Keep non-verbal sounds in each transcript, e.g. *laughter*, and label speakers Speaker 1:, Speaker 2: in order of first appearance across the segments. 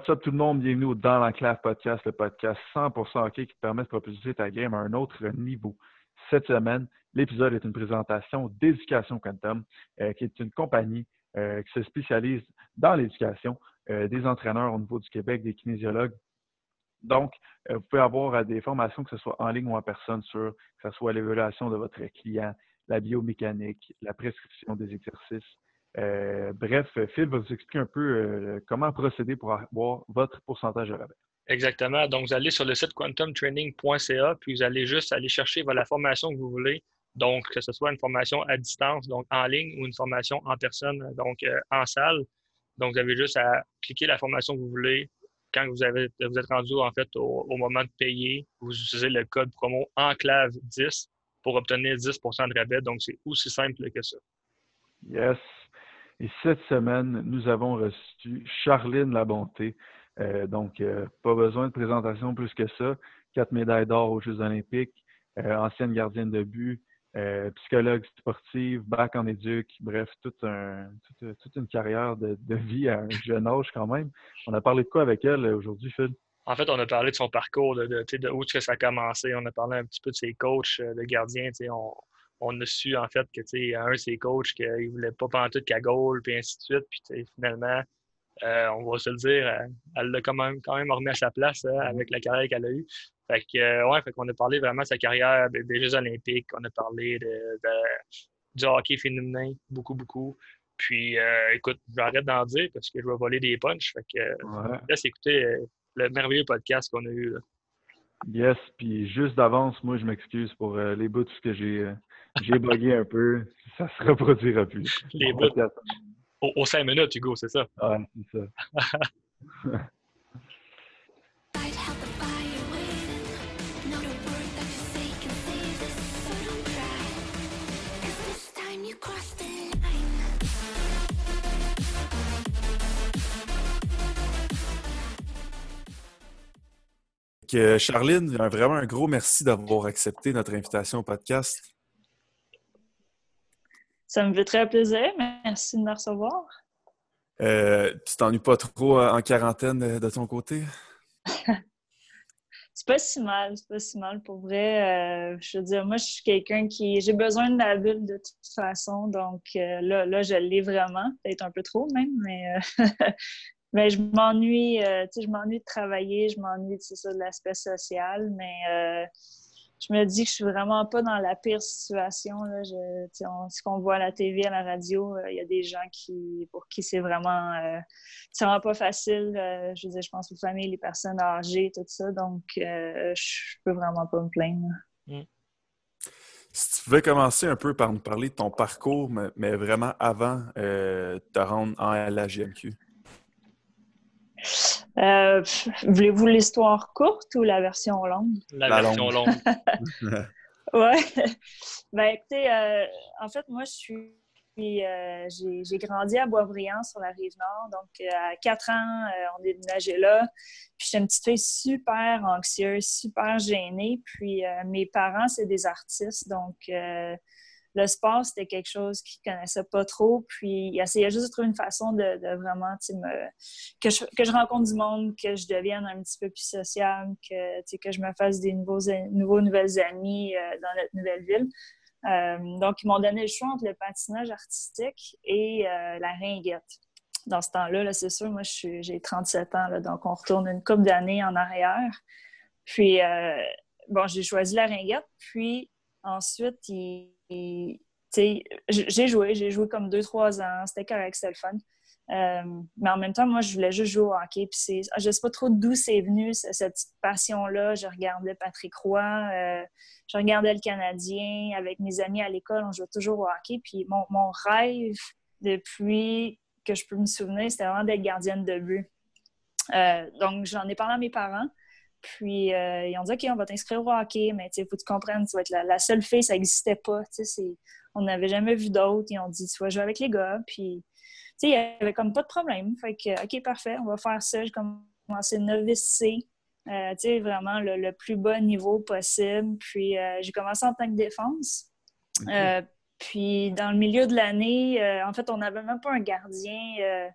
Speaker 1: What's up tout le monde? Bienvenue au Dans l'Enclave Podcast, le podcast 100% hockey qui te permet de propulser ta game à un autre niveau. Cette semaine, l'épisode est une présentation d'Éducation Quantum, euh, qui est une compagnie euh, qui se spécialise dans l'éducation euh, des entraîneurs au niveau du Québec, des kinésiologues. Donc, vous pouvez avoir des formations, que ce soit en ligne ou en personne, sur que ce soit l'évaluation de votre client, la biomécanique, la prescription des exercices, euh, bref, Phil va vous expliquer un peu euh, comment procéder pour avoir votre pourcentage de rabais.
Speaker 2: Exactement. Donc, vous allez sur le site quantumtraining.ca, puis vous allez juste aller chercher la formation que vous voulez. Donc, que ce soit une formation à distance, donc en ligne, ou une formation en personne, donc euh, en salle. Donc, vous avez juste à cliquer la formation que vous voulez. Quand vous, avez, vous êtes rendu en fait au, au moment de payer, vous utilisez le code promo ENCLAVE10 pour obtenir 10% de rabais. Donc, c'est aussi simple que ça.
Speaker 1: Yes. Et cette semaine, nous avons reçu Charline Labonté. Euh, donc, euh, pas besoin de présentation plus que ça. Quatre médailles d'or aux Jeux olympiques, euh, ancienne gardienne de but, psychologue sportive, bac en éduc, bref, toute, une carrière de, vie à un jeune âge quand même. On a parlé de quoi avec elle aujourd'hui, Phil?
Speaker 2: En fait, on a parlé de son parcours, de, de, où est-ce que ça a commencé. On a parlé un petit peu de ses coachs de gardiens. On a su en fait que un de ses coachs qu'il voulait pas tout cagoule, puis ainsi de suite. Puis finalement, euh, on va se le dire, euh, elle l'a quand même, quand même remis à sa place hein, avec la carrière qu'elle a eue. Fait que, euh, ouais, fait qu'on a parlé vraiment de sa carrière des, Jeux Olympiques, on a parlé de, du hockey féminin, beaucoup, beaucoup. Puis, écoute, j'arrête d'en dire parce que je vais voler des punches. Fait que, laisse écouter le merveilleux podcast qu'on a eu.
Speaker 1: Yes, puis juste d'avance, moi, je m'excuse pour les bouts que j'ai j'ai bugué un peu. Ça se reproduira plus.
Speaker 2: Les bouts. Au, 5 minutes, Hugo, c'est ça?
Speaker 1: Ouais, c'est ça. Charline, vraiment un gros merci d'avoir accepté notre invitation au podcast.
Speaker 3: Ça me fait très plaisir. Merci de me recevoir.
Speaker 1: Euh, tu t'ennuies pas trop euh, en quarantaine euh, de ton côté? *laughs*
Speaker 3: c'est pas si mal, c'est pas si mal pour vrai. je veux dire, moi, je suis quelqu'un qui. J'ai besoin de la bulle de toute façon, donc là, là, je l'ai vraiment. Peut-être un peu trop même, mais, *laughs* mais je m'ennuie, tu sais, je m'ennuie de travailler, je m'ennuie de l'aspect social, mais je me dis que je suis vraiment pas dans la pire situation. Là. Ce qu'on voit à la TV, à la radio, euh, il y a des gens qui, pour qui c'est vraiment, euh, vraiment pas facile. Euh, je veux dire, je pense aux familles, les personnes âgées, tout ça. Donc, je peux vraiment pas me plaindre. Mm.
Speaker 1: Si tu pouvais commencer un peu par nous parler de ton parcours, mais, vraiment avant de te rendre à la GMQ.
Speaker 3: Euh, voulez-vous l'histoire courte ou la version longue?
Speaker 2: La, version longue. *laughs*
Speaker 3: ouais. *laughs* Ben écoutez, euh, en fait, moi, je suis. Euh, j'ai grandi à Boisbriand sur la rive nord. Donc, à quatre ans, on est déménagé là. Puis, j'étais une petite fille super anxieuse, super gênée. Puis, mes parents, c'est des artistes. Donc, le sport, c'était quelque chose qu'ils connaissaient pas trop. Puis, ils essayaient juste de trouver une façon de, vraiment, me, que, je, que je rencontre du monde, que je devienne un petit peu plus sociable, que, que je me fasse des nouveaux, nouveaux nouvelles amies euh, dans notre nouvelle ville. Euh, donc, ils m'ont donné le choix entre le patinage artistique et euh, la ringuette. Dans ce temps-là, -là, c'est sûr, moi, j'ai 37 ans, donc on retourne une couple d'années en arrière. Puis, bon, j'ai choisi la ringuette. Puis, ensuite, ils j'ai joué, j'ai joué comme deux, trois ans, c'était correct, c'était le fun. Euh, mais en même temps, moi, je voulais juste jouer au hockey. Puis je ne sais pas trop d'où c'est venu, cette passion-là. Je regardais Patrick Roy, euh, je regardais le Canadien. Avec mes amis à l'école, on jouait toujours au hockey. Puis mon, mon, rêve, depuis que je peux me souvenir, c'était vraiment d'être gardienne de but. Euh, donc, j'en ai parlé à mes parents. Puis, euh, ils ont dit, OK, on va t'inscrire au hockey, mais il faut que tu comprennes, tu vas être la, seule fille, ça n'existait pas. On n'avait jamais vu d'autres. Ils ont dit, tu vas jouer avec les gars. Puis, il n'y avait comme pas de problème. Fait que, OK, parfait, on va faire ça. J'ai commencé novice C, euh, vraiment le, plus bas niveau possible. Puis, euh, j'ai commencé en tant que défense. puis, dans le milieu de l'année, en fait, on n'avait même pas un gardien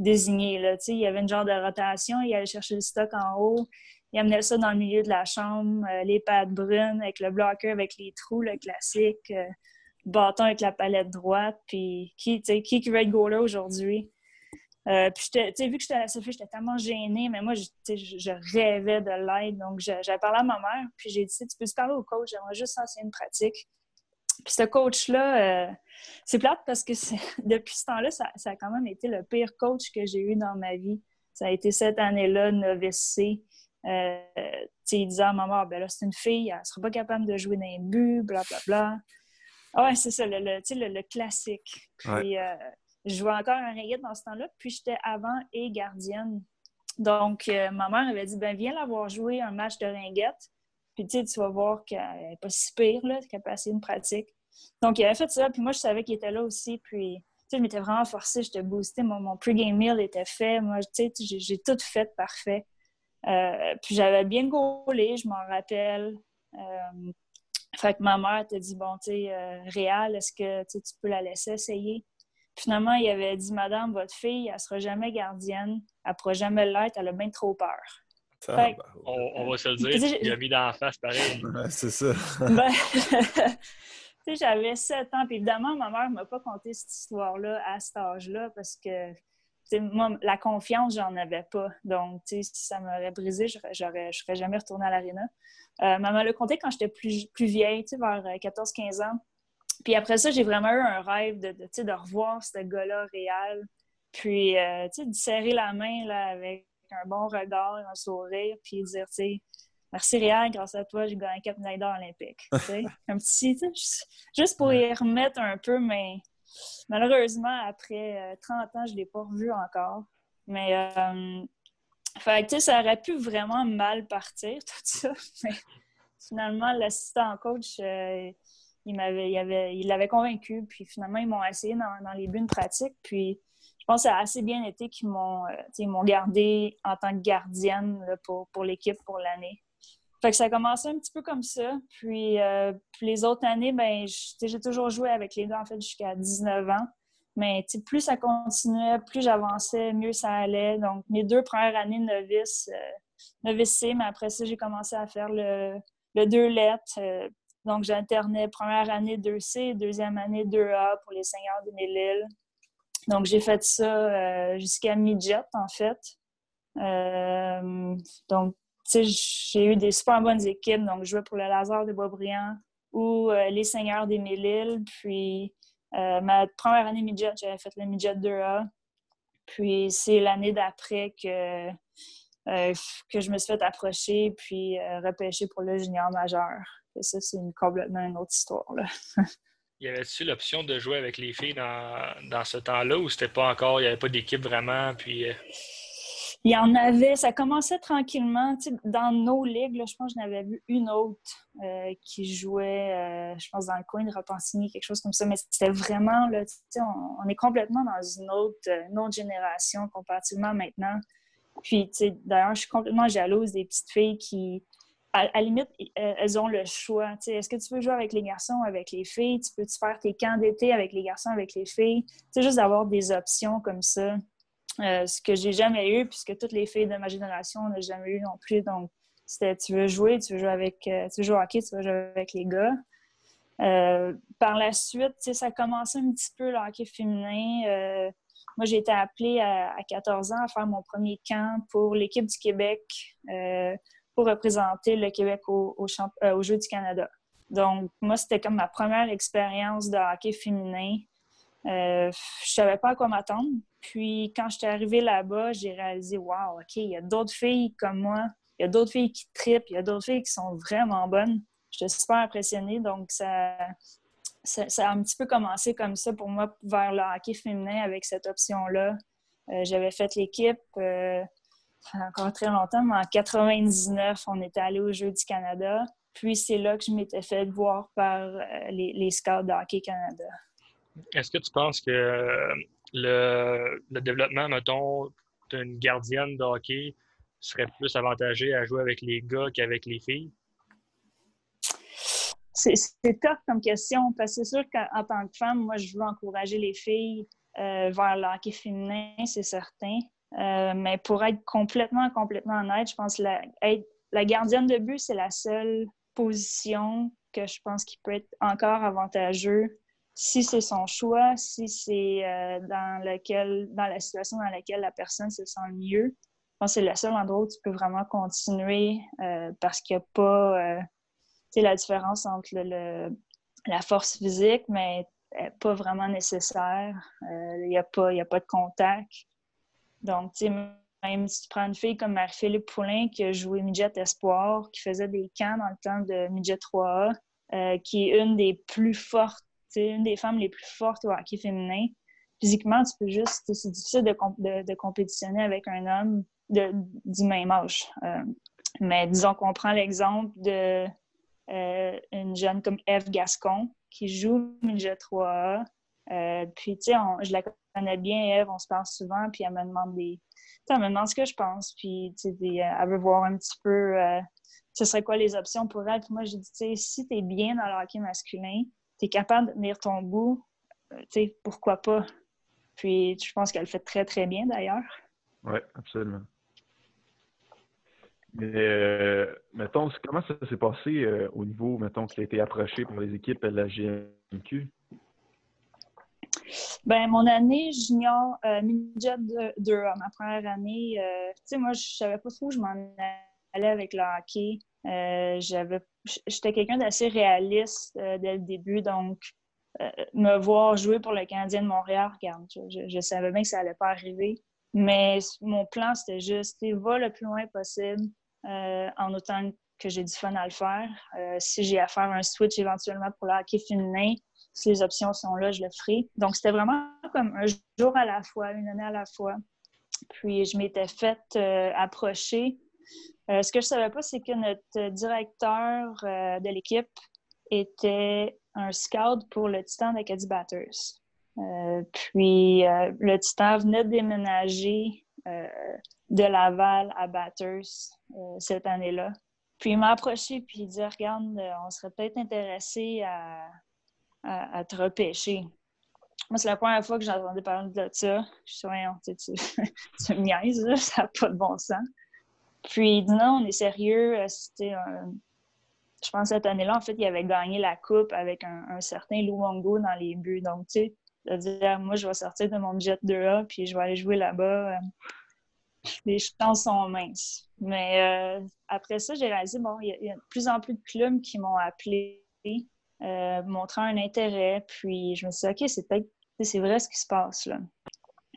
Speaker 3: désigné. Là. Il y avait une genre de rotation, il allait chercher le stock en haut, il amenait ça dans le milieu de la chambre, euh, les pattes brunes avec le bloqueur avec les trous, le classique, euh, bâton avec la palette droite, puis qui, qui, qui veut être goaler aujourd'hui? Euh, puis, vu que j'étais à la Sophie, j'étais tellement gênée, mais moi, je, je rêvais de l'aide. Donc, j'avais parlé à ma mère, puis j'ai dit, tu peux parler au coach, j'aimerais juste enseigner une pratique. Puis ce coach-là, euh, c'est plate parce que *laughs* depuis ce temps-là, ça, a quand même été le pire coach que j'ai eu dans ma vie. Ça a été cette année-là, novice C. Euh, il disait à maman, ben là, c'est une fille, elle ne sera pas capable de jouer dans les buts, blablabla. Bla, bla. ouais, c'est ça, le, le, classique. Puis, euh, je jouais encore un ringuette dans ce temps-là, puis j'étais avant et gardienne. Donc, euh, ma mère avait dit, ben viens l'avoir joué un match de ringuette. Puis tu vas voir qu'elle n'est pas si pire, qu'elle a passé une pratique. Donc, il avait fait ça, puis moi, je savais qu'il était là aussi. Puis, tu sais, je m'étais vraiment forcée, j'étais boostée. Mon, mon pre-game meal était fait. Moi, tu sais, j'ai tout fait parfait. Euh, puis j'avais bien gaulé, je m'en rappelle. Euh, fait que ma mère t'a dit, bon, tu sais, euh, Réal, est-ce que tu peux la laisser essayer? finalement, il avait dit, Madame, votre fille, elle sera jamais gardienne, elle ne pourra jamais l'être, elle a bien trop peur.
Speaker 2: Ben, on, va se le dire, il a mis dans la face pareil.
Speaker 1: c'est ça. *laughs*
Speaker 3: ben, *laughs* j'avais 7 ans, puis évidemment, ma mère ne m'a pas conté cette histoire-là à cet âge-là parce que moi, la confiance, j'en avais pas. Donc, si ça m'aurait brisé, je ne serais jamais retournée à l'aréna. Euh, maman l'a conté quand j'étais plus, plus vieille, vers 14-15 ans. Puis après ça, j'ai vraiment eu un rêve de, de, de revoir ce gars-là réel. Puis, euh, de serrer la main là, avec un bon regard, un sourire, puis dire, tu sais, merci Réal, grâce à toi, j'ai gagné quatre médailles d'or olympiques. *laughs* un petit, juste pour y remettre un peu, mais malheureusement, après 30 euh, ans, je ne l'ai pas revu encore. Mais, euh, ça aurait pu vraiment mal partir, *laughs* tout ça. Mais finalement, l'assistant coach, euh, il m'avait, il avait, il l'avait convaincu. Puis finalement, ils m'ont essayé dans, dans les buts de pratique. Puis je pense que ça a assez bien été qu'ils m'ont, m'ont gardé en tant que gardienne pour, pour l'équipe pour l'année. Fait que ça a commencé un petit peu comme ça. Puis, euh, les autres années, ben, j'ai toujours joué avec les gars en fait jusqu'à 19 ans. Mais plus ça continuait, plus j'avançais, mieux ça allait. Donc, mes deux premières années novice, euh, novice C, mais après ça, j'ai commencé à faire le, deux lettres. donc, j'alternais première année 2C, deuxième année 2A pour les seigneurs de Mélile. Donc, j'ai fait ça euh, jusqu'à midget, en fait. Euh, donc, j'ai eu des super bonnes équipes. Donc, je jouais pour le Lazare de Boisbriand ou euh, les Seigneurs des Mille-Îles. Puis, ma première année midget, j'avais fait le midget 2A. Puis, c'est l'année d'après que, que je me suis fait approcher puis repêcher pour le junior majeur. Et ça, c'est complètement une autre histoire. Là. *laughs*
Speaker 2: y avait-tu l'option de jouer avec les filles dans, ce temps-là ou c'était pas encore, il n'y avait pas d'équipe vraiment? Puis, euh?
Speaker 3: Il y en avait, ça commençait tranquillement. dans nos ligues, je pense que j'en avais vu une autre euh, qui jouait, euh, je pense, dans le coin de Repentigny, quelque chose comme ça. Mais c'était vraiment, là, on, on, est complètement dans une autre, une autre génération comparativement maintenant. Puis, d'ailleurs, je suis complètement jalouse des petites filles qui, à, la limite, elles ont le choix. Est-ce que tu veux jouer avec les garçons ou avec les filles? Tu peux-tu faire tes camps d'été avec les garçons avec les filles? C'est juste d'avoir des options comme ça. Euh, ce que j'ai jamais eu, puisque toutes les filles de ma génération n'ont jamais eu non plus. Donc, c'était tu veux jouer, tu veux jouer avec euh, hockey, tu veux jouer avec les gars. Euh, par la suite, ça a commencé un petit peu le hockey féminin. moi, j'ai été appelée à, à, 14 ans à faire mon premier camp pour l'équipe du Québec représenter le Québec au, au, euh, au Jeux du Canada. Donc, moi, c'était comme ma première expérience de hockey féminin. Euh, je savais pas à quoi m'attendre. Puis, quand j'étais arrivée là-bas, j'ai réalisé, wow, OK, il y a d'autres filles comme moi. Il y a d'autres filles qui tripent. Il y a d'autres filles qui sont vraiment bonnes. J'étais super impressionnée. Donc, ça, ça, a un petit peu commencé comme ça pour moi vers le hockey féminin avec cette option-là. Euh, j'avais fait l'équipe. Euh, encore très longtemps, mais en 99, on était allé aux Jeux du Canada. Puis c'est là que je m'étais fait voir par euh, les, les scouts de Hockey Canada.
Speaker 2: Est-ce que tu penses que le, développement, mettons, d'une gardienne de hockey serait plus avantagé à jouer avec les gars qu'avec les filles?
Speaker 3: C'est tough comme question, parce que c'est sûr qu'en tant que femme, moi, je veux encourager les filles vers le hockey féminin, c'est certain. mais pour être complètement, complètement honnête, je pense que la, être, la gardienne de but, c'est la seule position que je pense qui peut être encore avantageux si c'est son choix, si c'est euh, dans lequel, dans la situation dans laquelle la personne se sent mieux. Je c'est le seul endroit où tu peux vraiment continuer euh, parce qu'il n'y a pas euh, la différence entre le, la force physique, mais pas vraiment nécessaire. Il n'y a, pas, a pas de contact. Donc, même si tu prends une fille comme Marie-Philippe Poulain qui a joué Midget Espoir, qui faisait des camps dans le temps de Midget 3A, qui est une des plus fortes c'est une des femmes les plus fortes au hockey féminin. Physiquement, tu peux juste, c'est difficile de, de, compétitionner avec un homme du même âge. Euh, mais disons qu'on prend l'exemple de euh, une jeune comme Eve Gascon qui joue Midget 3A. Euh, puis, tu sais, je la connais bien, Eve, on se parle souvent, puis elle me demande des. elle me demande ce que je pense, puis, tu sais, elle veut voir un petit peu ce serait quoi les options pour elle. Puis moi, j'ai dit, tu sais, si tu es bien dans le hockey masculin, tu es capable de tenir ton bout, euh, tu sais, pourquoi pas? Puis je pense qu'elle fait très, très bien d'ailleurs.
Speaker 1: Oui, absolument. Mais euh, mettons, comment ça s'est passé euh, au niveau, mettons, qui a été approché par les équipes de la GMQ?
Speaker 3: Ben, mon année junior, euh, midget 2, ma première année, tu sais, moi, je savais pas trop où je m'en allais avec le hockey. j'avais j'étais quelqu'un d'assez réaliste euh, dès le début, donc euh, me voir jouer pour le Canadien de Montréal, regarde, je, savais bien que ça allait pas arriver. Mais mon plan, c'était juste, va le plus loin possible euh, en autant que j'ai du fun à le faire. si j'ai à faire un switch éventuellement pour le hockey féminin, si les options sont là, je le ferai. Donc, c'était vraiment comme un jour à la fois, une année à la fois. Puis, je m'étais faite approcher euh, ce que je ne savais pas, c'est que notre directeur euh, de l'équipe était un scout pour le Titan d'Acadie Batters. Euh, puis le Titan venait de déménager de Laval à Batters cette année-là. Puis il m'a approché puis il dit Regarde, on serait peut-être intéressé à, te repêcher. Moi, c'est la première fois que j'entendais parler de ça. Je suis dit, tu, *laughs* tu, me niaises, ça n'a pas de bon sens. Puis il dit non, on est sérieux. Euh, c'était un... Je pense cette année-là, en fait, il avait gagné la coupe avec un, certain Luongo dans les buts. Donc, tu sais, de dire moi, je vais sortir de mon jet 2A puis je vais aller jouer là-bas. Euh, les chances sont minces. Mais euh, après ça, j'ai réalisé, bon, il y, a de plus en plus de clubs qui m'ont appelé, montrant un intérêt. Puis je me suis dit, OK, c'est peut-être, c'est vrai ce qui se passe là.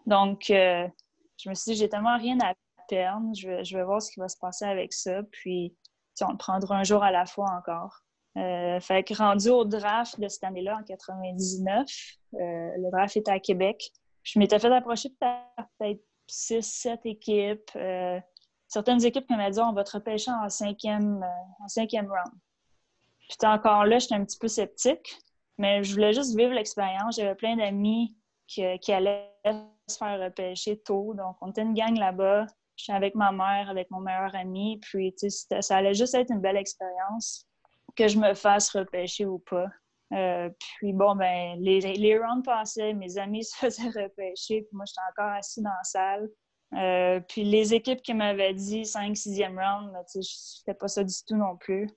Speaker 3: Donc, je me suis dit, j'ai tellement rien à je vais, voir ce qui va se passer avec ça. Puis, on le prendra un jour à la fois encore. Euh, fait que rendu au draft de cette année-là, en 99, euh, le draft était à Québec. Je m'étais fait approcher peut-être 6, 7 équipes. Euh, certaines équipes qui m'ont dit on va te repêcher en cinquième, en cinquième round. Puis encore là, j'étais un petit peu sceptique, mais je voulais juste vivre l'expérience. J'avais plein d'amis qui, allaient se faire repêcher tôt. Donc, on était une gang là-bas. Je suis avec ma mère, avec mon meilleur ami. Puis, ça allait juste être une belle expérience que je me fasse repêcher ou pas. Euh, puis bon, ben, les, rounds passaient, mes amis *laughs* se faisaient repêcher, puis moi, j'étais encore assis dans la salle. Euh, puis les équipes qui m'avaient dit 5 6e round, ben, tu sais, je pas ça du tout non plus.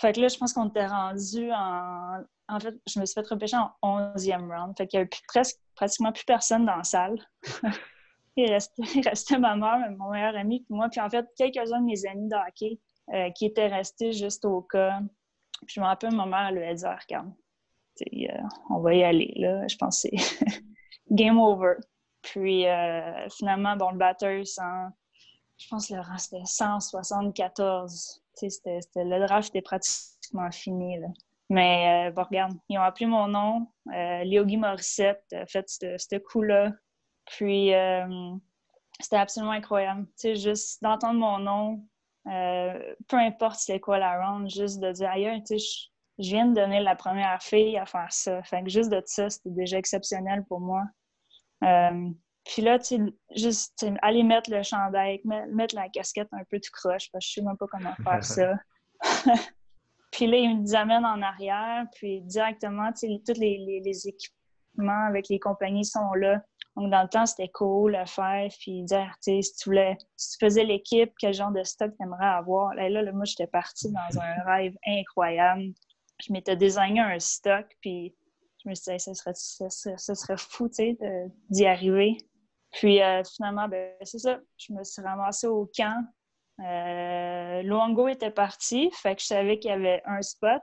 Speaker 3: Fait que là, je pense qu'on était rendu en. En fait, je me suis fait repêcher en 11e round. Fait qu'il y avait presque, pratiquement plus personne dans la salle. *laughs* *laughs* Il restait, ma mère, mon meilleur ami, puis moi. Puis en fait, quelques-uns de mes amis de hockey euh, qui étaient restés juste au cas. Puis je me rappelle, ma mère, elle lui a dit ah, Regarde, euh, on va y aller. Là. Je pense que c'est *laughs* game over. Puis euh, finalement, bon, le batteur, je pense que le rang c'était 174. C'était, le draft était pratiquement fini. Là. Mais bon, regarde, ils ont appelé mon nom. Léogie Morissette a fait ce coup-là. Puis, euh, c'était absolument incroyable. Tu sais, juste d'entendre mon nom, euh, peu importe c'est quoi la ronde, juste de dire ailleurs, tu sais, je, viens de donner la première fille à faire ça. Fait que juste de ça, c'était déjà exceptionnel pour moi. Euh, puis là, tu sais, juste aller mettre le chandail, mettre la casquette un peu tout croche, parce que je sais même pas comment faire ça. *laughs* *laughs* puis là, ils nous amènent en arrière, puis directement, tu sais, tous les, les, les, équipements avec les compagnies sont là Donc, dans le temps, c'était cool à faire, puis dire, tu sais, si tu voulais, si tu faisais l'équipe, quel genre de stock tu aimerais avoir? Là, là, moi, j'étais partie dans un *laughs* rêve incroyable. Je m'étais désigné un stock, puis je me suis dit, ça serait, ça serait, fou, tu sais, d'y arriver. Puis euh, finalement, ben, c'est ça. Je me suis ramassée au camp. Euh, Luango était parti, fait que je savais qu'il y avait un spot,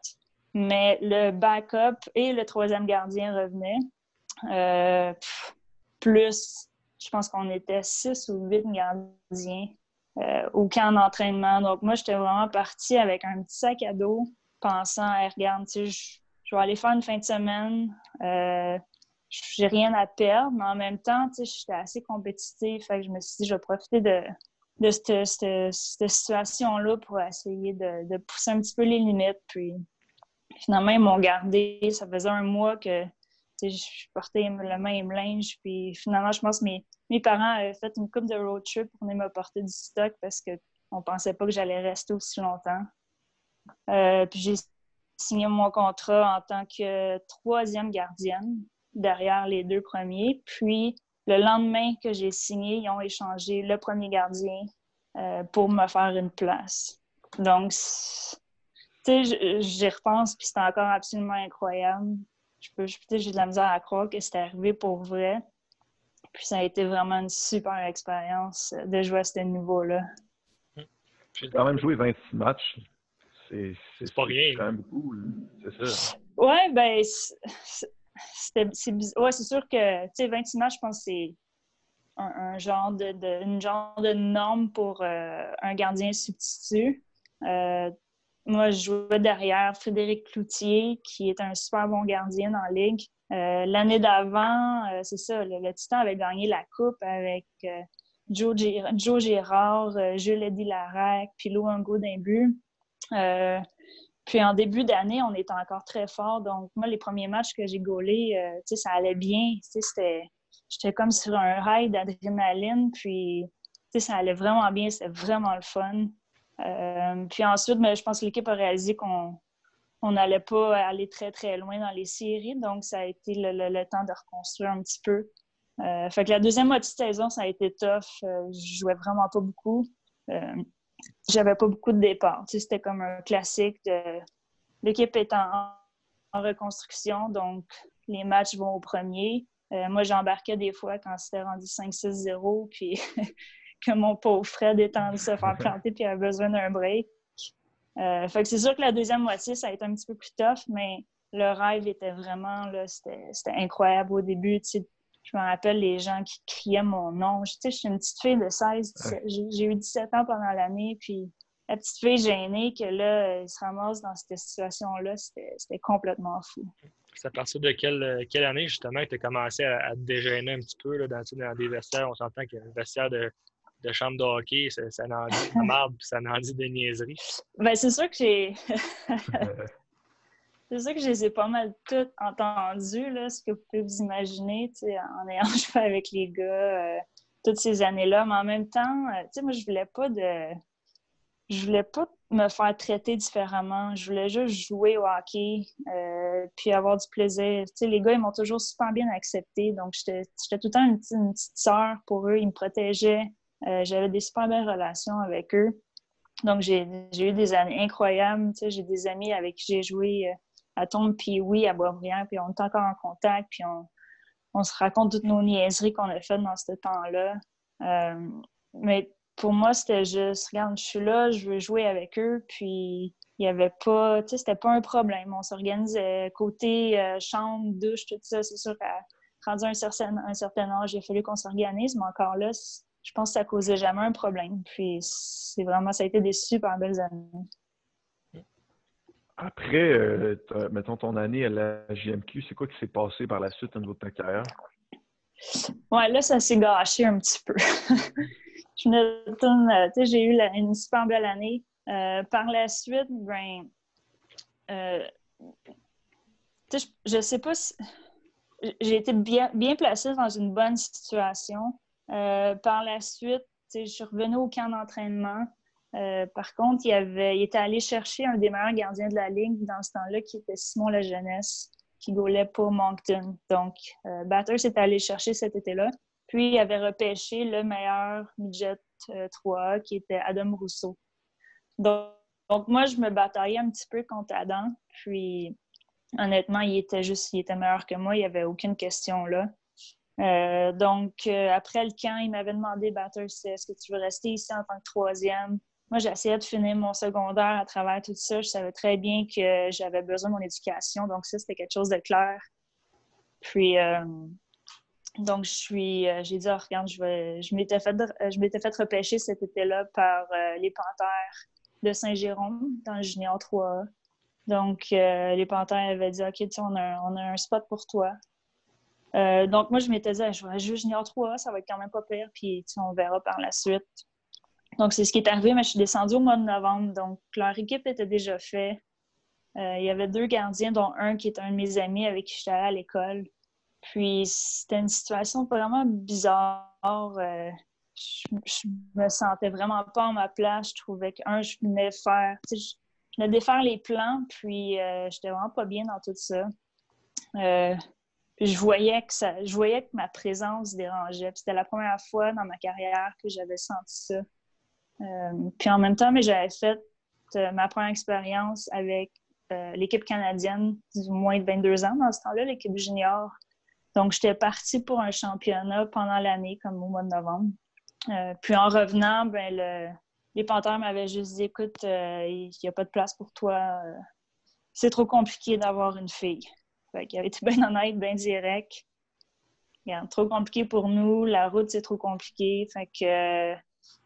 Speaker 3: mais le backup et le troisième gardien revenaient. Euh, plus, je pense qu'on était six ou huit gardiens euh, au camp d'entraînement. Donc, moi, j'étais vraiment partie avec un petit sac à dos, pensant, regarde, tu sais, je, vais aller faire une fin de semaine. Euh, j'ai rien à perdre, mais en même temps, tu sais, j'étais assez compétitive. Fait que je me suis dit, je vais profiter de, de cette, situation-là pour essayer de, de, pousser un petit peu les limites. Puis finalement, ils m'ont gardé. Ça faisait un mois que je portais le même linge. Puis finalement, je pense que mes, mes parents avaient fait une coupe de road trip pour venir me porter du stock parce qu'on ne pensait pas que j'allais rester aussi longtemps. Euh, puis j'ai signé mon contrat en tant que troisième gardienne derrière les deux premiers. Puis le lendemain que j'ai signé, ils ont échangé le premier gardien euh, pour me faire une place. Donc, tu sais, j'y repense, puis c'est encore absolument incroyable j'ai de la misère à croire que c'était arrivé pour vrai. Puis ça a été vraiment une super expérience de jouer à ce niveau-là.
Speaker 1: J'ai quand même joué 26 matchs.
Speaker 2: C'est pas rien.
Speaker 1: C'est quand même beaucoup. C'est ça.
Speaker 3: Ouais, ben, c'est ouais, sûr que, tu sais, 26 matchs, je pense que c'est un, genre de, une genre de norme pour euh, un gardien substitut. Euh, moi, je jouais derrière Frédéric Cloutier, qui est un super bon gardien la ligue. Euh, l'année d'avant, euh, c'est ça, le, Titan avait gagné la Coupe avec euh, Joe, Gérard, Jules Eddy Larac, puis Louango d'un but. puis en début d'année, on était encore très fort. Donc, moi, les premiers matchs que j'ai gaulés, ça allait bien. J'étais comme sur un rail d'adrénaline. Puis, ça allait vraiment bien. C'était vraiment le fun. Euh, puis ensuite, mais ben, je pense que l'équipe a réalisé qu'on n'allait pas aller très, très loin dans les séries. Donc, ça a été le, temps de reconstruire un petit peu. Euh, fait que la deuxième moitié de saison, ça a été tough. Euh, je jouais vraiment pas beaucoup. J'avais pas beaucoup de départs. C'était comme un classique. L'équipe est en, reconstruction, donc les matchs vont au premier. moi, j'embarquais des fois quand c'était rendu 5-6-0, puis *laughs* que mon pauvre Fred est en train de se faire planter puis avait besoin d'un break. Euh, fait que c'est sûr que la deuxième moitié, ça a été un petit peu plus tough, mais le rêve était vraiment, là, c'était incroyable au début. Tu sais, je me rappelle les gens qui criaient mon nom. Tu sais, je suis une petite fille de 16, j'ai eu 17 ans pendant l'année, puis la petite fille gênée que là, elle se ramasse dans cette situation-là, c'était complètement fou.
Speaker 2: C'est à partir de quelle, quelle année, justement, que tu as commencé à, te dégêner un petit peu là, dans, dans des vestiaires? On s'entend qu'il y a un vestiaire de de chambre de hockey, ça, ça en dit de *laughs* marde, ça en dit de niaiseries.
Speaker 3: Ben, c'est sûr que j'ai. *laughs* c'est sûr que je les ai pas mal toutes entendues, là, ce que vous pouvez vous imaginer, en ayant *laughs* joué avec les gars euh, toutes ces années-là. Mais en même temps, euh, sais, moi, je voulais pas de. Je voulais pas me faire traiter différemment. Je voulais juste jouer au hockey, euh, puis avoir du plaisir. sais, les gars, ils m'ont toujours super bien accepté. Donc, j'étais tout le temps une, une petite sœur pour eux. Ils me protégeaient. Euh, j'avais des super belles relations avec eux. Donc, j'ai eu des années incroyables. j'ai des amis avec qui j'ai joué euh, à Tombe puis oui, à Boisbriand, puis on est encore en contact, puis on, se raconte toutes nos niaiseries qu'on a faites dans ce temps-là. Euh, mais pour moi, c'était juste, regarde, je suis là, je veux jouer avec eux, puis il n'y avait pas, tu sais, c'était pas un problème. On s'organisait côté chambre, douche, tout ça. C'est sûr qu'à rendu un certain, un certain âge, il a fallu qu'on s'organise, mais encore là, je pense que ça causait jamais un problème. Puis c'est vraiment, ça a été des super belles années.
Speaker 1: Après, euh, mettons ton année à la JMQ, c'est quoi qui s'est passé par la suite au niveau de ta carrière?
Speaker 3: Ouais, là, ça s'est gâché un petit peu. *laughs* je me tourne, euh, tu sais, j'ai eu une super belle année. Euh, par la suite, ben, tu sais, je, je sais pas si. J'ai été bien, bien placée dans une bonne situation. Euh, par la suite, je suis revenue au camp d'entraînement. Euh, par contre, il, était allé chercher un des meilleurs gardiens de la ligue dans ce temps-là, qui était Simon La Jeunesse. qui gaulait pour Moncton. Donc, euh, Batters est allé chercher cet été-là. Puis, il avait repêché le meilleur midget 3 qui était Adam Rousseau. Donc, donc, moi, je me bataillais un petit peu contre Adam. Puis, honnêtement, il était juste, il était meilleur que moi. Il n'y avait aucune question là. Euh, donc, euh, après le camp, il m'avait demandé, Batters, est-ce que tu veux rester ici en tant que troisième? Moi, j'essayais de finir mon secondaire à travers tout ça. Je savais très bien que j'avais besoin de mon éducation. Donc, ça, c'était quelque chose de clair. Puis, euh, donc, je suis, j'ai dit, oh, regarde, je, m'étais fait, fait repêcher cet été-là par les Panthères de Saint-Jérôme dans le Junior 3 Donc, les Panthères avaient dit, OK, on a, on a un spot pour toi. Euh, donc, moi, je m'étais dit, je vais jouer junior 3, ça va être quand même pas pire, puis on verra par la suite. Donc, c'est ce qui est arrivé, mais je suis descendue au mois de novembre. Donc, leur équipe était déjà faite. Euh, il y avait deux gardiens, dont un qui est un de mes amis avec qui j'étais à l'école. Puis, c'était une situation vraiment bizarre. Euh, je, me sentais vraiment pas en ma place. Je trouvais que, un, je venais faire, je venais défaire les plans, puis j'étais vraiment pas bien dans tout ça je voyais que ça, je voyais que ma présence dérangeait. C'était la première fois dans ma carrière que j'avais senti ça. Euh, puis en même temps, mais j'avais fait euh, ma première expérience avec euh, l'équipe canadienne du moins de 22 ans dans ce temps-là, l'équipe junior. Donc, j'étais partie pour un championnat pendant l'année, comme au mois de novembre. puis en revenant, ben, les Panthères m'avaient juste dit Écoute, il n'y a pas de place pour toi. c'est trop compliqué d'avoir une fille. Il avait été bien honnête, bien direct. trop compliqué pour nous. La route, c'est trop compliqué. Fait euh,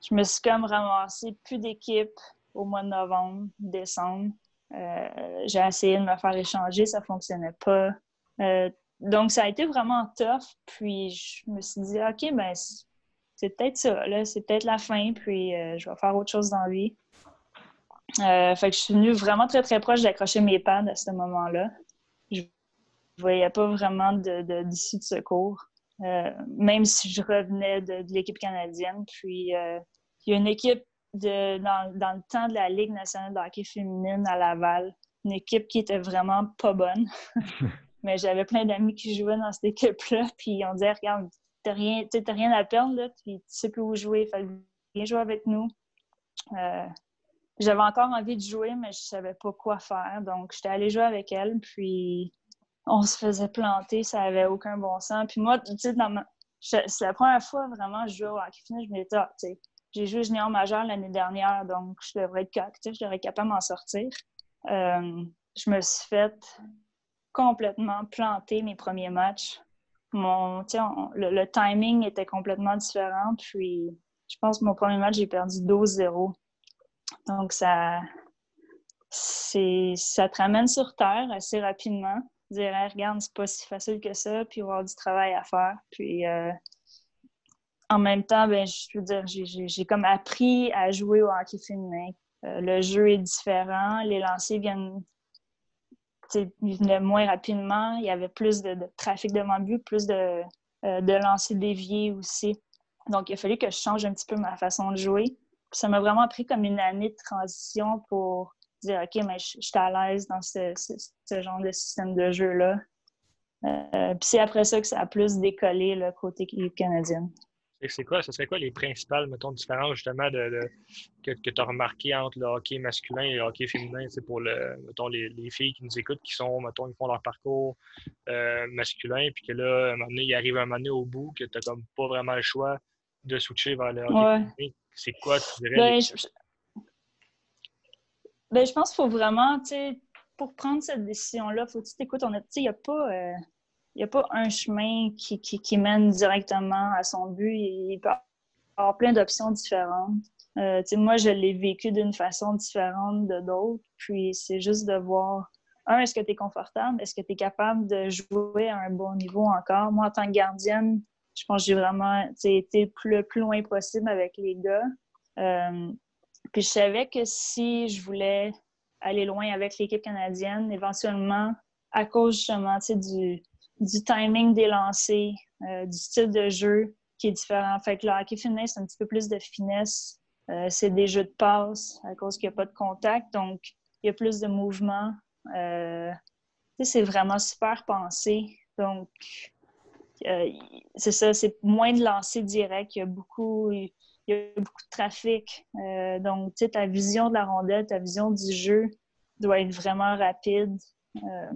Speaker 3: je me suis comme ramassée plus d'équipe au mois de novembre, décembre. Euh, j'ai essayé de me faire échanger, ça fonctionnait pas. Euh, donc, ça a été vraiment tough. Puis, je me suis dit, OK, ben, c'est peut-être ça, c'est peut-être la fin, puis je vais faire autre chose dans vie. fait que je suis venue vraiment très, très proche d'accrocher mes pads à ce moment-là je voyais pas vraiment d'issue de, de, de, secours, euh, même si je revenais de, l'équipe canadienne. Puis, euh, il y a une équipe de, dans, dans, le temps de la Ligue nationale de hockey féminine à Laval, une équipe qui était vraiment pas bonne. *laughs* Mais j'avais plein d'amis qui jouaient dans cette équipe-là, puis on disait, regarde, t'as rien, rien à perdre, là, puis tu sais plus où jouer, fait viens jouer avec nous. Euh, j'avais encore envie de jouer, mais je savais pas quoi faire. Donc, j'étais allée jouer avec elle. Puis, on se faisait planter, ça avait aucun bon sens. Puis moi, tu sais, c'est la première fois vraiment que je joue au hockey je me disais, ah, tu sais, j'ai joué junior majeur l'année dernière, donc je devrais être je devrais être capable de m'en sortir. Euh, je me suis fait complètement planter mes premiers matchs. Mon, le, le, timing était complètement différent, puis je pense que mon premier match, j'ai perdu 12-0. Donc, ça, ça te ramène sur terre assez rapidement dire regarde, c'est pas si facile que ça, puis avoir du travail à faire. Puis euh, en même temps, ben, je veux dire, j'ai comme appris à jouer au hockey féminin. Euh, le jeu est différent, les lancers viennent venaient moins rapidement, il y avait plus de, trafic devant le but, plus de, euh, de lancers déviés aussi. Donc, il a fallu que je change un petit peu ma façon de jouer. ça m'a vraiment pris comme une année de transition pour dire OK, mais je, suis à l'aise dans ce, genre de système de jeu-là. Euh, puis c'est après ça que ça a plus décollé le côté canadien.
Speaker 2: C'est quoi, ce serait quoi les principales, mettons, différences justement de, que, tu as remarqué entre le hockey masculin et le hockey féminin, c'est pour le, mettons, les, filles qui nous écoutent, qui sont, mettons, ils font leur parcours euh, masculin, puis que là, à un moment donné, ils arrivent un moment donné au bout, que tu n'as comme pas vraiment le choix de switcher vers le hockey féminin. C'est quoi, tu dirais?
Speaker 3: Ben, ben, je pense qu'il faut vraiment, tu sais, pour prendre cette décision-là, faut que tu t'écoutes. Il n'y a, pas, euh, a pas un chemin qui, qui, mène directement à son but. Il peut y avoir plein d'options différentes. Euh, moi, je l'ai vécu d'une façon différente de d'autres. Puis c'est juste de voir, un, est-ce que tu es confortable? Est-ce que tu es capable de jouer à un bon niveau encore? Moi, en tant que gardienne, je pense que j'ai vraiment été le plus loin possible avec les gars. Euh, puis je savais que si je voulais aller loin avec l'équipe canadienne, éventuellement, à cause justement du, du timing des lancers, euh, du style de jeu qui est différent. Fait que le hockey féminin, c'est un petit peu plus de finesse. Euh, c'est des jeux de passe à cause qu'il n'y a pas de contact. Donc, il y a plus de mouvement. Euh, c'est vraiment super pensé. Donc, c'est ça, c'est moins de lancer direct. Il y a beaucoup, il y a beaucoup de trafic. Euh, donc, tu sais, ta vision de la rondelle, ta vision du jeu doit être vraiment rapide. Euh,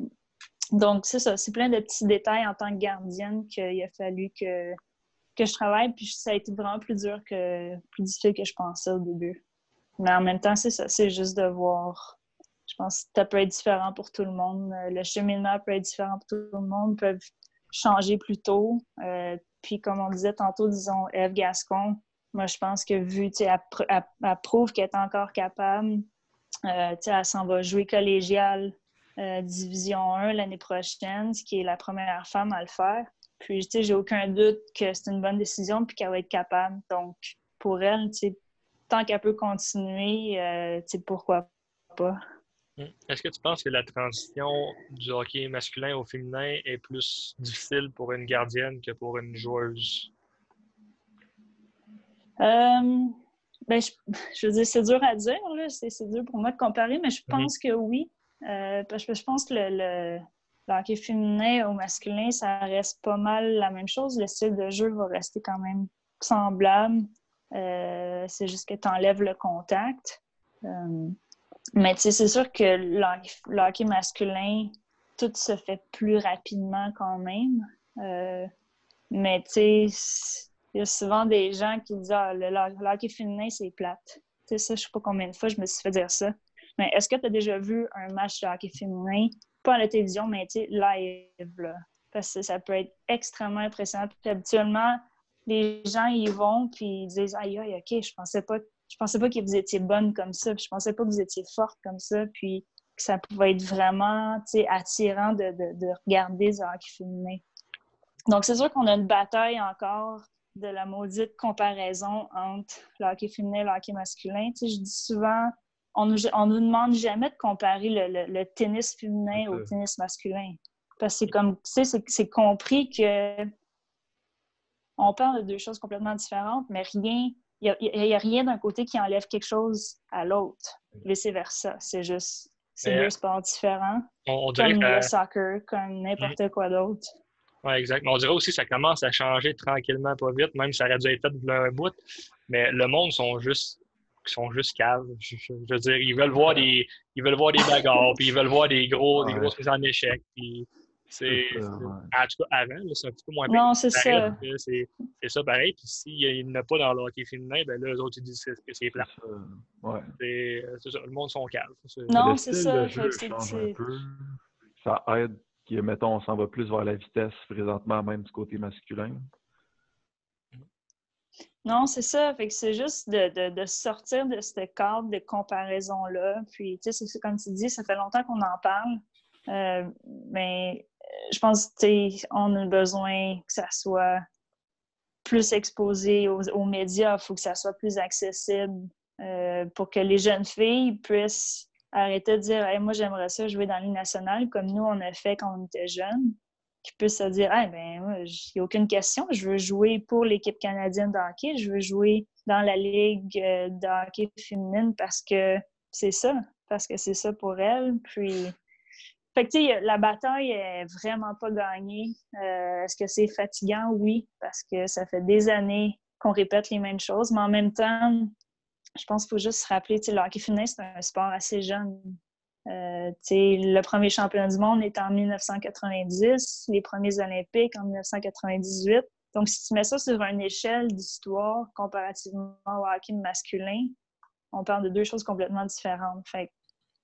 Speaker 3: donc, c'est ça, c'est plein de petits détails en tant que gardienne qu'il a fallu que, que je travaille. Puis ça a été vraiment plus dur que, plus difficile que je pensais au début. Mais en même temps, c'est ça, c'est juste de voir. Je pense que ça peut être différent pour tout le monde. Le cheminement peut être différent pour tout le monde. peuvent changer plus tôt. Euh, puis, comme on disait tantôt, disons, Eve Gascon, moi, je pense que vu, tu sais, prouve qu'elle est encore capable. Euh, tu elle s'en va jouer collégial euh, Division 1 l'année prochaine, ce qui est la première femme à le faire. Puis, tu sais, j'ai aucun doute que c'est une bonne décision puis qu'elle va être capable. Donc, pour elle, tu tant qu'elle peut continuer, tu sais, pourquoi pas.
Speaker 2: Hmm. Est-ce que tu penses que la transition du hockey masculin au féminin est plus difficile pour une gardienne que pour une joueuse?
Speaker 3: Euh, ben, *laughs* je, veux dire, c'est dur à dire, c'est dur pour moi de comparer, mais je pense que oui. Euh, parce que je pense que le, hockey féminin au masculin, ça reste pas mal la même chose. Le style de jeu va rester quand même semblable. Euh, c'est juste que tu enlèves le contact. Mais c'est sûr que le hockey masculin, tout se fait plus rapidement quand même. Mais tu sais, il y a souvent des gens qui disent Ah, le, hockey féminin, c'est plate. Tu sais, ça, je sais pas combien de fois je me suis fait dire ça. Mais est-ce que tu as déjà vu un match de hockey féminin, pas à la télévision, mais tu live, là? Parce que ça peut être extrêmement impressionnant. Puis habituellement, les gens y vont, puis ils disent Aïe, aïe, OK, je pensais pas je pensais pas que vous étiez bonne comme ça, puis je pensais pas que vous étiez forte comme ça, puis que ça pouvait être vraiment attirant de, de, regarder ce hockey féminin. Donc, c'est sûr qu'on a une bataille encore de la maudite comparaison entre le hockey féminin et le hockey masculin. je dis souvent, on nous, on nous demande jamais de comparer le, le, tennis féminin au tennis masculin. Parce que c'est comme, tu sais, c'est compris que on parle de deux choses complètement différentes, mais rien il n'y a, rien d'un côté qui enlève quelque chose à l'autre. Vice-versa. C'est juste, c'est deux sports différents. On, comme le soccer, comme n'importe mm. quoi d'autre.
Speaker 2: Oui. On dirait aussi que ça commence à changer tranquillement, pas vite, même si ça aurait dû être fait de un bout. Mais le monde sont juste sont juste caves. Je, veux dire, ils veulent voir des ils veulent voir des bagarres, puis ils veulent voir des gros des grosses mises en échec. Puis c'est, En tout cas, avant, c'est un petit peu moins
Speaker 3: bien. Non, c'est ça.
Speaker 2: C'est, ça pareil. Puis s'il n'y en a pas dans le hockey féminin, ben là, eux autres, ils disent que c'est plat.
Speaker 1: Ouais.
Speaker 2: C'est, ça. Le monde sont calmes.
Speaker 3: Non, c'est ça.
Speaker 1: Ça aide que, mettons, on s'en va plus vers la vitesse présentement, même du côté masculin?
Speaker 3: Non, c'est ça. Fait que c'est juste de, de, sortir de ce cadre de comparaison-là. Puis, tu sais, comme tu dis, ça fait longtemps qu'on en parle. Euh, mais je pense on a besoin que ça soit plus exposé aux, médias, il faut que ça soit plus accessible euh, pour que les jeunes filles puissent arrêter de dire moi j'aimerais ça jouer dans l'île nationale comme nous on a fait quand on était jeunes qui puissent se dire ah ben il n'y a aucune question, je veux jouer pour l'équipe canadienne de hockey, je veux jouer dans la ligue euh, de hockey féminine parce que c'est ça, parce que c'est ça pour elles. Puis fait que, la bataille est vraiment pas gagnée. Euh, est-ce que c'est fatigant? Oui, parce que ça fait des années qu'on répète les mêmes choses, mais en même temps, je pense qu'il faut juste se rappeler, le hockey féminin, c'est un sport assez jeune. Euh, le premier championnat du monde est en 1990, les premiers Olympiques en 1998. Donc, si tu mets ça sur une échelle d'histoire comparativement au hockey masculin, on parle de deux choses complètement différentes.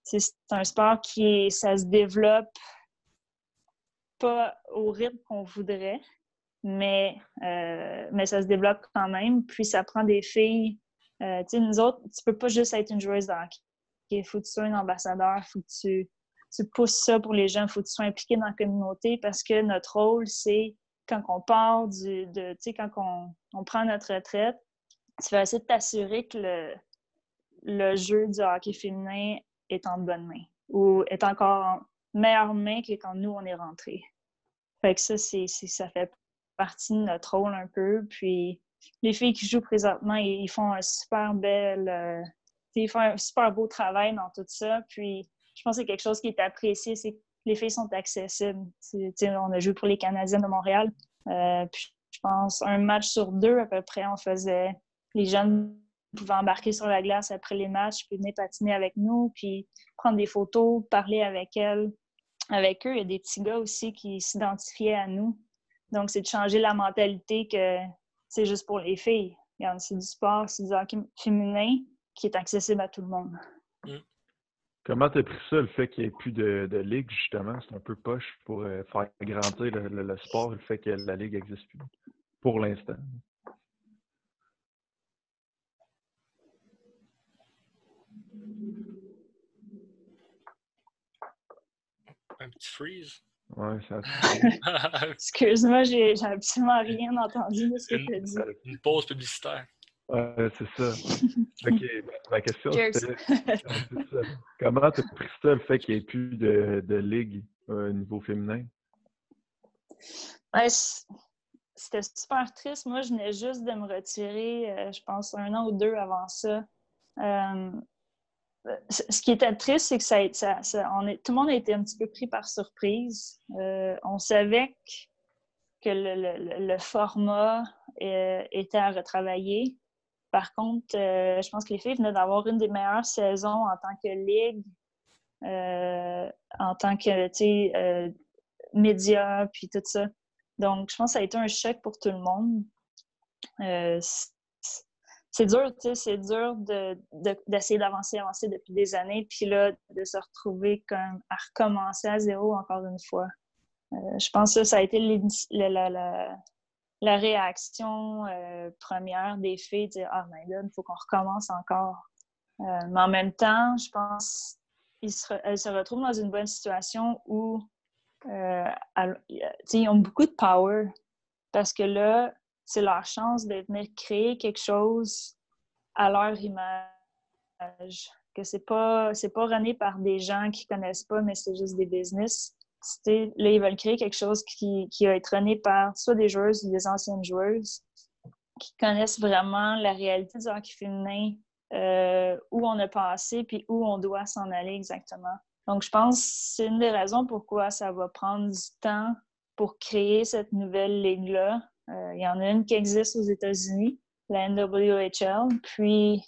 Speaker 3: C'est un sport qui ça se développe pas au rythme qu'on voudrait, mais, euh, mais ça se développe quand même. Puis ça prend des filles. Euh, tu sais, nous autres, tu peux pas juste être une joueuse de Il faut que tu sois un ambassadeur, il faut que tu, tu pousses ça pour les gens, il faut que tu sois impliqué dans la communauté parce que notre rôle, c'est quand on part du, de, tu sais, quand on, on, prend notre retraite, tu vas essayer de t'assurer que le, le jeu du hockey féminin est en bonne main ou est encore en meilleure main que quand nous, on est rentrés. Fait que ça, c'est, ça fait partie de notre rôle un peu. Puis les filles qui jouent présentement, ils, font un super bel... Euh, ils font un super beau travail dans tout ça. Puis je pense que c'est quelque chose qui est apprécié. C'est les filles sont accessibles. on a joué pour les Canadiens de Montréal. puis je pense un match sur deux à peu près, on faisait les jeunes pouvaient embarquer sur la glace après les matchs, puis venir patiner avec nous, puis prendre des photos, parler avec elles. Avec eux, il y a des petits gars aussi qui s'identifiaient à nous. Donc, c'est de changer la mentalité que c'est juste pour les filles. C'est du sport, c'est du hockey féminin qui est accessible à tout le monde. Mm.
Speaker 1: Comment tu as pris ça, le fait qu'il n'y ait plus de, ligue, justement? C'est un peu poche pour euh, faire grandir le, sport, le fait que la ligue n'existe plus, pour l'instant.
Speaker 2: Un petit freeze.
Speaker 1: Ouais, ça. *laughs*
Speaker 3: Excuse-moi, j'ai absolument rien entendu de ce que tu as dit.
Speaker 2: Une pause publicitaire.
Speaker 1: Ouais, c'est ça. *laughs* ok, ma question c'était comment tu as pris ça, le fait qu'il n'y ait plus de, de ligue euh, au niveau féminin?
Speaker 3: Ouais, c'était super triste. Moi, je venais juste de me retirer, euh, je pense, un an ou deux avant ça. Euh, ce qui était triste, c'est que ça, tout le monde a été un petit peu pris par surprise. Euh, on savait que le, format euh, était à retravailler. Par contre, euh, je pense que les filles venaient d'avoir une des meilleures saisons en tant que ligue, en tant que média, puis tout ça. Donc, je pense que ça a été un choc pour tout le monde c'est dur, tu sais, c'est dur d'essayer d'avancer, avancer depuis des années, puis là, de se retrouver comme à recommencer à zéro encore une fois. Euh, je pense que ça a été la, la, réaction euh, première des filles, de dire Ah, mais là, il faut qu'on recommence encore. Euh, mais en même temps, je pense qu'elles se, se retrouvent dans une bonne situation où ils ont beaucoup de power. Parce que là, c'est leur chance de venir créer quelque chose à leur image. Que c'est pas c'est pas par des gens qui connaissent pas, mais c'est juste des business. là, ils veulent créer quelque chose qui, qui va être runné par soit des joueuses ou des anciennes joueuses qui connaissent vraiment la réalité du hockey féminin, euh, où on a passé, puis où on doit s'en aller exactement. Donc, je pense que c'est une des raisons pourquoi ça va prendre du temps pour créer cette nouvelle ligue-là, euh, il y en a une qui existe aux États-Unis, la NWHL. Puis,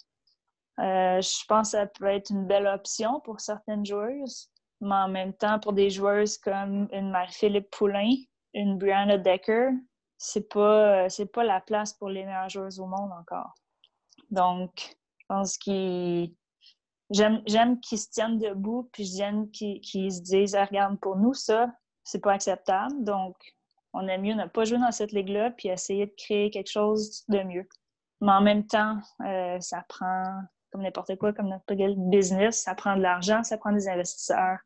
Speaker 3: euh, je pense que ça peut être une belle option pour certaines joueuses, mais en même temps, pour des joueuses comme une Marie-Philippe Poulain, une Brianna Decker, c'est pas, c'est pas la place pour les meilleures joueuses au monde encore. Donc, je pense qu'ils. J'aime, qu'ils se tiennent debout, puis j'aime qu'ils, qu'ils se disent ah, regarde, pour nous, ça, c'est pas acceptable. Donc, on aime mieux ne pas jouer dans cette ligue-là puis essayer de créer quelque chose de mieux. Mais en même temps, euh, ça prend, comme n'importe quoi, comme n'importe quel business, ça prend de l'argent, ça prend des investisseurs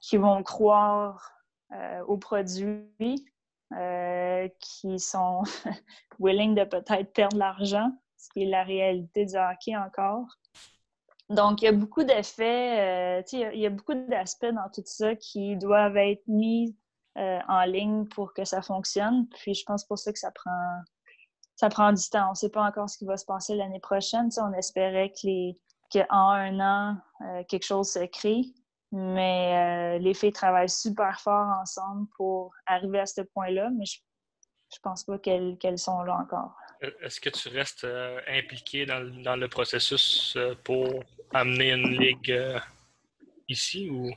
Speaker 3: qui vont croire euh, aux produits, euh, qui sont *laughs* willing de peut-être perdre l'argent, ce qui est la réalité du hockey encore. Donc, il y a beaucoup d'effets, il y a beaucoup d'aspects dans tout ça qui doivent être mis euh, en ligne pour que ça fonctionne. Puis je pense pour ça que ça prend, ça prend du temps. On ne sait pas encore ce qui va se passer l'année prochaine. on espérait que les, qu'en un an, euh, quelque chose se crée. Mais euh, les filles travaillent super fort ensemble pour arriver à ce point-là. Mais je ne pense pas qu'elles, sont là encore.
Speaker 2: Est-ce que tu restes impliqué dans, dans, le processus pour amener une ligue ici ou?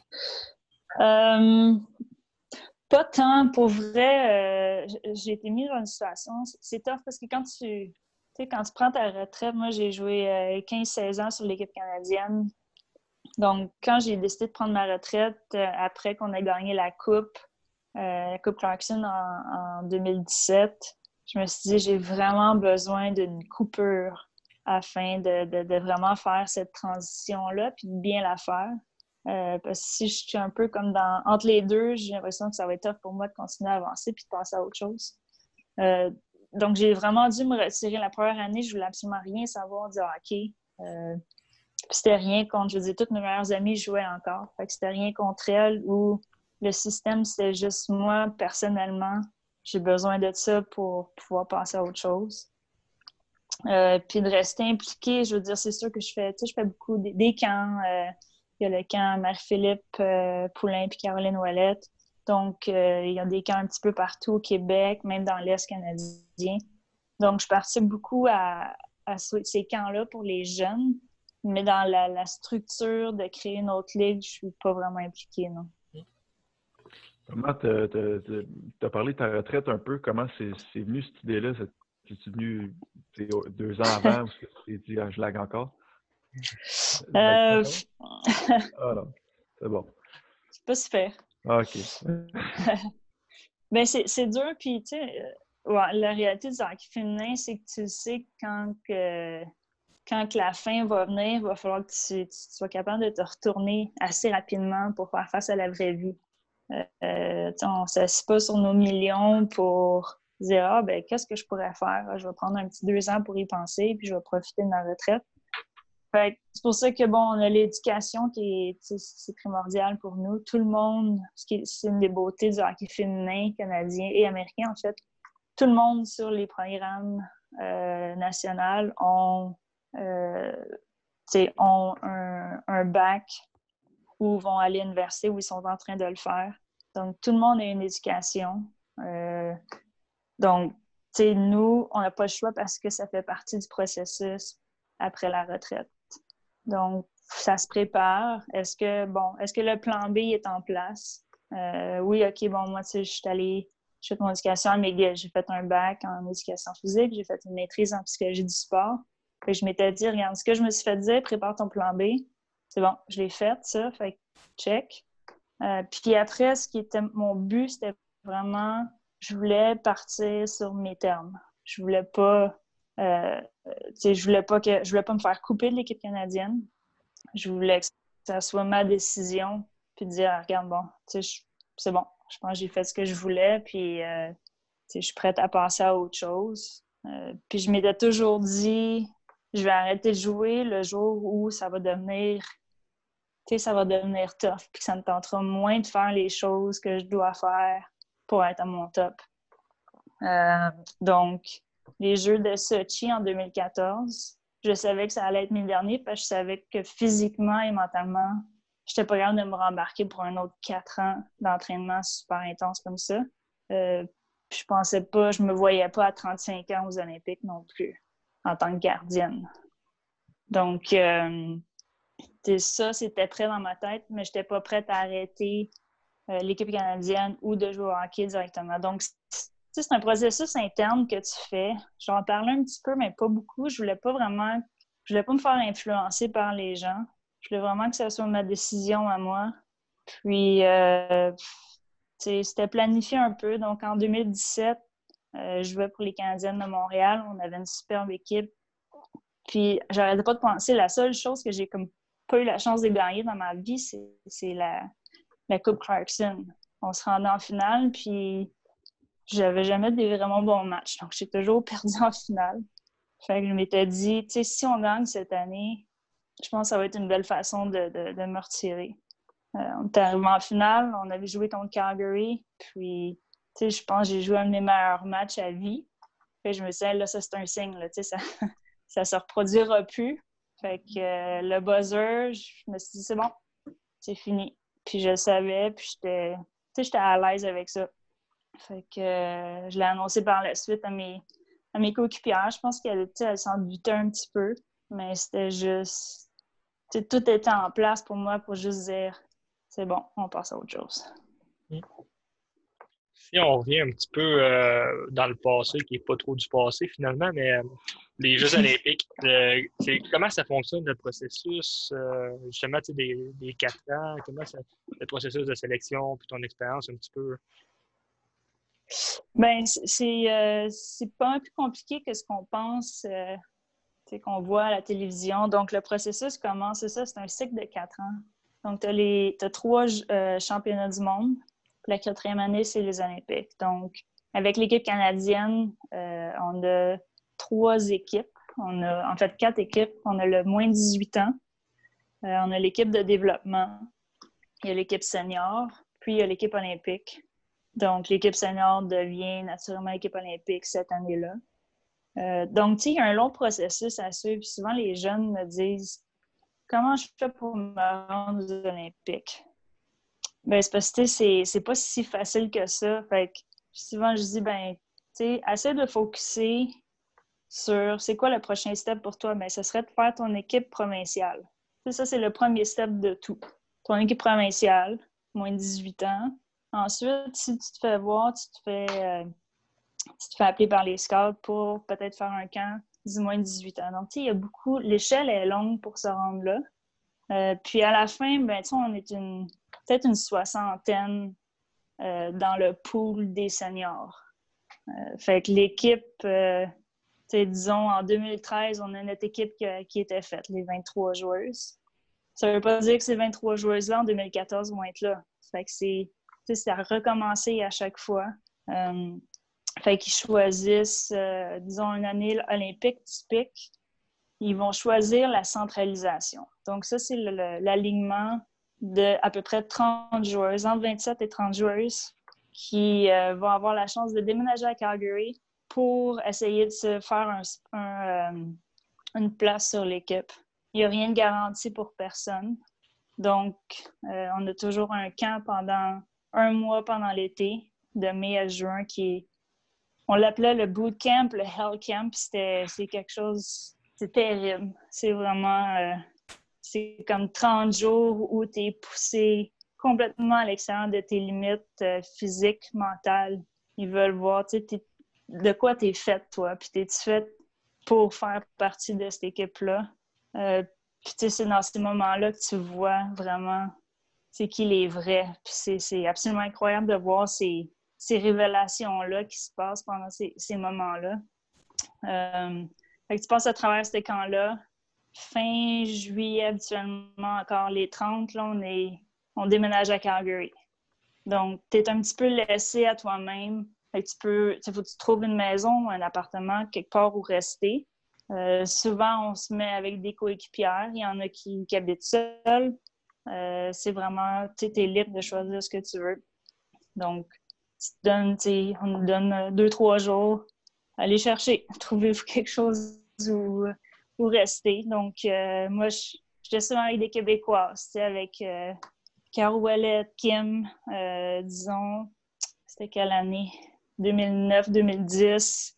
Speaker 3: Pas tant. Pour vrai, euh, j'ai été mise dans une situation. C'est tough parce que quand tu, quand tu prends ta retraite, moi, j'ai joué 15-16 euh, ans sur l'équipe canadienne. Donc, quand j'ai décidé de prendre ma retraite, euh, après qu'on ait gagné la Coupe, la Coupe Clarkson en, 2017, je me suis dit, j'ai vraiment besoin d'une coupure afin de, de, vraiment faire cette transition-là puis de bien la faire. Euh, parce que si je suis un peu comme dans entre les deux, j'ai l'impression que ça va être tough pour moi de continuer à avancer puis de passer à autre chose. Euh, donc, j'ai vraiment dû me retirer la première année. Je voulais absolument rien savoir du hockey. Euh, c'était rien contre, je veux dire, toutes mes meilleures amies jouaient encore. Fait que c'était rien contre elles ou le système, c'était juste moi, personnellement. J'ai besoin de ça pour pouvoir passer à autre chose. puis de rester impliquée, je veux dire, c'est sûr que je fais, tu sais, je fais beaucoup des camps Il y a le camp Marie-Philippe euh, Poulain et Caroline Ouellette. Donc, euh, il y a des camps un petit peu partout au Québec, même dans l'Est canadien. Donc, je participe beaucoup à, ces camps-là pour les jeunes, mais dans la, structure de créer une autre ligue, je ne suis pas vraiment impliquée, non.
Speaker 1: Comment tu as parlé de ta retraite un peu? Comment c'est venu cette idée-là? C'est venu deux ans avant ou *laughs* tu dit ah, je lag encore?
Speaker 3: Euh...
Speaker 1: ah non, *laughs* c'est bon.
Speaker 3: C'est pas super.
Speaker 1: Ah, OK. *laughs*
Speaker 3: ben, c'est dur, puis tu sais, euh, la réalité du hockey féminin, c'est que tu sais quand que, quand la fin va venir, il va falloir que tu, sois capable de te retourner assez rapidement pour faire face à la vraie vie. Euh, euh on ne s'assied pas sur nos millions pour dire Ah, ben, qu'est-ce que je pourrais faire? Je vais prendre un petit deux ans pour y penser, puis je vais profiter de ma retraite. C'est pour ça que, bon, on a l'éducation qui est, c'est primordial pour nous. Tout le monde, c'est une des beautés du hockey féminin canadien et américain, en fait. Tout le monde sur les programmes euh, nationaux ont, euh, ont un, bac ou vont aller à l'université où ils sont en train de le faire. Donc, tout le monde a une éducation. Euh, donc, nous, on n'a pas le choix parce que ça fait partie du processus après la retraite. Donc, ça se prépare. Est-ce que, bon, est-ce que le plan B est en place? Euh, oui, OK, bon, moi, tu sais, je suis allée, j'ai fait mon éducation à McGill. J'ai fait un bac en éducation physique, j'ai fait une maîtrise en psychologie du sport. Puis je m'étais dit, regarde, ce que je me suis fait dire, prépare ton plan B. C'est bon, je l'ai fait, ça, fait check. Euh, puis après, ce qui était mon but, c'était vraiment, je voulais partir sur mes termes. Je voulais pas euh, je voulais pas que je voulais pas me faire couper de l'équipe canadienne. Je voulais que ça soit ma décision, puis dire regarde bon, c'est bon. Je pense que j'ai fait ce que je voulais, puis euh, je suis prête à passer à autre chose. Euh, puis je m'étais toujours dit je vais arrêter de jouer le jour où ça va devenir ça va devenir tough, puis ça me tentera moins de faire les choses que je dois faire pour être à mon top. donc, les Jeux de Sochi en 2014. Je savais que ça allait être mes derniers parce que je savais que physiquement et mentalement, j'étais pas capable de me rembarquer pour un autre quatre ans d'entraînement super intense comme ça. Euh, je pensais pas, je me voyais pas à 35 ans aux Olympiques non plus, en tant que gardienne. Donc, euh, ça, c'était prêt dans ma tête, mais j'étais pas prête à arrêter euh, l'équipe canadienne ou de jouer au hockey directement. Donc, c'est un processus interne que tu fais. J'en parlais un petit peu, mais pas beaucoup. Je voulais pas vraiment, je voulais pas me faire influencer par les gens. Je voulais vraiment que ça soit ma décision à moi. Puis, euh, c'était planifié un peu. Donc, en 2017, euh, je jouais pour les Canadiennes de Montréal. On avait une superbe équipe. Puis, j'arrêtais pas de penser, la seule chose que j'ai comme pas eu la chance de gagner dans ma vie, c'est la, la Coupe Clarkson. On se rendait en finale, puis j'avais jamais des vraiment bons matchs. Donc, j'ai toujours *laughs* perdu en finale. Fait que je m'étais dit, tu sais, si on gagne cette année, je pense que ça va être une belle façon de, de, me retirer. Euh, on est arrivé en finale, on avait joué contre Calgary, puis, tu sais, je pense que j'ai joué un de mes meilleurs matchs à vie. Fait je me suis dit, là, ça, c'est un signe, tu sais, ça, *laughs* ça se reproduira plus. Fait que euh, le buzzer, je me suis dit, c'est bon, c'est fini. Puis je savais, puis j'étais, j'étais à l'aise avec ça. Fait que euh, je l'ai annoncé par la suite à mes, à mes coéquipières. Je pense qu'elle s'en doutait un petit peu, mais c'était juste. Tout était en place pour moi pour juste dire c'est bon, on passe à autre chose.
Speaker 2: Si on revient un petit peu euh, dans le passé, qui n'est pas trop du passé finalement, mais euh, les Jeux *laughs* olympiques, comment ça fonctionne le processus, justement, des, des quatre ans, comment ça, le processus de sélection, puis ton expérience un petit peu
Speaker 3: ben, euh, c'est pas un plus compliqué que ce qu'on pense, euh, qu'on voit à la télévision. Donc, le processus commence, c'est ça, c'est un cycle de quatre ans. Donc, tu as, trois euh, championnats du monde. La quatrième année, c'est les Olympiques. Donc, avec l'équipe canadienne, on a trois équipes. On a en fait quatre équipes. On a le moins de 18 ans. on a l'équipe de développement. Il y a l'équipe senior. Puis, il y a l'équipe olympique. Donc, l'équipe senior devient naturellement l'équipe olympique cette année-là. Euh, donc, tu sais, il y a un long processus à suivre. Souvent, les jeunes me disent comment je fais pour me rendre aux Olympiques? Ben, c'est parce que c'est pas si facile que ça. Fait que souvent, je dis, ben, tu sais, essaie de focuser sur c'est quoi le prochain step pour toi. Ben, ce serait de faire ton équipe provinciale. ça, c'est le premier step de tout. Ton équipe provinciale, moins de 18 ans. Ensuite, si tu te fais voir, tu te fais, euh, tu te fais appeler par les scouts pour peut-être faire un camp du moins de 18 ans. Donc, tu sais, il y a beaucoup. L'échelle est longue pour se rendre là. Euh, puis à la fin, ben, on est une peut-être une soixantaine euh, dans le pool des seniors. fait que l'équipe, disons, en 2013, on a notre équipe qui, était faite, les 23 joueuses. Ça ne veut pas dire que ces 23 joueuses-là, en 2014, vont être là. Fait que c'est c'est à recommencer à chaque fois. Euh, fait qu'ils choisissent, euh, disons, une année olympique typique. Ils vont choisir la centralisation. Donc, ça, c'est l'alignement de à peu près 30 joueuses, entre 27 et 30 joueuses, qui euh, vont avoir la chance de déménager à Calgary pour essayer de se faire une place sur l'équipe. Il n'y a rien de garanti pour personne. Donc, on a toujours un camp pendant un mois pendant l'été, de mai à juin, qui est, on l'appelait le bootcamp, le hell camp. C'était, c'est quelque chose, c'est terrible. C'est vraiment, euh, c'est comme 30 jours où tu es poussé complètement à l'extérieur de tes limites euh, physiques, mentales. Ils veulent voir, tu sais, de quoi tu es faite, toi, puis t'es-tu faite pour faire partie de cette équipe-là? Euh, puis, tu sais, c'est dans ces moments-là que tu vois vraiment c'est qu'il est vrai. c'est absolument incroyable de voir ces, révélations-là qui se passent pendant ces, moments-là. Euh, tu passes à travers ces camps-là. Fin juillet, habituellement, encore les 30, là, on, est, on déménage à Calgary. Donc, tu es un petit peu laissé à toi-même. Tu peux, il faut que tu trouves une maison, un appartement, quelque part où rester. Euh, souvent, on se met avec des coéquipières. Il y en a qui, qui habitent seuls. Euh, c'est vraiment, tu es libre de choisir ce que tu veux. Donc, on nous donne euh, deux, trois jours. Allez chercher, *laughs* trouvez-vous quelque chose où, où rester. Donc, euh, moi, j'étais souvent avec des Québécoises, avec euh, Kim, disons, c'était quelle année? 2009-2010.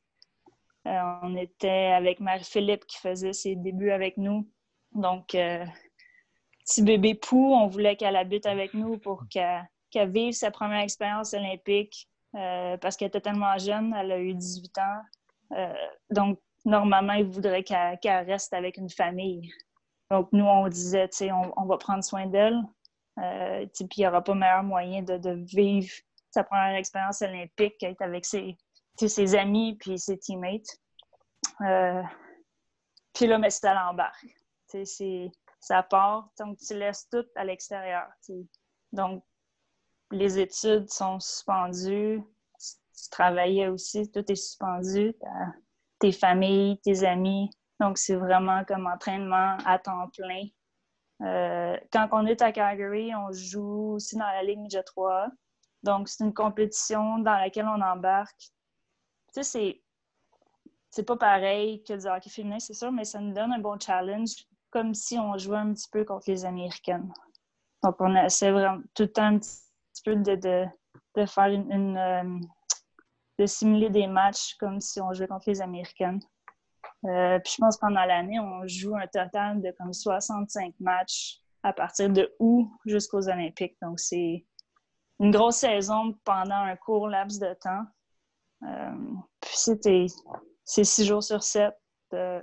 Speaker 3: on était avec Marie-Philippe qui faisait ses débuts avec nous. Donc, petit bébé pou. On voulait qu'elle habite avec nous pour qu'elle vive sa première expérience olympique euh, parce qu'elle était tellement jeune. Elle a eu 18 ans. Euh, donc, normalement, ils voudraient qu'elle reste avec une famille. Donc, nous, on disait, tu sais, on, va prendre soin d'elle. Euh, puis, il n'y aura pas meilleur moyen de, vivre sa première expérience olympique qu'être avec ses, ses amis puis ses teammates. puis là, mais à l'embarque. C'est ça part. Donc, tu laisses tout à l'extérieur. Donc, les études sont suspendues. Tu travaillais aussi, tout est suspendu. Tes familles, tes amis. Donc, c'est vraiment comme entraînement à temps plein. Euh, quand on est à Calgary, on joue aussi dans la Ligue Midget 3. Donc, c'est une compétition dans laquelle on embarque. Tu sais, c'est pas pareil que du hockey féminin, c'est sûr, mais ça nous donne un bon challenge comme si on jouait un petit peu contre les Américaines. Donc, on essaie vraiment tout le temps un petit peu de, faire une, euh, de simuler des matchs comme si on jouait contre les Américaines. Euh, puis je pense que pendant l'année, on joue un total de comme 65 matchs à partir de août jusqu'aux Olympiques. Donc, c'est une grosse saison pendant un court laps de temps. Euh, puis c'était c'est six jours sur sept,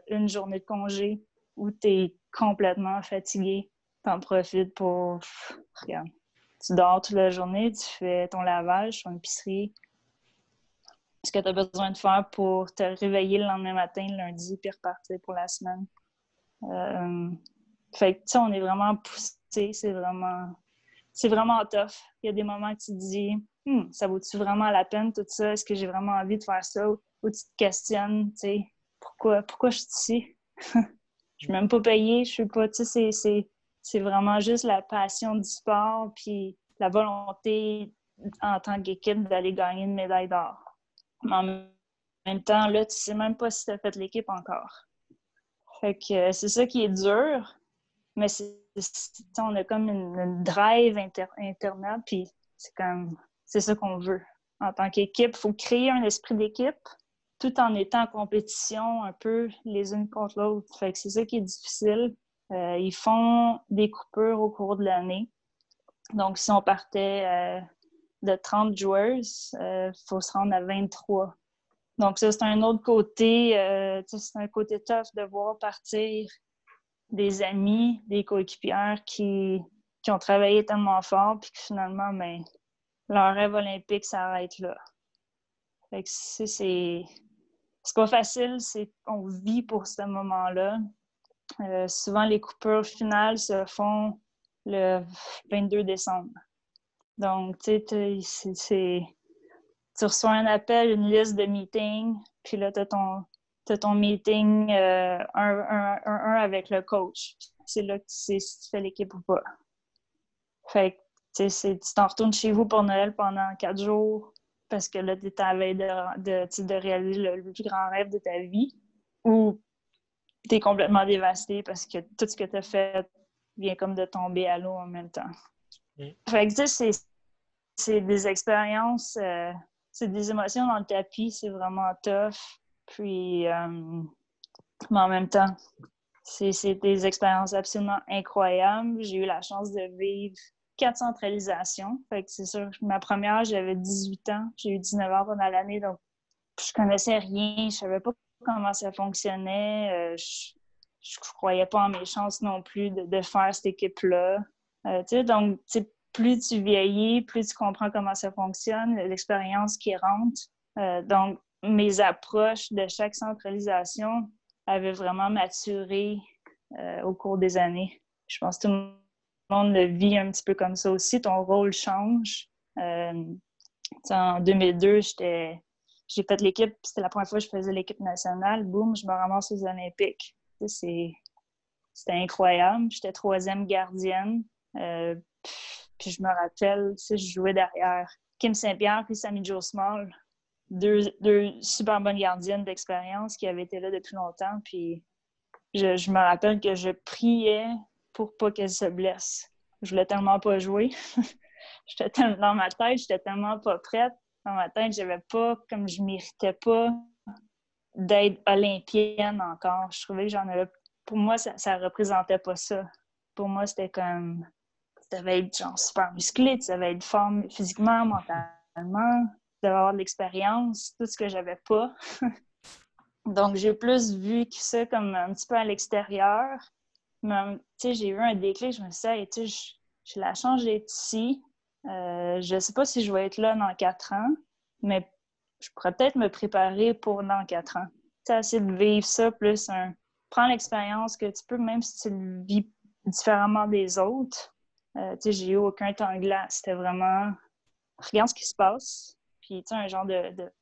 Speaker 3: une journée de congé où tu es complètement fatigué, t'en profites pour. Regarde, tu dors toute la journée, tu fais ton lavage, ton épicerie. Ce que tu as besoin de faire pour te réveiller le lendemain matin, le lundi, puis repartir pour la semaine. Euh, fait que, tu sais, on est vraiment poussé, c'est vraiment. C'est vraiment tough. Il y a des moments que tu te dis, hmm, ça vaut-tu vraiment la peine tout ça? Est-ce que j'ai vraiment envie de faire ça? Ou tu te questionnes, tu sais, pourquoi, pourquoi je suis ici? *laughs* Je suis même pas payée, je suis pas, tu sais, c'est vraiment juste la passion du sport puis la volonté en tant qu'équipe d'aller gagner une médaille d'or. Mais en même temps, là, tu sais même pas si tu as fait l'équipe encore. Fait que euh, c'est ça qui est dur. Mais on a comme une, drive internet, puis c'est comme c'est ça qu'on veut. En tant qu'équipe, il faut créer un esprit d'équipe tout en étant en compétition un peu les unes contre l'autre. Fait que c'est ça qui est difficile. Euh, ils font des coupures au cours de l'année. Donc, si on partait euh, de 30 joueurs, il euh, faut se rendre à 23. Donc, ça, c'est un autre côté, c'est un côté tough de voir partir des amis, des coéquipières qui, qui ont travaillé tellement fort, puis que finalement, ben, leur rêve olympique s'arrête là. Fait que c'est. C'est pas facile, c'est qu'on vit pour ce moment-là. Euh, souvent, les coupures finales se font le 22 décembre. Donc, tu sais, tu reçois un appel, une liste de meetings, puis là, tu as ton, ton meeting euh, un, un, avec le coach. C'est là que tu sais si tu fais l'équipe ou pas. Fait que, tu t'en retournes chez vous pour Noël pendant quatre jours parce que là, tu es à veille de, de, de réaliser le, plus grand rêve de ta vie ou tu es complètement dévasté parce que tout ce que tu as fait vient comme de tomber à l'eau en même temps. Mm. Fait que, c'est des expériences, euh, c'est des émotions dans le tapis, c'est vraiment tough. Puis, euh, mais en même temps, c'est des expériences absolument incroyables. J'ai eu la chance de vivre quatre centralisations. C'est sûr, ma première, j'avais 18 ans. J'ai eu 19 ans pendant l'année, donc je connaissais rien. Je savais pas comment ça fonctionnait. Euh, je, je croyais pas en mes chances non plus de, faire cette équipe-là. Euh, donc, plus tu vieillis, plus tu comprends comment ça fonctionne, l'expérience qui rentre. Euh, donc, mes approches de chaque centralisation avaient vraiment maturé euh, au cours des années. Je pense que tout le monde le vit un petit peu comme ça aussi. Ton rôle change. Euh, en 2002, j'ai fait l'équipe, c'était la première fois que je faisais l'équipe nationale. Boum, je me ramasse aux Olympiques. C'était incroyable. J'étais troisième gardienne. Euh, puis je me rappelle, je jouais derrière Kim Saint-Pierre puis Sammy Joe Small deux, super bonnes gardiennes d'expérience qui avaient été là depuis longtemps. Puis je, me rappelle que je priais pour pas qu'elles se blessent. Je voulais tellement pas jouer. *laughs* j'étais tellement, dans ma tête, j'étais tellement pas prête. Dans ma tête, j'avais pas, comme je méritais pas d'être olympienne encore. Je trouvais que j'en avais. Pour moi, ça, ça représentait pas ça. Pour moi, c'était comme. Tu devais être genre super musclé, tu devais être forme physiquement, mentalement d'avoir de l'expérience, tout ce que j'avais pas. *laughs* Donc, j'ai plus vu que ça comme un petit peu à l'extérieur. Tu sais, j'ai eu un déclic, je me suis dit, tu sais, j'ai la chance d'être ici. Euh, je sais pas si je vais être là dans quatre ans, mais je pourrais peut-être me préparer pour dans quatre ans. Tu sais, essayer de vivre ça, plus un... Prends l'expérience que tu peux, même si tu le vis différemment des autres. Euh, tu sais, j'ai eu aucun temps glace. C'était vraiment... Regarde ce qui se passe puis un genre de, de,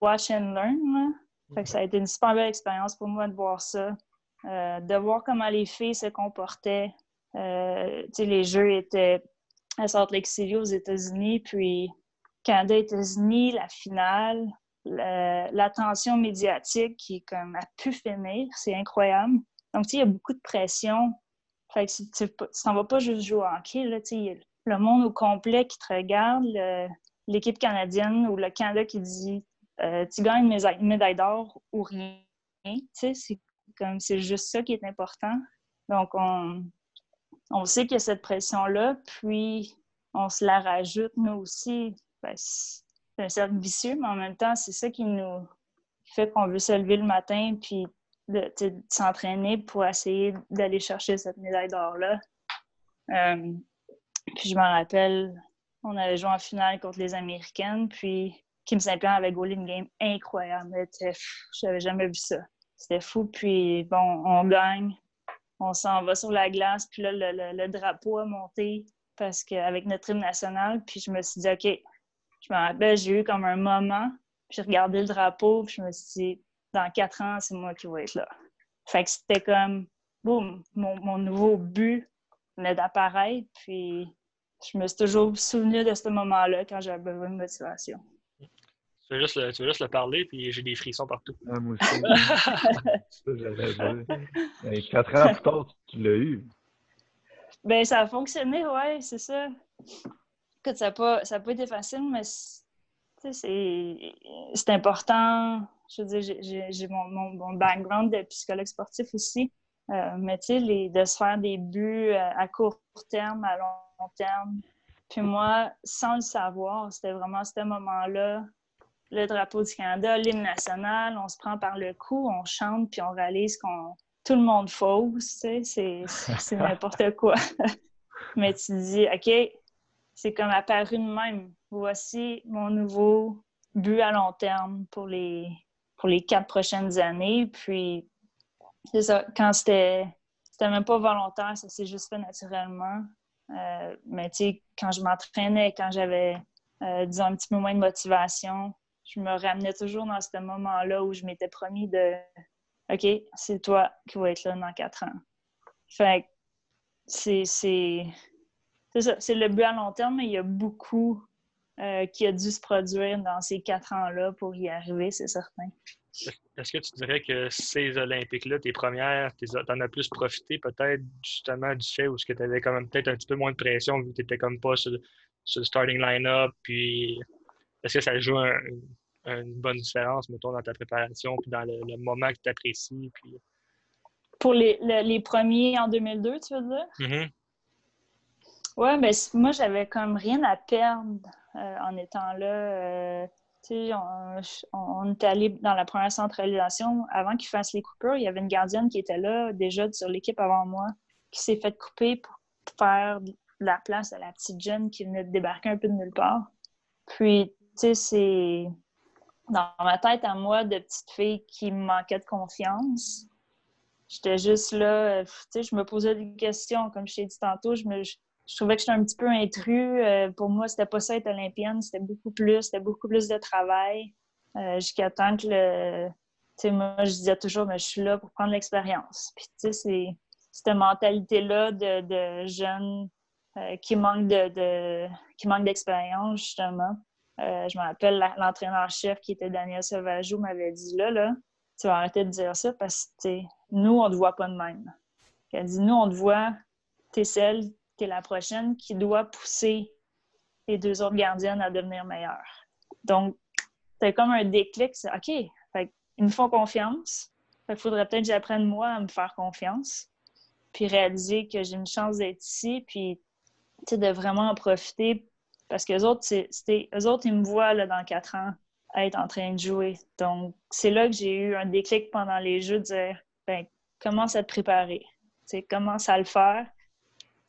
Speaker 3: watch and learn. Fait que ça a été une super belle expérience pour moi de voir ça, euh, de voir comment les filles se comportaient. Euh, les jeux étaient à Salt Lake City aux États-Unis, puis Canada-États-Unis, la finale, l'attention médiatique qui comme a pu finir, c'est incroyable. Donc, il y a beaucoup de pression. Fait que tu t'en vas pas juste jouer au hockey, le monde au complet qui te regarde, l'équipe canadienne ou le Canada qui dit euh, tu gagnes une médaille d'or ou rien. C'est comme c'est juste ça qui est important. Donc on, on sait qu'il y a cette pression-là, puis on se la rajoute nous aussi. Ben, c'est un cercle vicieux, mais en même temps, c'est ça qui nous fait qu'on veut se lever le matin puis de, s'entraîner pour essayer d'aller chercher cette médaille d'or-là. Euh, puis je me rappelle, on avait joué en finale contre les Américaines, puis Kim Saint-Pierre avait goalé une game incroyable. Je n'avais jamais vu ça. C'était fou. Puis bon, on gagne. On s'en va sur la glace, puis là, le, drapeau a monté parce qu'avec notre hymne national, puis je me suis dit, OK, je me rappelle, j'ai eu comme un moment, j'ai regardé le drapeau, puis je me suis dit, dans quatre ans, c'est moi qui vais être là. Fait que c'était comme, boum, mon, mon nouveau but venait d'apparaître, puis je me suis toujours souvenu de ce moment-là quand j'avais besoin de motivation.
Speaker 2: Tu veux juste le, tu veux juste le parler, puis j'ai des frissons partout.
Speaker 1: Ah, moi aussi. ça, *laughs* dire. quatre ans plus tard, tu l'as eu.
Speaker 3: Ben, ça a fonctionné, ouais, c'est ça. Écoute, ça n'a pas, pas été facile, mais c'est important. Je veux dire, j'ai mon, mon, background de psychologue sportif aussi. Euh, mais tu sais, de se faire des buts euh, à court terme, à long terme. Puis moi, sans le savoir, c'était vraiment ce moment-là, le drapeau du Canada, l'hymne national, on se prend par le cou, on chante, puis on réalise qu'on tout le monde fausse, tu sais, c'est n'importe quoi. *laughs* Mais tu dis, OK, c'est comme apparu de même. Voici mon nouveau but à long terme pour les, pour les quatre prochaines années. Puis, c'est ça, quand c'était, même pas volontaire, ça s'est juste fait naturellement. Euh, mais tu sais, quand je m'entraînais, quand j'avais, euh, disons, un petit peu moins de motivation, je me ramenais toujours dans ce moment-là où je m'étais promis de OK, c'est toi qui vas être là dans quatre ans. Fait c'est ça, c'est le but à long terme, mais il y a beaucoup euh, qui a dû se produire dans ces quatre ans-là pour y arriver, c'est certain.
Speaker 2: Est-ce que tu dirais que ces Olympiques-là, tes premières, tu en as plus profité peut-être justement du fait où tu avais quand même peut-être un petit peu moins de pression vu que tu n'étais comme pas sur, le starting line-up, puis est-ce que ça joue une bonne différence, mettons, dans ta préparation, puis dans le, moment que tu apprécies? Puis...
Speaker 3: Pour les, les, premiers en 2002, tu veux dire?
Speaker 2: Mm-hmm.
Speaker 3: Oui, mais moi, j'avais comme rien à perdre euh, en étant là. Euh, on, on, est allé dans la première centralisation. Avant qu'ils fassent les coupures, il y avait une gardienne qui était là déjà sur l'équipe avant moi, qui s'est fait couper pour faire de la place à la petite jeune qui venait de débarquer un peu de nulle part. Puis, tu sais, c'est dans ma tête à moi de petite fille qui me manquait de confiance. J'étais juste là, tu sais, je me posais des questions. Comme je t'ai dit tantôt, je me, je trouvais que j'étais un petit peu intrus. Euh, pour moi, c'était pas ça être olympienne, c'était beaucoup plus, c'était beaucoup plus de travail. Euh, jusqu'à temps que le. Tu sais, moi, je disais toujours, mais je suis là pour prendre l'expérience. Puis, tu sais, c'est cette mentalité-là de, de jeunes euh, qui manquent de, qui manque d'expérience, justement. Je me rappelle l'entraîneur-chef qui était Daniel Sauvageau m'avait dit là, là, tu vas arrêter de dire ça parce que nous, on ne te voit pas de même. Elle dit Nous, on te voit, tu es celle la prochaine qui doit pousser les deux autres gardiennes à devenir meilleures. Donc, c'est comme un déclic, c'est OK, ils me font confiance. Il faudrait peut-être que j'apprenne moi à me faire confiance, puis réaliser que j'ai une chance d'être ici, puis de vraiment en profiter parce que autres, autres, ils me voient là, dans quatre ans être en train de jouer. Donc, c'est là que j'ai eu un déclic pendant les jeux de dire ben, commence à te préparer? commence à le faire?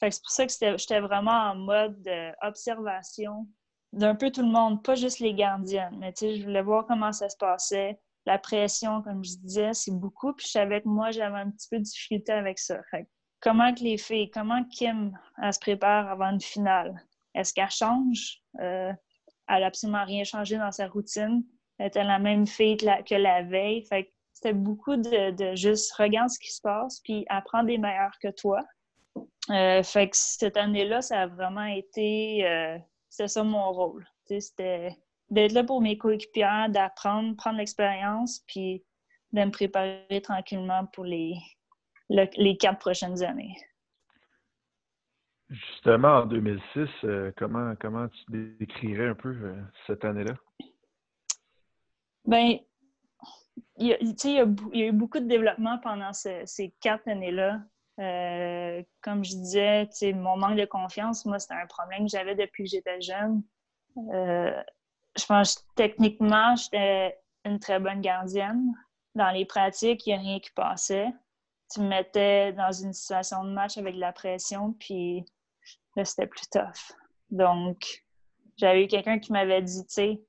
Speaker 3: C'est pour ça que j'étais vraiment en mode observation d'un peu tout le monde, pas juste les gardiennes. Mais je voulais voir comment ça se passait. La pression, comme je disais, c'est beaucoup. Puis je savais que moi, j'avais un petit peu de difficulté avec ça. comment que les filles, comment Kim elle se prépare avant une finale? Est-ce qu'elle change? Euh, elle n'a absolument rien changé dans sa routine. Elle était la même fille que la, veille. Fait c'était beaucoup de, juste regarder ce qui se passe, puis apprendre des meilleurs que toi. Euh, fait que cette année-là, ça a vraiment été. Euh, c'était ça mon rôle. C'était d'être là pour mes coéquipiers, d'apprendre, prendre l'expérience, puis de me préparer tranquillement pour les, les quatre prochaines années.
Speaker 1: Justement, en 2006, euh, comment, comment tu décrirais un peu cette année-là?
Speaker 3: Bien, il y, a, il y, a, eu beaucoup de développement pendant ces quatre années-là. Euh, comme je disais, mon manque de confiance, moi, c'était un problème que j'avais depuis que j'étais jeune. Euh, je pense que techniquement, j'étais une très bonne gardienne. Dans les pratiques, il n'y a rien qui passait. Tu me mettais dans une situation de match avec de la pression, puis là, c'était plus tough. Donc, j'avais eu quelqu'un qui m'avait dit, tu sais,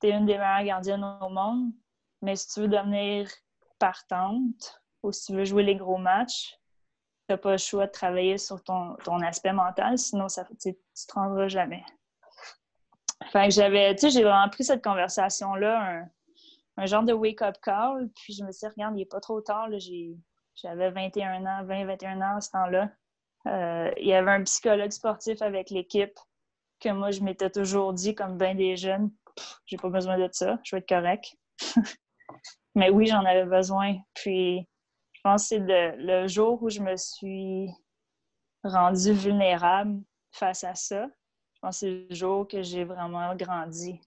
Speaker 3: t'es une des meilleures gardiennes au monde, mais si tu veux devenir partante ou si tu veux jouer les gros matchs, tu n'as pas le choix de travailler sur ton, ton aspect mental, sinon ça, tu te rendras jamais. Fait que j'avais, tu sais, j'ai vraiment pris cette conversation-là, un, genre de wake-up call, puis je me suis dit, regarde, il n'est pas trop tard, j'avais 21 ans, 20, 21 ans à ce temps-là. Euh, il y avait un psychologue sportif avec l'équipe que moi, je m'étais toujours dit, comme bien des jeunes, j'ai pas besoin de ça, je vais être correct. *laughs* Mais oui, j'en avais besoin. Puis, je pense que c'est le, jour où je me suis rendue vulnérable face à ça. Je pense que c'est le jour que j'ai vraiment grandi.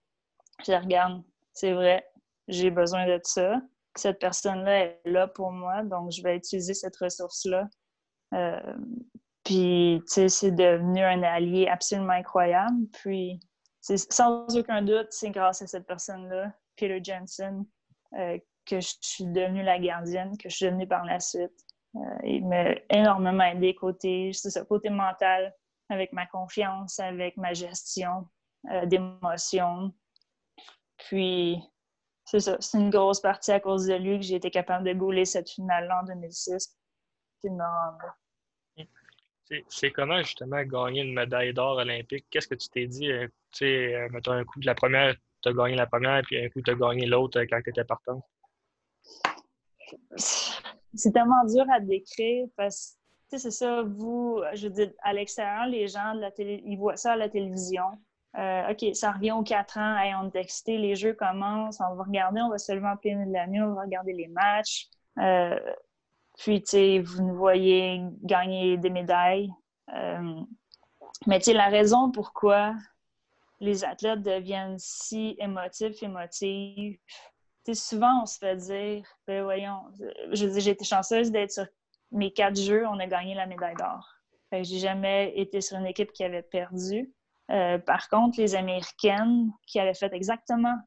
Speaker 3: Je regarde, c'est vrai, j'ai besoin de ça. Cette personne-là est là pour moi, donc je vais utiliser cette ressource-là. Euh, puis, tu sais, c'est devenu un allié absolument incroyable. Puis, sans aucun doute, c'est grâce à cette personne-là, Peter Jensen, euh, que je suis devenue la gardienne, que je suis devenue par la suite. Euh, il m'a énormément aidé côté, ça, côté mental, avec ma confiance, avec ma gestion euh, d'émotions. Puis, c'est ça, c'est une grosse partie à cause de lui que j'ai été capable de gauler cette finale-là en 2006. C'est énorme.
Speaker 2: C'est comment justement gagner une médaille d'or olympique? Qu'est-ce que tu t'es dit? Euh, tu sais, euh, mettons un coup de la première, tu as gagné la première, puis un coup, tu as gagné l'autre euh, quand tu étais partant?
Speaker 3: C'est tellement dur à décrire parce que c'est ça, vous, je veux dire, à l'extérieur, les gens de la télé, ils voient ça à la télévision. OK, ça revient aux quatre ans, on est excité, les jeux commencent, on va regarder, on va se lever en plein de la nuit, on va regarder les matchs. Puis, tu sais, vous nous voyez gagner des médailles. Euh, mais, tu sais, la raison pourquoi les athlètes deviennent si émotifs, émotifs, tu sais, souvent, on se fait dire, ben voyons, je dire, j'ai été chanceuse d'être sur mes quatre jeux, on a gagné la médaille d'or. Fait j'ai jamais été sur une équipe qui avait perdu. Euh, par contre, les Américaines qui avaient fait exactement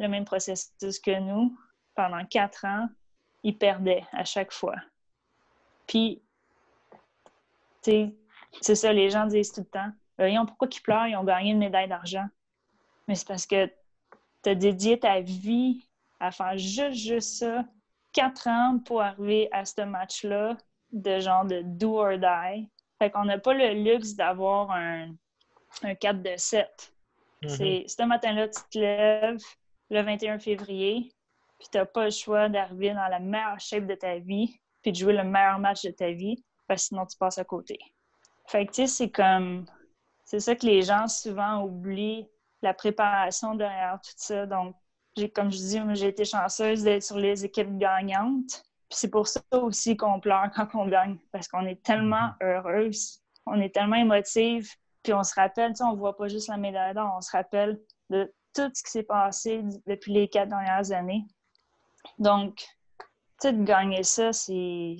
Speaker 3: le même processus que nous pendant quatre ans, ils perdaient à chaque fois. Puis, c'est ça, les gens disent tout le temps. Voyons, pourquoi ils pleurent? Ils ont gagné une médaille d'argent. Mais c'est parce que tu as dédié ta vie à faire juste, juste ça, quatre ans pour arriver à ce match-là de genre de do or die. Fait qu'on n'a pas le luxe d'avoir un, un 4 de 7. Mm-hmm. C'est ce matin-là, tu te lèves le 21 février, puis tu n'as pas le choix d'arriver dans la meilleure shape de ta vie, puis de jouer le meilleur match de ta vie, parce que sinon tu passes à côté. Fait que, tu sais, c'est comme. C'est ça que les gens souvent oublient, la préparation derrière tout ça. Donc, comme je dis, j'ai été chanceuse d'être sur les équipes gagnantes. Puis c'est pour ça aussi qu'on pleure *laughs* quand on gagne, parce qu'on est tellement mhm. heureuse, on est tellement émotive, puis on se rappelle, tu sais, on voit pas juste la médaille d'or, on se rappelle de tout ce qui s'est passé depuis les quatre dernières années. Donc, tu de gagner ça, c'est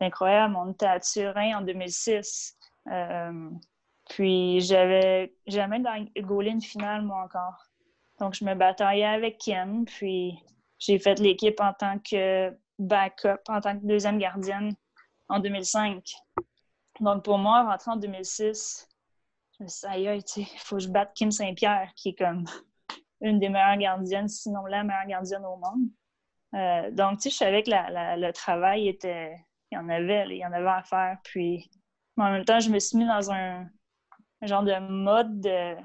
Speaker 3: incroyable. On était à Turin en 2006. Euh, puis, j'avais jamais gaulé une finale, moi, encore. Donc, je me bataillais avec Kim. Puis, j'ai fait l'équipe en tant que backup, en tant que deuxième gardienne en 2005. Donc, pour moi, rentrer en 2006, je me suis dit, il faut que je batte Kim Saint-Pierre, qui est comme une des meilleures gardiennes, sinon la meilleure gardienne au monde. Euh, donc, tu sais, je savais que le travail était. Il y en avait, il y en avait à faire. Puis, en même temps, je me suis mis dans un, genre de mode de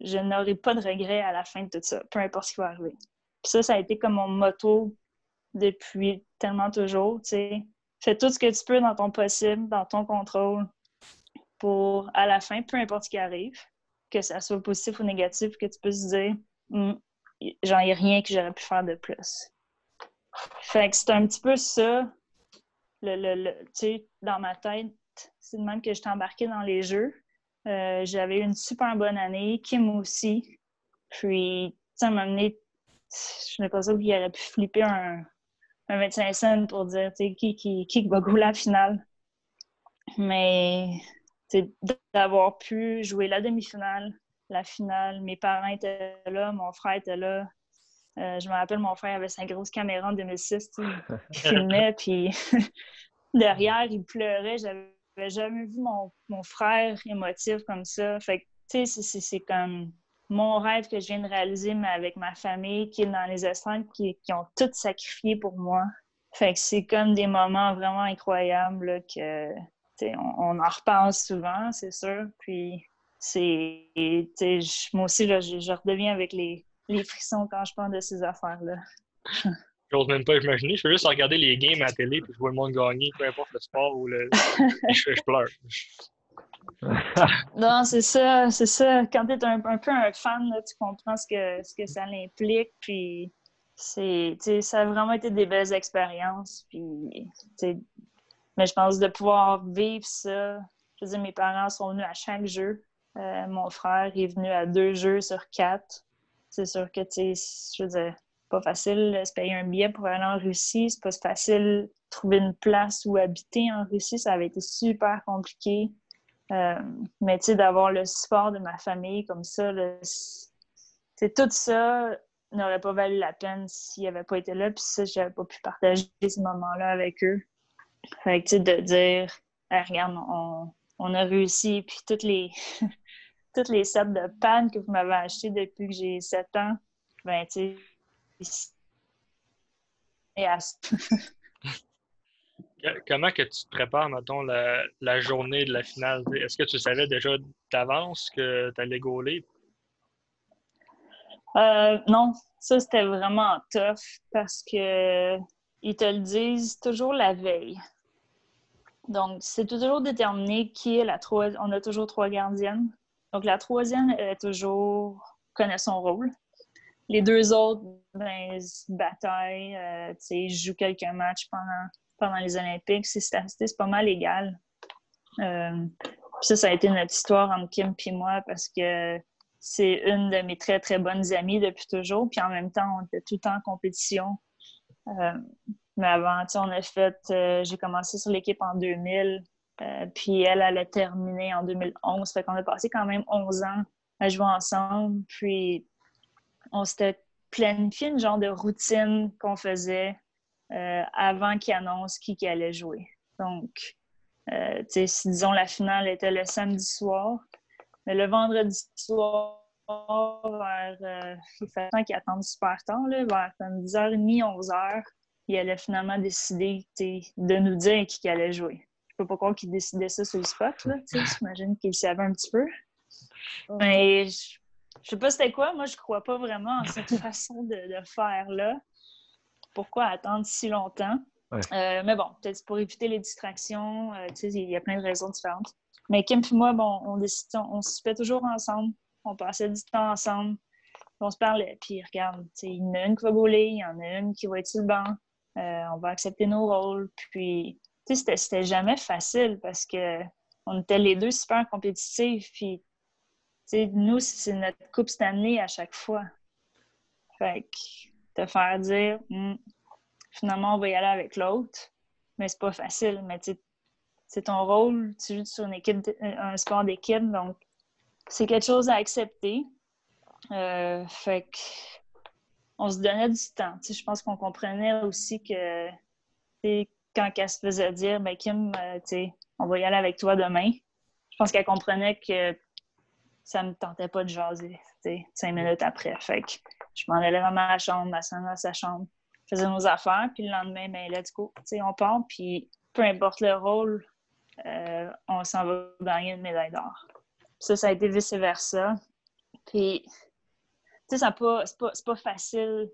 Speaker 3: je n'aurai pas de regrets à la fin de tout ça, peu importe ce qui va arriver. Puis ça, ça a été comme mon motto depuis tellement toujours, tu sais. Fais tout ce que tu peux dans ton possible, dans ton contrôle, pour, à la fin, peu importe ce qui arrive, que ça soit positif ou négatif, que tu puisses dire, hum, j'en ai rien que j'aurais pu faire de plus. Fait que c'est un petit peu ça, le, le, tu sais, dans ma tête, c'est de même que j'étais embarquée dans les jeux. Euh, j'avais une super bonne année, Kim aussi. Puis, sais, m'a amené, je n'ai pas sûr qu'il aurait pu flipper un, un 25 cents pour dire, tu sais, qui, qui, qui va gouler la finale. Mais, d'avoir pu jouer la demi-finale, la finale, mes parents étaient là, mon frère était là, euh, je me rappelle, mon frère avait sa grosse caméra en 2006, il *laughs* filmait, puis *laughs* derrière, il pleurait. J'avais jamais vu mon, mon, frère émotif comme ça. Fait que, tu sais, c'est comme mon rêve que je viens de réaliser, mais avec ma famille qui est dans les estrades, qui, qui ont tout sacrifié pour moi. Fait que c'est comme des moments vraiment incroyables là, que, on, on, en repense souvent, c'est sûr. Puis, c'est, moi aussi, là, je, je redeviens avec les les frissons quand je parle de ces affaires-là. *laughs*
Speaker 2: J'ose même pas imaginer. Je peux juste regarder les games à la télé puis je vois le monde gagner, peu importe le sport ou le. je, je pleure.
Speaker 3: non, c'est ça, c'est ça. Quand tu es un, peu un fan, tu comprends ce que, ce que ça implique. Puis, c'est, ça a vraiment été des belles expériences. Puis, mais je pense de pouvoir vivre ça. Je veux dire, mes parents sont venus à chaque jeu. Euh, mon frère est venu à deux jeux sur quatre. C'est sûr que, tu je pas facile de se payer un billet pour aller en Russie. C'est pas facile de trouver une place où habiter en Russie. Ça avait été super compliqué. Euh, mais tu sais, d'avoir le support de ma famille comme ça, tout ça n'aurait pas valu la peine s'il avait pas été là. Puis ça, j'avais pas pu partager ces moments-là avec eux. Fait que, tu sais, de dire, regarde, on, a réussi, puis toutes les, *laughs* toutes les sets de panne que vous m'avez achetées depuis que j'ai 7 ans, ben, tu sais, et à...
Speaker 2: Comment que tu te prépares, mettons, la, journée de la finale? Est-ce que tu savais déjà d'avance que tu allais gauler?
Speaker 3: Euh, non, ça c'était vraiment tough parce que ils te le disent toujours la veille. Donc, c'est toujours déterminé qui est la troisième. On a toujours trois gardiennes. Donc, la troisième, elle est toujours connaît son rôle. Les deux autres, ben, bataillent, euh, jouent quelques matchs pendant pendant les Olympiques. C'est pas mal égal. Euh, ça, ça a été notre histoire entre Kim et moi parce que c'est une de mes très, très bonnes amies depuis toujours. Puis en même temps, on était tout le temps en compétition. Euh, mais avant, on a fait, euh, j'ai commencé sur l'équipe en 2000, puis elle, elle a terminé en 2011. Fait qu'on a passé quand même 11 ans à jouer ensemble. Puis on s'était planifié une genre de routine qu'on faisait euh, avant qu'il annonce qui, allait jouer. Donc, euh, disons la finale était le samedi soir, mais le vendredi soir, vers, euh, il fait temps qu'il attende super tard, vers 10h30, 11h, il allait finalement décider de nous dire qui allait jouer. Je peux pas croire qu'il décidait ça sur le spot, là, j'imagine qu'il savait un petit peu. Mais je, je sais pas c'était quoi, moi je crois pas vraiment en cette *laughs* façon de, de faire là pourquoi attendre si longtemps? Euh, mais bon, peut-être pour éviter les distractions, euh, il y a plein de raisons différentes. Mais Kim et moi, bon, on, décide, on, se fait toujours ensemble. On passait du temps ensemble. On se parlait. Puis regarde, il y en a une qui va bouler, il y en a une qui va être sur le banc. Euh, on va accepter nos rôles. Puis, c'était jamais facile parce que on était les deux super compétitifs. Puis, nous, c'est notre coupe cette année à chaque fois. Fait que te faire dire hmm, finalement on va y aller avec l'autre, mais c'est pas facile. Mais c'est ton rôle, tu joues sur une équipe, un sport d'équipe, donc c'est quelque chose à accepter. Euh, fait que on se donnait du temps. je pense qu'on comprenait aussi que quand elle se faisait dire ben Kim, euh, on va y aller avec toi demain, je pense qu'elle comprenait que ça me tentait pas de jaser cinq minutes après. Fait que je m'en allais dans ma chambre, ma soeur dans sa chambre, faisais nos affaires, puis le lendemain, ben, let's go. on part, puis peu importe le rôle, euh, on s'en va gagner une médaille d'or. Ça, ça a été vice-versa. Puis, tu sais, c'est pas, pas, pas facile,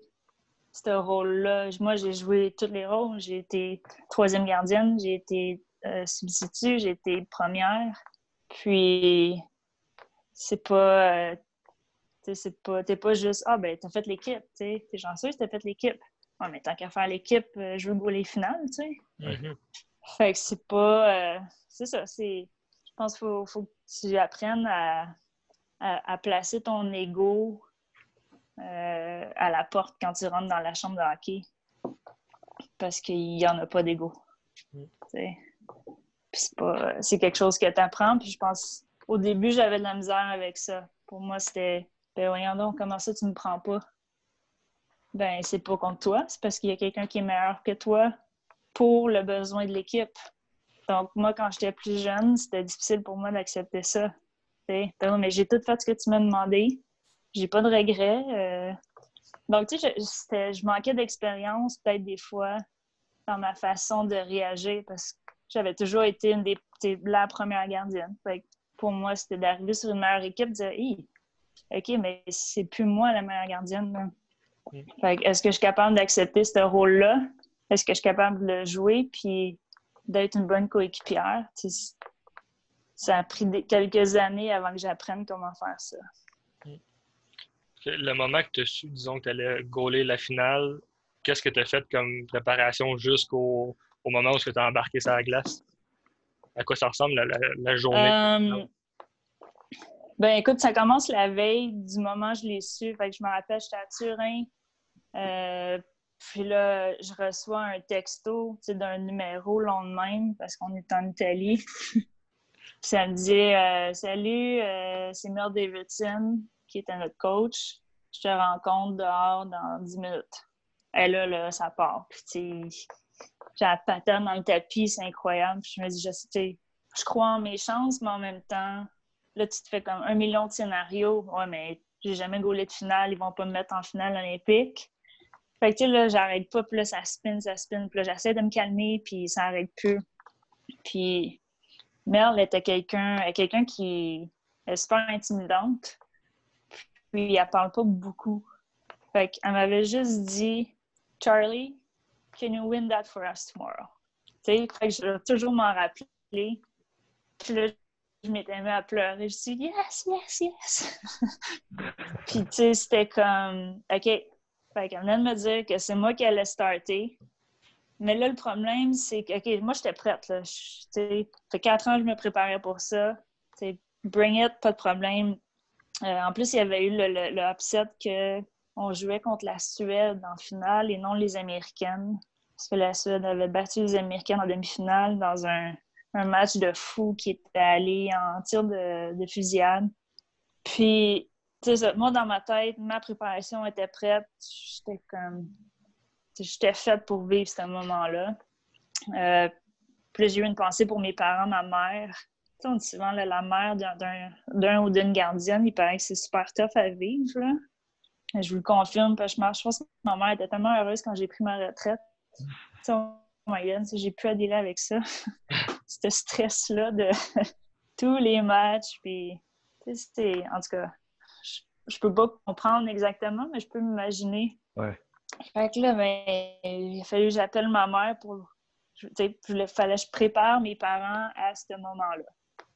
Speaker 3: ce rôle-là. Moi, j'ai joué tous les rôles. J'ai été troisième gardienne, j'ai été euh, substitut, j'ai été première. Puis, c'est pas. Euh, c'est pas, t'es pas juste, ah, ben, t'as fait l'équipe, tu sais. T'es chanceux, t'as fait l'équipe. Ouais, mais tant qu'à faire l'équipe, euh, je veux goûter les finales, tu sais. Mm-hmm. Fait que c'est pas. Euh, c'est ça, c'est. Je pense qu'il faut, faut, que tu apprennes à, à, placer ton ego euh, à la porte quand tu rentres dans la chambre de hockey. Parce qu'il n'y en a pas d'ego. Mm. C'est quelque chose que tu apprends. Puis je pense, au début, j'avais de la misère avec ça. Pour moi, c'était ben voyons donc, comment ça tu me prends pas? Ben, c'est pas contre toi, c'est parce qu'il y a quelqu'un qui est meilleur que toi pour le besoin de l'équipe. Donc, moi, quand j'étais plus jeune, c'était difficile pour moi d'accepter ça. Mais j'ai tout fait ce que tu m'as demandé. J'ai pas de regrets. Euh. Donc, tu sais, je, je, manquais d'expérience, peut-être des fois, dans ma façon de réagir parce que j'avais toujours été une des, la première gardienne. pour moi, c'était d'arriver sur une meilleure équipe, de dire, OK, mais c'est plus moi la meilleure gardienne. Mm. Est-ce que je suis capable d'accepter ce rôle-là? Est-ce que je suis capable de le jouer puis d'être une bonne coéquipière? ça a pris quelques années avant que j'apprenne comment faire ça.
Speaker 2: Le moment que tu as su, disons, que tu allais gauler la finale, qu'est-ce que tu as fait comme préparation jusqu'au moment où tu as embarqué sur la glace? À quoi ça ressemble la, journée?
Speaker 3: Euh, ben écoute, ça commence la veille du moment où je l'ai su. Fait que je me rappelle, j'étais à Turin. Euh, puis là, je reçois un texto d'un numéro le lendemain parce qu'on est en Italie. *laughs* ça me dit euh, Salut, c'est Mel Davidson qui était notre coach. Je te rencontre dehors dans 10 minutes. Et là, là ça part. Puis, j'ai la patate dans le tapis, c'est incroyable. Puis je me dis, je, sais, je crois en mes chances, mais en même temps, là, tu te fais comme un million de scénarios. Ouais, mais j'ai jamais gaulé de finale, ils vont pas me mettre en finale olympique. Fait que, là, j'arrête pas, puis là, ça spin, ça spin. Puis là, j'essaie de me calmer, puis ça arrête plus. Puis Mel était quelqu'un quelqu'un qui est super intimidante. Puis elle parle pas beaucoup. Fait qu'elle m'avait juste dit Charlie, can you win that for us tomorrow? Tu fait que je vais toujours m'en rappeler. Puis là, je m'étais mis à pleurer. Je suis yes, yes, yes. *laughs* Puis tu sais, c'était comme OK. Fait qu'elle venait de me dire que c'est moi qui allais starter. Mais là, le problème, c'est que, OK, moi, j'étais prête. Là. Fait quatre ans que je me préparais pour ça. T'sais, bring it, pas de problème. Euh, en plus, il y avait eu le, upset qu'on jouait contre la Suède en finale et non les Américaines. Parce que la Suède avait battu les Américaines en demi-finale dans un, match de fou qui était allé en tir de, de fusillade. Puis, ça, moi, dans ma tête, ma préparation était prête. J'étais comme j'étais faite pour vivre ce moment-là. Euh, puis j'ai eu une pensée pour mes parents, ma mère. On dit souvent la mère d'un ou d'une gardienne, il paraît que c'est super tough à vivre. Je vous le confirme, parce que je, pense que ma mère était tellement heureuse quand j'ai pris ma retraite. oh my God, j'ai pu adhérer avec ça. *laughs* Ce stress-là de *laughs* tous les matchs. Puis, en tout cas, je, je peux pas comprendre exactement, mais je peux m'imaginer.
Speaker 1: Ouais.
Speaker 3: Fait que là, ben, il a fallu que j'appelle ma mère pour. Il fallait que je prépare mes parents à ce moment-là.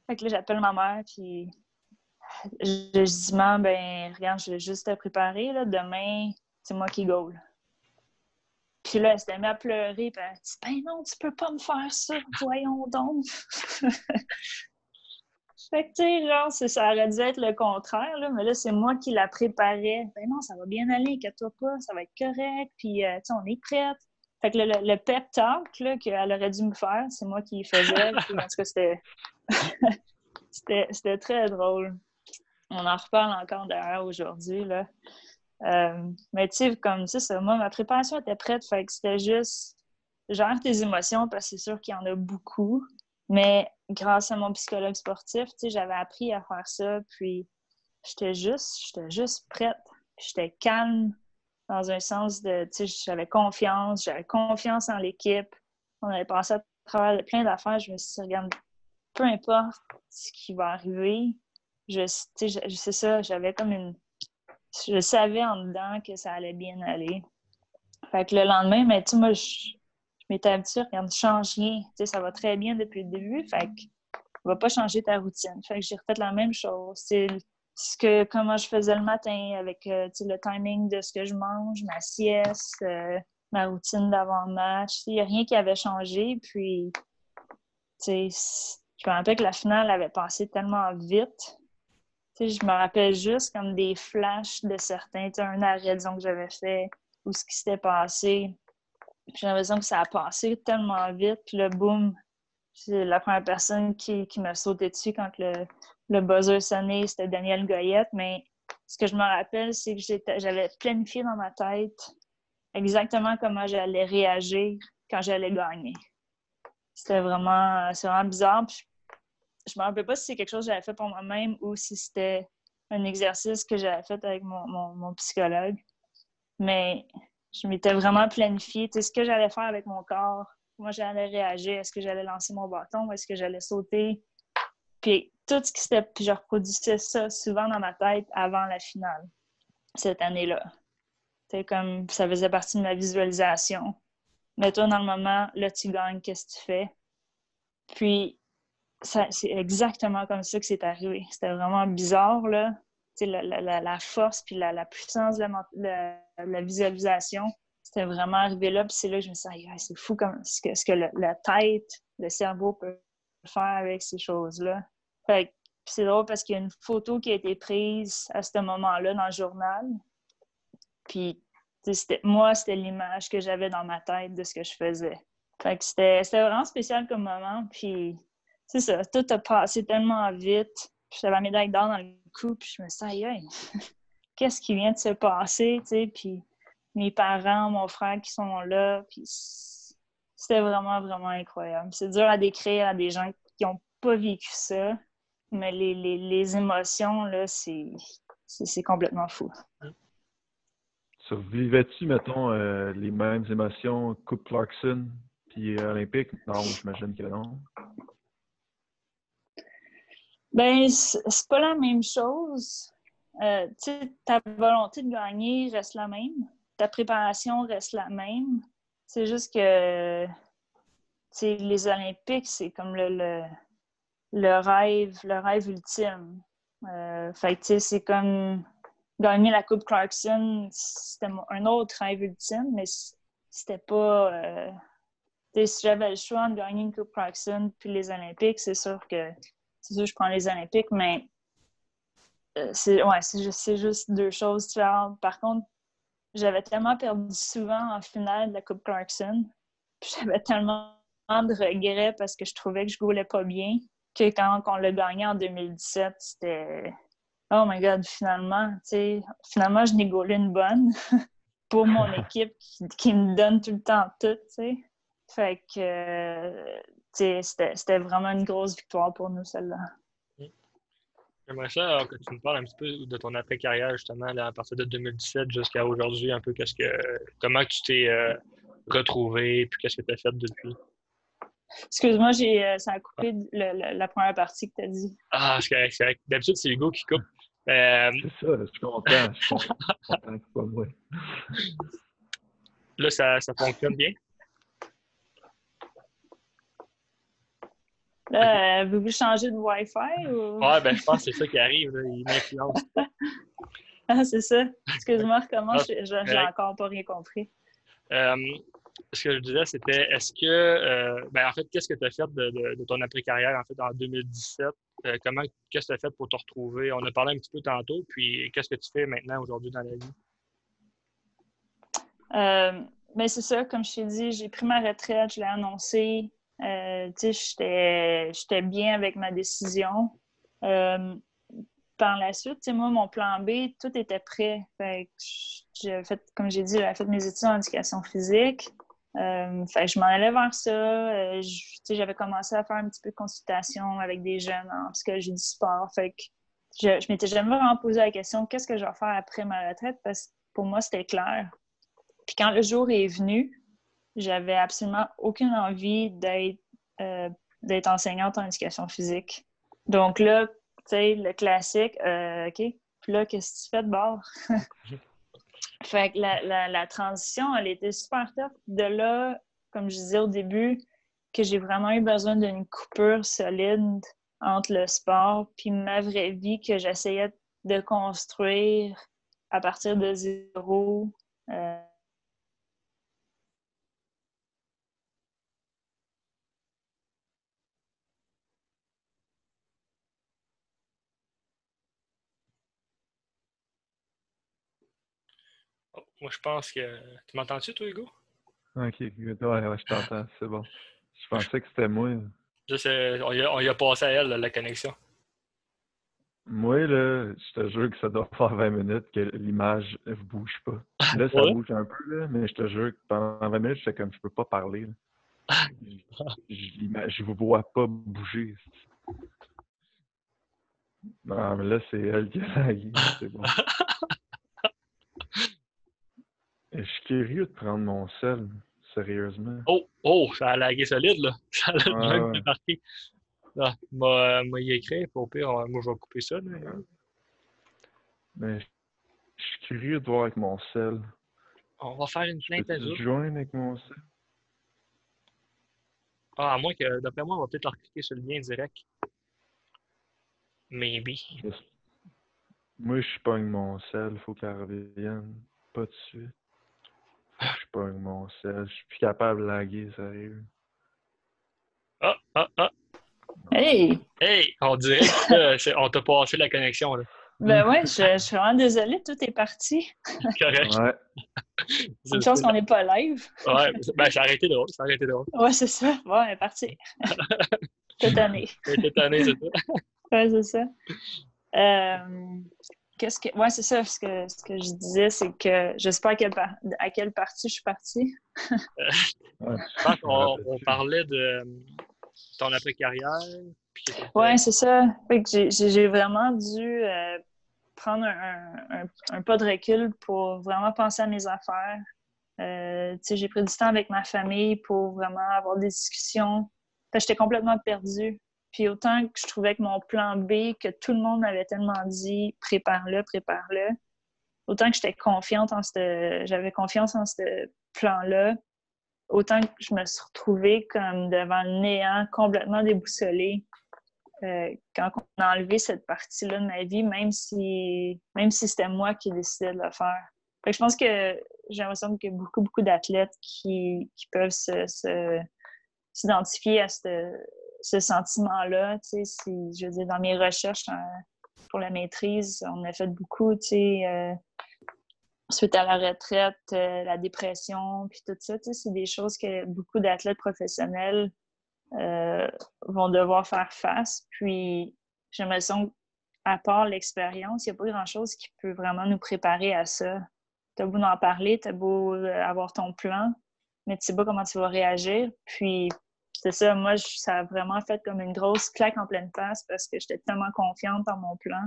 Speaker 3: Fait que là, j'appelle ma mère, puis je, dis, maman, ben, regarde, je vais juste te préparer. Là. Demain, c'est moi qui goal. Puis là, elle s'était mise à pleurer, puis elle dit, ben non, tu peux pas me faire ça, voyons donc. *laughs* Fait que, tu sais, genre, ça aurait dû être le contraire, là, mais là, c'est moi qui la préparais. Ben non, ça va bien aller, inquiète-toi pas, ça va être correct, puis, euh, tu on est prête. Fait que le, le, pep talk qu'elle aurait dû me faire, c'est moi qui le faisais. *laughs* Puis, en tout cas, *laughs* c'était... c'était très drôle. On en reparle encore d'ailleurs aujourd'hui. Là. Euh, mais tu sais, comme ça, moi, ma préparation était prête. Fait que c'était juste genre tes émotions parce que c'est sûr qu'il y en a beaucoup. Mais grâce à mon psychologue sportif, j'avais appris à faire ça. Puis j'étais juste, j'étais juste prête. J'étais calme dans un sens de, j'avais confiance, j'avais confiance en l'équipe. On avait passé à travers plein d'affaires. Je me suis dit, regarde, peu importe ce qui va arriver, je, je sais ça, j'avais comme une. Je savais en dedans que ça allait bien aller. Fait que le lendemain, mais tu moi, je, je m'étais habituée, regarde, change rien. Tu sais, ça va très bien depuis le début, fait que va pas changer ta routine. Fait que j'ai refait la même chose. C'est ce que comment je faisais le matin avec euh, le timing de ce que je mange, ma sieste, euh, ma routine d'avant-match. Il n'y a rien qui avait changé. Puis, je me rappelle que la finale avait passé tellement vite. je me rappelle juste comme des flashs de certains, un arrêt, disons, que j'avais fait ou ce qui s'était passé. J'ai l'impression que ça a passé tellement vite. Puis le boom, c'est la première personne qui, qui m'a sauté dessus quand le, le buzzer sonnait, c'était Daniel Goyette. Mais ce que je me rappelle, c'est que j'avais planifié dans ma tête exactement comment j'allais réagir quand j'allais gagner. C'était vraiment, vraiment bizarre. je me rappelle pas si c'est quelque chose que j'avais fait pour moi-même ou si c'était un exercice que j'avais fait avec mon, mon, mon psychologue. Mais je m'étais vraiment planifié, ce que j'allais faire avec mon corps, comment j'allais réagir, est-ce que j'allais lancer mon bâton, est-ce que j'allais sauter. Puis tout ce qui s'était, puis je reproduisais ça souvent dans ma tête avant la finale, cette année-là. C'est comme, ça faisait partie de ma visualisation. Mais toi, dans le moment, là, tu gagnes, qu'est-ce que tu fais? Puis, c'est exactement comme ça que c'est arrivé. C'était vraiment bizarre, là. La, la, la, force puis la, puissance de la, visualisation, c'était vraiment arrivé là. Puis c'est là que je me suis dit, c'est fou comme ce que, ce que la tête, le cerveau peut faire avec ces choses-là. C'est drôle parce qu'il y a une photo qui a été prise à ce moment-là dans le journal. Puis moi, c'était l'image que j'avais dans ma tête de ce que je faisais. Fait que c'était vraiment spécial comme moment. Puis c'est ça, tout a passé tellement vite. J'avais la médaille d'or dans le cou, puis je me suis dit, *laughs* qu'est-ce qui vient de se passer, tu sais? Puis mes parents, mon frère qui sont là, puis c'était vraiment, vraiment incroyable. C'est dur à décrire à des gens qui n'ont pas vécu ça, mais les, les, les émotions, là, c'est complètement fou.
Speaker 1: Survivais-tu, mettons, euh, les mêmes émotions Coupe Clarkson puis Olympique? Non, j'imagine que non.
Speaker 3: Ben, c'est pas la même chose. Euh, ta volonté de gagner reste la même. Ta préparation reste la même. C'est juste que les Olympiques, c'est comme le, le, rêve, le rêve ultime. Euh, fait c'est comme gagner la Coupe Clarkson, c'était un autre rêve ultime, mais c'était pas. Euh, si j'avais le choix de gagner une Coupe Clarkson puis les Olympiques, c'est sûr que c'est sûr je prends les Olympiques, mais euh, c'est c'est juste deux choses différentes. Par contre, j'avais tellement perdu souvent en finale de la Coupe Clarkson, j'avais tellement de regrets parce que je trouvais que je goulais pas bien que quand on l'a gagné en 2017, c'était oh my god, finalement, tu sais, finalement, je n'ai gaulé une bonne *laughs* pour mon *laughs* équipe qui, me donne tout le temps tout, tu sais. Fait que, tu sais, c'était vraiment une grosse victoire pour nous, celle-là.
Speaker 2: J'aimerais ça que tu nous parles un petit peu de ton après-carrière, justement, à partir de 2017 jusqu'à aujourd'hui, un peu qu'est-ce que comment tu t'es euh, retrouvé, puis qu'est-ce que tu as fait depuis?
Speaker 3: Excuse-moi, j'ai euh, ça a coupé la première partie que tu as dit.
Speaker 2: Ah, c'est correct, D'habitude, c'est Hugo qui coupe.
Speaker 1: Euh... C'est ça, je suis content. Je suis content que pas moi.
Speaker 2: Là, ça, ça fonctionne bien?
Speaker 3: Là, vous changer de Wi-Fi? Ou...
Speaker 2: Ouais, ben, je pense que c'est ça qui arrive. Là. Il m'influence. *laughs*
Speaker 3: ah, c'est ça. Excuse-moi, comment ah, je n'ai encore pas rien compris.
Speaker 2: Euh, ce que je disais, c'était est-ce que, euh, ben, en fait, qu'est-ce que tu as fait de, ton après-carrière en fait en 2017? Euh, comment, qu'est-ce que tu as fait pour te retrouver? On a parlé un petit peu tantôt, puis qu'est-ce que tu fais maintenant aujourd'hui dans la vie?
Speaker 3: Euh, ben, c'est ça, comme je t'ai dit, j'ai pris ma retraite, je l'ai annoncé. j'étais bien avec ma décision. par la suite, moi, mon plan B, tout était prêt. Fait fait, comme j'ai dit, j'avais fait mes études en éducation physique. Euh, je m'en allais vers ça. Euh, j'avais commencé à faire un petit peu de consultation avec des jeunes en psychologie du sport. Fait que je, je m'étais jamais vraiment posé la question qu'est-ce que je vais faire après ma retraite? Parce que pour moi, c'était clair. Puis quand le jour est venu, j'avais absolument aucune envie d'être euh, enseignante en éducation physique. Donc là, tu le classique, OK, puis là, qu'est-ce que tu fais de bord? *laughs* Fait que la, transition, elle était super tough. De là, comme je disais au début, que j'ai vraiment eu besoin d'une coupure solide entre le sport puis ma vraie vie que j'essayais de construire à partir de zéro. Euh,
Speaker 2: Moi, je pense que. Tu m'entends-tu, toi, Hugo?
Speaker 1: Ok, ouais, je t'entends, c'est bon. Je pensais que c'était moi.
Speaker 2: On y, a, passé à elle, la connexion.
Speaker 1: Moi, là, je te jure que ça doit faire 20 minutes que l'image ne bouge pas. *laughs* Là, ça bouge un peu, là, mais je te jure que pendant 20 minutes, j'étais comme je peux pas parler. *laughs* je, ne vous vois pas bouger. Non, mais là, c'est elle qui a *laughs* c'est bon. Je suis curieux de prendre mon sel, sérieusement?
Speaker 2: Oh, oh, ça a lagué solide, là. *laughs* Ça a ouais, ouais. Là, m'a y écrit, pour pire, moi, je vais couper ça. Là.
Speaker 1: Mais je suis curieux de voir avec mon sel.
Speaker 2: On va faire une plainte à
Speaker 1: joindre avec mon sel?
Speaker 2: Ah, à moins que, d'après moi, on va peut-être leur cliquer sur le lien direct. Maybe.
Speaker 1: Moi, je pogne mon sel, faut qu'elle revienne. Pas de suite. Je pogne mon sel. Je suis plus capable de laguer, sérieux.
Speaker 2: Ah, ah, ah.
Speaker 3: Hey!
Speaker 2: Hey! On dirait qu'on *laughs* t'a passé la connexion, là.
Speaker 3: Ben ouais, je, suis vraiment désolée, tout est parti. *laughs*
Speaker 2: Correct.
Speaker 1: Ouais. *laughs*
Speaker 3: Une chance qu'on n'est pas live.
Speaker 2: ouais, ben j'ai arrêté drôle, j'ai arrêté drôle.
Speaker 3: Ouais, c'est ça. Bon, elle est partie. Toute année.
Speaker 2: Toute année, c'est ça.
Speaker 3: ouais, c'est ça. Euh, qu'est-ce que. Ouais, c'est ça. Ce que, ce que je disais, c'est que je sais pas à quelle, à quelle partie je suis partie.
Speaker 1: ouais.
Speaker 2: Je pense qu'on on parlait de ton après-carrière.
Speaker 3: Oui, c'est ça. J'ai vraiment dû euh, prendre un, un, pas de recul pour vraiment penser à mes affaires. Euh, j'ai pris du temps avec ma famille pour vraiment avoir des discussions. J'étais complètement perdue. Puis autant que je trouvais que mon plan B, que tout le monde m'avait tellement dit prépare-le, prépare-le, autant que j'étais confiante en ce j'avais confiance en ce plan-là, autant que je me suis retrouvée comme devant le néant, complètement déboussolée. Euh, quand on a enlevé cette partie-là de ma vie, même si, même si c'était moi qui décidais de le faire. je pense que j'ai l'impression qu'il y a beaucoup, beaucoup d'athlètes qui, qui, peuvent s'identifier à ce, ce sentiment-là. Si, je veux dire, dans mes recherches pour la maîtrise, on a fait beaucoup, tu sais, euh, suite à la retraite, euh, la dépression, puis tout ça, c'est des choses que beaucoup d'athlètes professionnels euh, vont devoir faire face. Puis j'ai l'impression qu'à part l'expérience, il n'y a pas grand-chose qui peut vraiment nous préparer à ça. Tu as beau en parler, tu as beau avoir ton plan, mais tu sais pas comment tu vas réagir. Puis c'est ça, moi, ça a vraiment fait comme une grosse claque en pleine face parce que j'étais tellement confiante dans mon plan.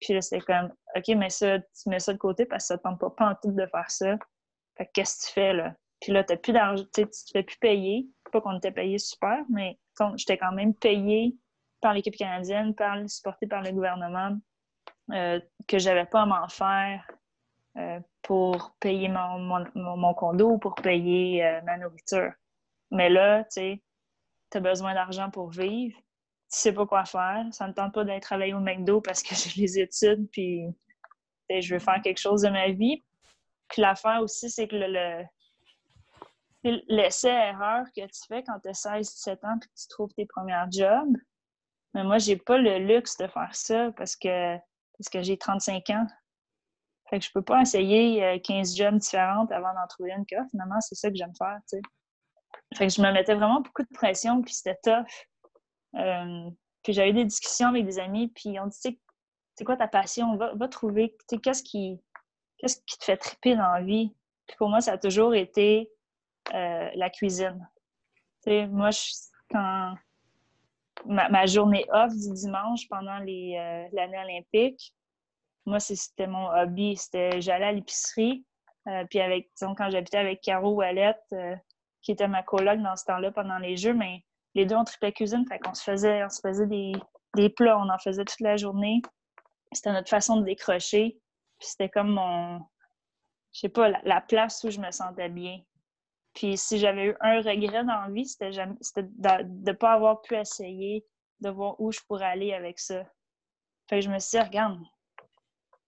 Speaker 3: Puis là, c'était comme, OK, mais ça, tu mets ça de côté parce que ça ne tente pas, en tout de faire ça. Fait qu'est-ce que tu fais, là? Puis là, tu n'as plus d'argent, tu te fais plus payer. Pas qu'on était payé super, mais j'étais quand même payé par l'équipe canadienne, par, supporté par le gouvernement, euh, que j'avais pas à m'en faire euh, pour payer mon, mon, mon, condo, pour payer euh, ma nourriture. Mais là, tu sais, tu as besoin d'argent pour vivre, tu sais pas quoi faire, ça ne tente pas d'aller travailler au McDo parce que *laughs* j'ai les études, puis je veux faire quelque chose de ma vie. L'affaire aussi, c'est que le l'essai-erreur que tu fais quand tu as 16-17 ans et que tu trouves tes premiers jobs. Mais moi, j'ai pas le luxe de faire ça parce que, parce que j'ai 35 ans. Fait que je peux pas essayer 15 euh, jobs différents avant d'en trouver une que finalement, c'est ça que j'aime faire, tu sais. Fait que je me mettais vraiment beaucoup de pression, puis c'était tough. Euh, puis j'avais des discussions avec des amis, puis on dit, c'est quoi ta passion? Va, va trouver, qu'est-ce qui, qu'est-ce qui te fait triper dans la vie? Puis pour moi, ça a toujours été euh, la cuisine. moi, je, quand ma, journée off du dimanche pendant euh, l'année olympique, moi, c'était mon hobby. C'était j'allais à l'épicerie, euh, puis avec, quand j'habitais avec Caro Ouellette, qui était ma coloc dans ce temps-là pendant les Jeux, mais les deux, on tripait cuisine, fait qu'on se faisait, on se faisait des, des, plats, on en faisait toute la journée. C'était notre façon de décrocher. Puis c'était comme mon, je sais pas, la, place où je me sentais bien. Puis si j'avais eu un regret dans la vie, c'était de ne pas avoir pu essayer de voir où je pourrais aller avec ça. Fait que je me suis dit, regarde,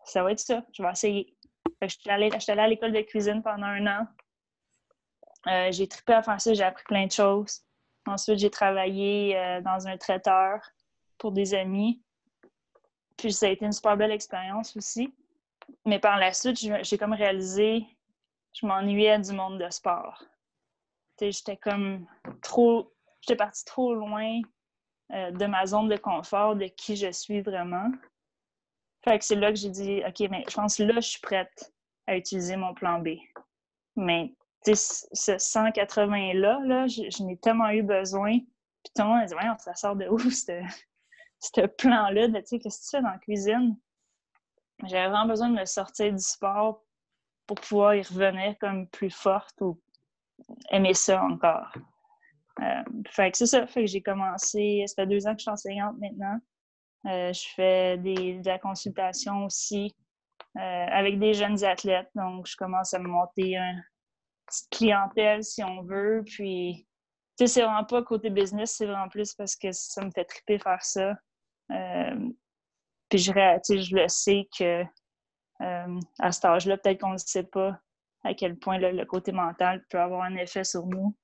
Speaker 3: ça va être ça, je vais essayer. Fait que j'étais allée, allée à l'école de cuisine pendant un an. Euh, j'ai trippé à faire ça, j'ai appris plein de choses. Ensuite, j'ai travaillé euh, dans un traiteur pour des amis. Puis ça a été une super belle expérience aussi. Mais par la suite, j'ai comme réalisé, je m'ennuyais du monde de sport j'étais comme trop, j'étais partie trop loin euh, de ma zone de confort, de qui je suis vraiment. Fait que c'est là que j'ai dit, OK, mais je pense que là, je suis prête à utiliser mon plan B. Mais ce 180-là, là, je, n'ai tellement eu besoin. Puis tout le monde a dit, ouais, ça sort de où, *laughs* ce plan-là? De, tu sais, qu'est-ce que tu fais dans la cuisine? J'avais vraiment besoin de me sortir du sport pour pouvoir y revenir comme plus forte ou aimer ça encore. Euh, fait que c'est ça. Fait que j'ai commencé, ça fait deux ans que je suis enseignante maintenant. Euh, je fais des, de la consultation aussi euh, avec des jeunes athlètes. Donc, je commence à me monter une clientèle si on veut. Puis, tu sais, c'est vraiment pas côté business, c'est vraiment plus parce que ça me fait triper faire ça. puis je, je le sais que euh, à cet âge-là, peut-être qu'on ne sait pas à quel point le côté mental peut avoir un effet sur nous.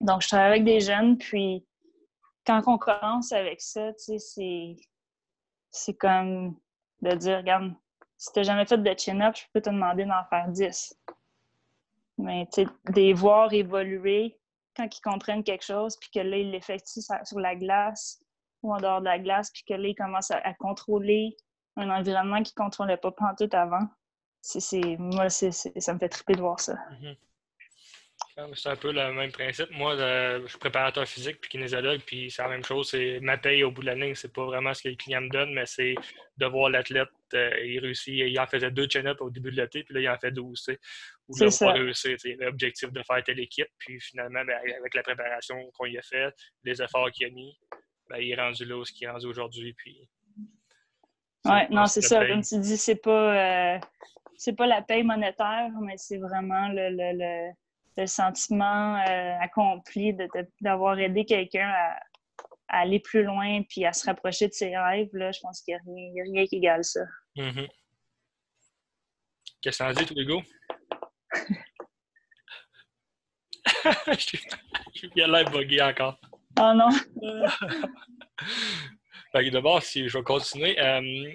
Speaker 3: Donc, je travaille avec des jeunes, puis quand on commence avec ça, tu sais, c'est comme de dire, regarde, si tu n'as jamais fait de chin-up, je peux te demander d'en faire 10. Mais tu sais, des voir évoluer quand ils comprennent quelque chose, puis que là, ils l'effectuent sur la glace ou en dehors de la glace, puis que là, ils commencent à, contrôler un environnement qu'ils ne contrôlaient pas tout avant. C'est, moi, ça me fait triper de voir ça.
Speaker 2: Mm-hmm. C'est un peu le même principe. Moi, euh, je suis préparateur physique puis kinésiologue, puis c'est la même chose. C'est ma paye au bout de la ligne. C'est pas vraiment ce que le client me donne, mais c'est de voir l'athlète. Euh, il réussit. Il en faisait deux chin au début de l'été, puis là, il en fait 12. Ou là, pas réussir. L'objectif de faire telle équipe, puis finalement, ben, avec la préparation qu'on y a fait, les efforts qu'il a mis, ben, il est rendu là où il est rendu aujourd'hui. Puis...
Speaker 3: Oui, non, c'est ça. Comme tu dis, c'est pas, euh, c'est pas la paye monétaire, mais c'est vraiment le le sentiment euh, accompli d'avoir aidé quelqu'un à, aller plus loin puis à se rapprocher de ses rêves, là, je pense qu'il n'y a, rien qui égale ça.
Speaker 2: Mm-hmm. Qu'est-ce que ça en dit, tout Hugo? *laughs* *laughs* Il a l'air bugué encore.
Speaker 3: Oh non! *laughs*
Speaker 2: D'abord, si je vais continuer, euh,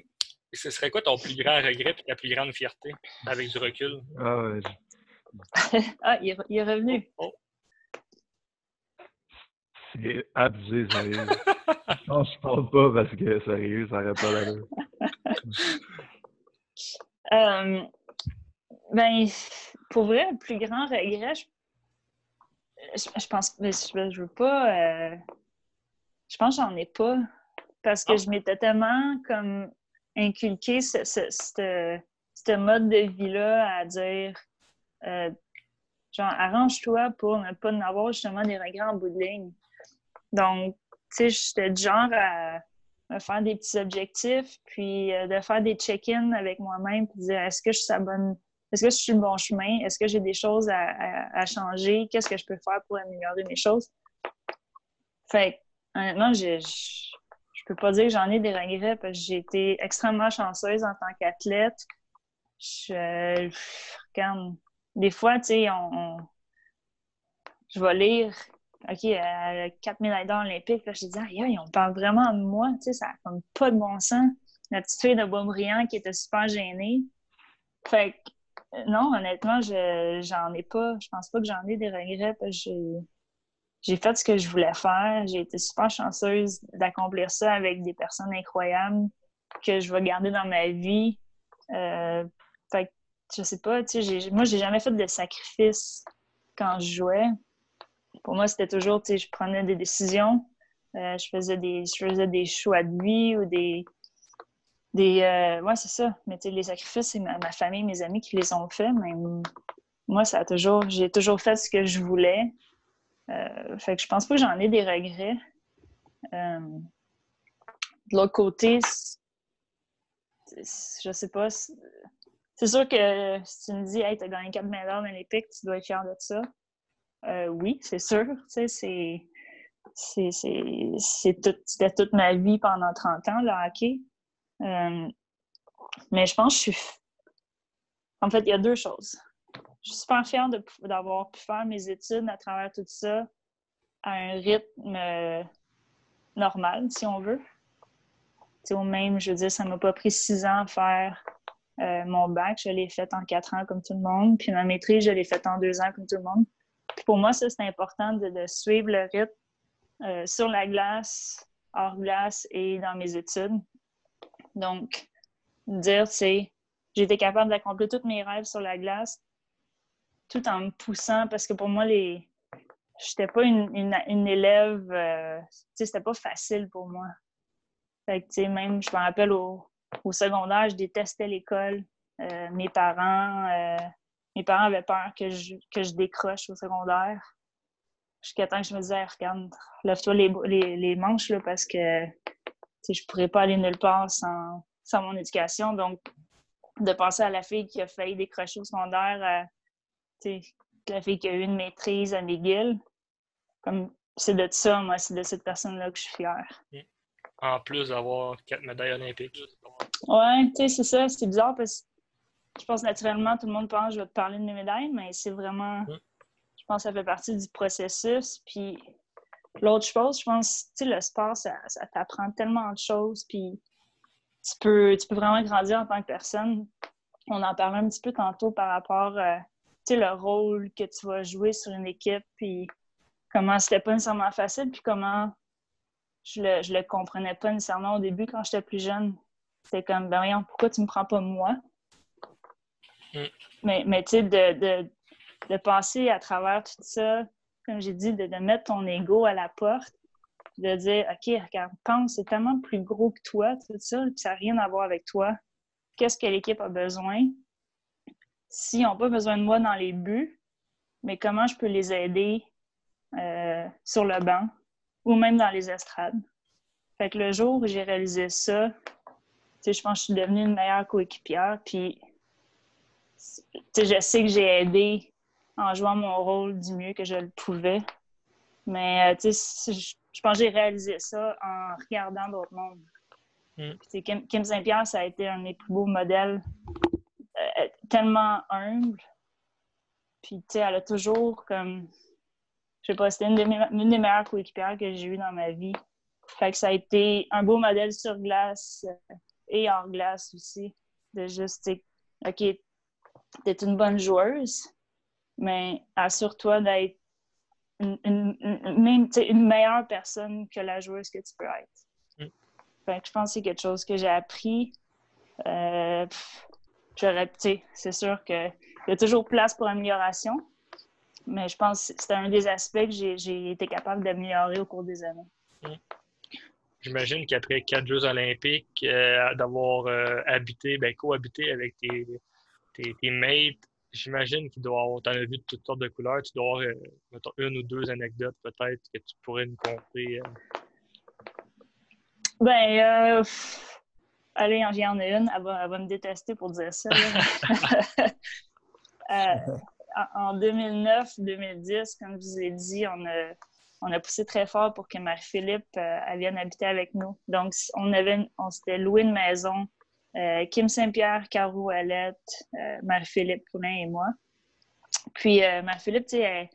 Speaker 2: ce serait quoi ton plus grand regret et ta plus grande fierté avec du recul?
Speaker 1: Ah, *laughs*
Speaker 3: ah, il est, revenu. Oh.
Speaker 1: C'est abusé, sérieux. *laughs* non, je parle pas parce que sérieux, ça n'aurait pas l'allure. *laughs*
Speaker 3: euh, ben, pour vrai, le plus grand regret, je, je, pense, mais je, je veux pas. Euh, je pense que j'en ai pas. Parce que ah. je m'étais tellement comme inculqué ce, ce, ce mode de vie-là à dire euh, genre, arrange-toi pour ne pas avoir justement des regrets en bout de ligne. Donc, tu sais, j'étais du genre à me faire des petits objectifs, puis euh, de faire des check-ins avec moi-même, puis dire est-ce que je suis est-ce que je suis le bon chemin? Est-ce que j'ai des choses à, changer? Qu'est-ce que je peux faire pour améliorer mes choses? Fait honnêtement, je, je, peux pas dire que j'en ai des regrets parce que j'ai été extrêmement chanceuse en tant qu'athlète. Je, regarde, des fois, tu sais, on, je vais lire, OK, euh, 4 médailles d'or olympiques. Là, je dis, aïe, on parle vraiment de moi. Tu sais, ça n'a comme pas de bon sens. La petite fille de Boisbriand qui était super gênée. Fait que, non, honnêtement, je, j'en ai pas. Je pense pas que j'en ai des regrets j'ai, fait ce que je voulais faire. J'ai été super chanceuse d'accomplir ça avec des personnes incroyables que je vais garder dans ma vie. Euh, je sais pas, tu sais, moi, j'ai jamais fait de sacrifice quand je jouais. Pour moi, c'était toujours, tu sais, je prenais des décisions, euh, je, faisais des, je faisais des choix de vie ou des. des euh, ouais, c'est ça. Mais tu sais, les sacrifices, c'est ma, famille, mes amis qui les ont fait, mais moi, ça a toujours. J'ai toujours fait ce que je voulais. Euh, fait que je pense pas que j'en ai des regrets. de l'autre côté, je sais pas c'est sûr que si tu me dis, hey, t'as gagné 4 médailles olympiques, tu dois être fier de ça. Euh, oui, c'est sûr. Tu sais, c'est. C'était toute ma vie pendant 30 ans, le hockey. Euh, mais je pense que je suis. En fait, il y a deux choses. Je suis super fière d'avoir pu faire mes études à travers tout ça à un rythme normal, si on veut. Tu au même, je veux dire, ça m'a pas pris six ans à faire euh, mon bac, je l'ai fait en quatre ans comme tout le monde. Puis ma maîtrise, je l'ai faite en deux ans comme tout le monde. Puis pour moi, ça, c'est important de, suivre le rythme euh, sur la glace, hors glace et dans mes études. Donc, dire, c'est été capable d'accomplir tous mes rêves sur la glace tout en me poussant parce que pour moi, les j'étais pas une, une, élève, euh, tu sais, c'était pas facile pour moi. Fait que, tu sais, même, je me rappelle au, au secondaire, je détestais l'école. Euh, mes parents euh, mes parents avaient peur que je, que je décroche au secondaire. Jusqu'à temps que je me disais, regarde, lève-toi les, les, manches là, parce que je ne pourrais pas aller nulle part sans, sans, mon éducation. Donc, de passer à la fille qui a failli décrocher au secondaire à la fille qui a eu une maîtrise à McGill, comme c'est de ça, moi, c'est de cette personne-là que je suis fière.
Speaker 2: En plus d'avoir quatre médailles olympiques.
Speaker 3: Ouais, tu sais, c'est ça. C'est bizarre parce que je pense naturellement, tout le monde pense que je vais te parler de mes médailles, mais c'est vraiment. Je pense que ça fait partie du processus. Puis l'autre chose, je pense, tu sais, le sport, ça, t'apprend tellement de choses. Puis tu peux, tu peux vraiment grandir en tant que personne. On en parlait un petit peu tantôt par rapport, euh, le rôle que tu vas jouer sur une équipe, puis comment c'était pas nécessairement facile, puis comment je le, je le comprenais pas nécessairement au début quand j'étais plus jeune. C'était comme, ben voyons, pourquoi tu me prends pas moi? Mm. Mais, mais tu sais, de, de, de, passer à travers tout ça, comme j'ai dit, de, de, mettre ton ego à la porte, de dire, OK, regarde, pense, c'est tellement plus gros que toi, tout ça, puis ça n'a rien à voir avec toi. Qu'est-ce que l'équipe a besoin? S'ils n'ont pas besoin de moi dans les buts, mais comment je peux les aider euh, sur le banc ou même dans les estrades? Fait que le jour où j'ai réalisé ça, je pense que je suis devenue une meilleure coéquipière. Puis, je sais que j'ai aidé en jouant mon rôle du mieux que je le pouvais. Mais, euh, je, pense que j'ai réalisé ça en regardant d'autres mondes. Mm. Kim, Saint-Pierre, ça a été un des plus beaux modèles, euh, tellement humble. Puis, tu sais, elle a toujours comme. Je sais pas, c'était une, une, des meilleures coéquipières que j'ai eues dans ma vie. Fait que ça a été un beau modèle sur glace, euh, et en glace aussi. De juste, OK, t'es une bonne joueuse, mais assure-toi d'être une, une, meilleure personne que la joueuse que tu peux être. Mm. je pense que c'est quelque chose que j'ai appris. Euh, j'aurais, c'est sûr qu'il y a toujours place pour amélioration, mais je pense que c'était un des aspects que j'ai été capable d'améliorer au cours des années. Mm.
Speaker 2: J'imagine qu'après quatre Jeux olympiques, euh, d'avoir euh, habité, ben, cohabité avec tes, tes, mates, j'imagine qu'il doit avoir, tu en as vu de toutes sortes de couleurs, tu dois avoir euh, une ou deux anecdotes peut-être que tu pourrais nous conter.
Speaker 3: Ben, allez, j'en ai une, elle va, me détester pour dire ça. *laughs* *laughs* en 2009-2010, comme je vous ai dit, on a on a poussé très fort pour que Marie-Philippe euh, vienne habiter avec nous. Donc, on avait, on s'était loué une maison. Euh, Kim Saint-Pierre, Caro Alette, euh, Marie-Philippe Poulin et moi. Puis Marie-Philippe, c'était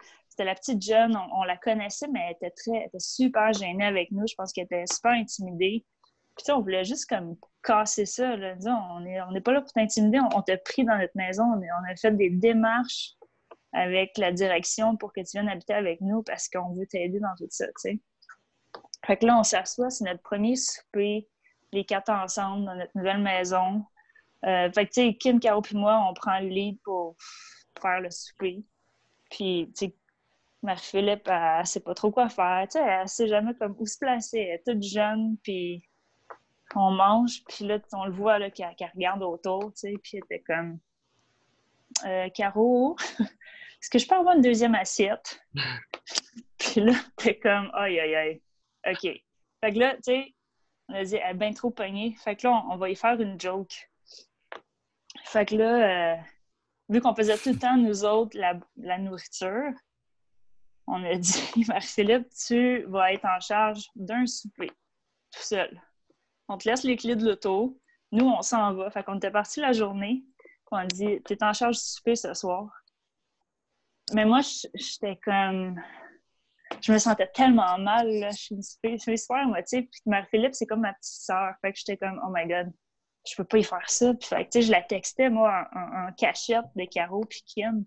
Speaker 3: la petite jeune, on, la connaissait, mais elle était très, était super gênée avec nous. Je pense qu'elle était super intimidée. Puis on voulait juste comme casser ça. Là. on n'est on pas là pour t'intimider, on, t'a pris dans notre maison, on, on a fait des démarches avec la direction pour que tu viennes habiter avec nous parce qu'on veut t'aider dans tout ça, tu sais. Fait que là, on s'assoit, c'est notre premier souper, les quatre ensemble dans notre nouvelle maison. Euh, fait que, tu sais, Kim, Caro et moi, on prend le lead pour faire le souper. Puis, tu sais, Marie-Philippe, elle, ne sait pas trop quoi faire. Tu sais, elle sait jamais comme où se placer. Elle est toute jeune, puis on mange, puis là, on le voit, là, qu'elle regarde autour, tu sais, puis elle était comme... Euh, Caro, est-ce que je peux avoir une deuxième assiette? *laughs* Puis là, t'es comme, aïe, aïe, aïe. OK. Fait que là, tu sais, on a dit, elle est bien trop pognée. Fait que là, on, va y faire une joke. Fait que là, euh, vu qu'on faisait tout le temps, nous autres, la, nourriture, on a dit, *laughs* Marie-Philippe, tu vas être en charge d'un souper, tout seul. On te laisse les clés de l'auto. Nous, on s'en va. Fait qu'on était parti la journée. On a dit, tu es en charge du souper ce soir. Mais moi, j'étais comme. Je me sentais tellement mal, là. Je suis super émotive. Puis Marie-Philippe, c'est comme ma petite sœur. Fait que j'étais comme, oh my god, je peux pas y faire ça. Puis fait que, je la textais, moi, en, cachette de Caro puis Kim.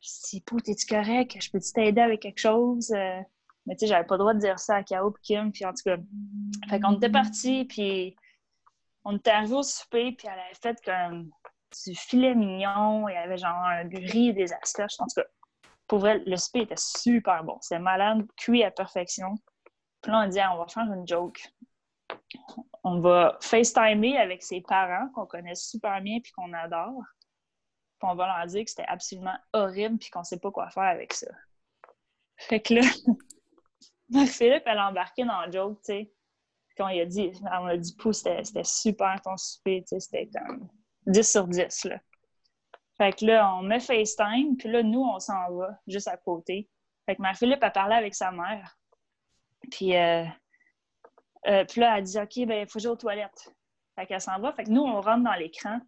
Speaker 3: Je dis, Pou, t'es-tu correct? Je peux-tu t'aider avec quelque chose? Euh, mais tu sais, j'avais pas le droit de dire ça à Caro puis Kim. Puis en tout cas, fait qu'on était partis, puis on était arrivés au souper, puis elle avait fait comme du filet mignon, il y avait genre un et des asperges. En tout cas, pour vrai, le souper était super bon. C'était malade, cuit à perfection. Puis là, on dit, on va faire une joke. On va FaceTimer avec ses parents qu'on connaît super bien puis qu'on adore. Puis on va leur dire que c'était absolument horrible puis qu'on sait pas quoi faire avec ça. Fait que là, *laughs* Philippe, elle a embarqué dans le joke, tu sais. Puis on a dit, on a dit, c'était super ton souper, tu sais, c'était comme 10 sur 10, là. Fait que là, on met FaceTime, puis là, nous, on s'en va juste à côté. Fait que Marie-Philippe a parlé avec sa mère. Puis, euh, euh, puis là, elle dit OK, ben il faut que aux toilettes. Fait qu'elle s'en va. Fait que nous, on rentre dans l'écran.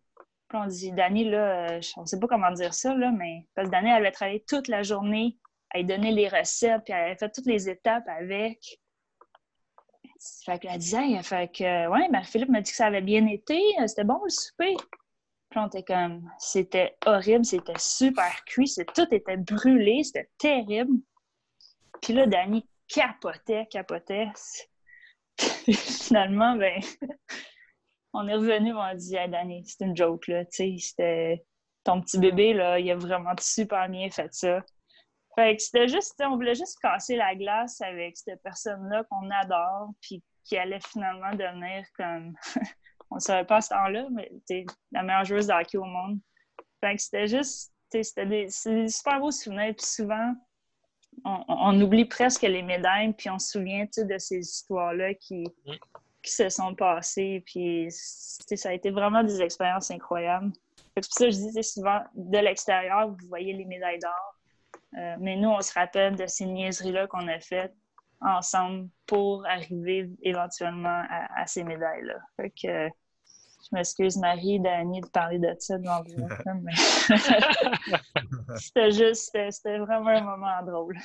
Speaker 3: Puis on dit, Dani, là, on sait pas comment dire ça, là, mais parce que Dani, elle avait travaillé toute la journée, elle donnait les recettes, puis elle avait fait toutes les étapes avec. Fait qu'elle disait, fait que, ouais, ben, Philippe m'a dit que ça avait bien été, euh, c'était bon le souper. Puis on était comme, c'était horrible, c'était super cuit, tout était brûlé, c'était terrible. Puis là, Dani capotait, capotait. *laughs* finalement, ben, *laughs* on est revenu, on a dit, hey, Danny, c'est une joke, là, tu sais, c'était ton petit bébé, là, il a vraiment super bien fait ça. Fait que c'était juste, on voulait juste casser la glace avec cette personne-là qu'on adore, puis qui allait finalement devenir comme, *laughs* on ne savait pas à ce temps-là, mais la meilleure joueuse de hockey au monde. Fait que c'était juste, c'était des, des, super beaux souvenirs, puis souvent, on, oublie presque les médailles, puis on se souvient de ces histoires-là qui, mm. qui se sont passées. Puis ça a été vraiment des expériences incroyables. C'est pour ça que je dis souvent, de l'extérieur, vous voyez les médailles d'or. Euh, mais nous, on se rappelle de ces niaiseries-là qu'on a faites ensemble pour arriver éventuellement à, ces médailles-là. Fait que je m'excuse, Marie, Dani, de parler de ça devant vous. *laughs* mais... *laughs* c'était juste, c'était vraiment un moment drôle.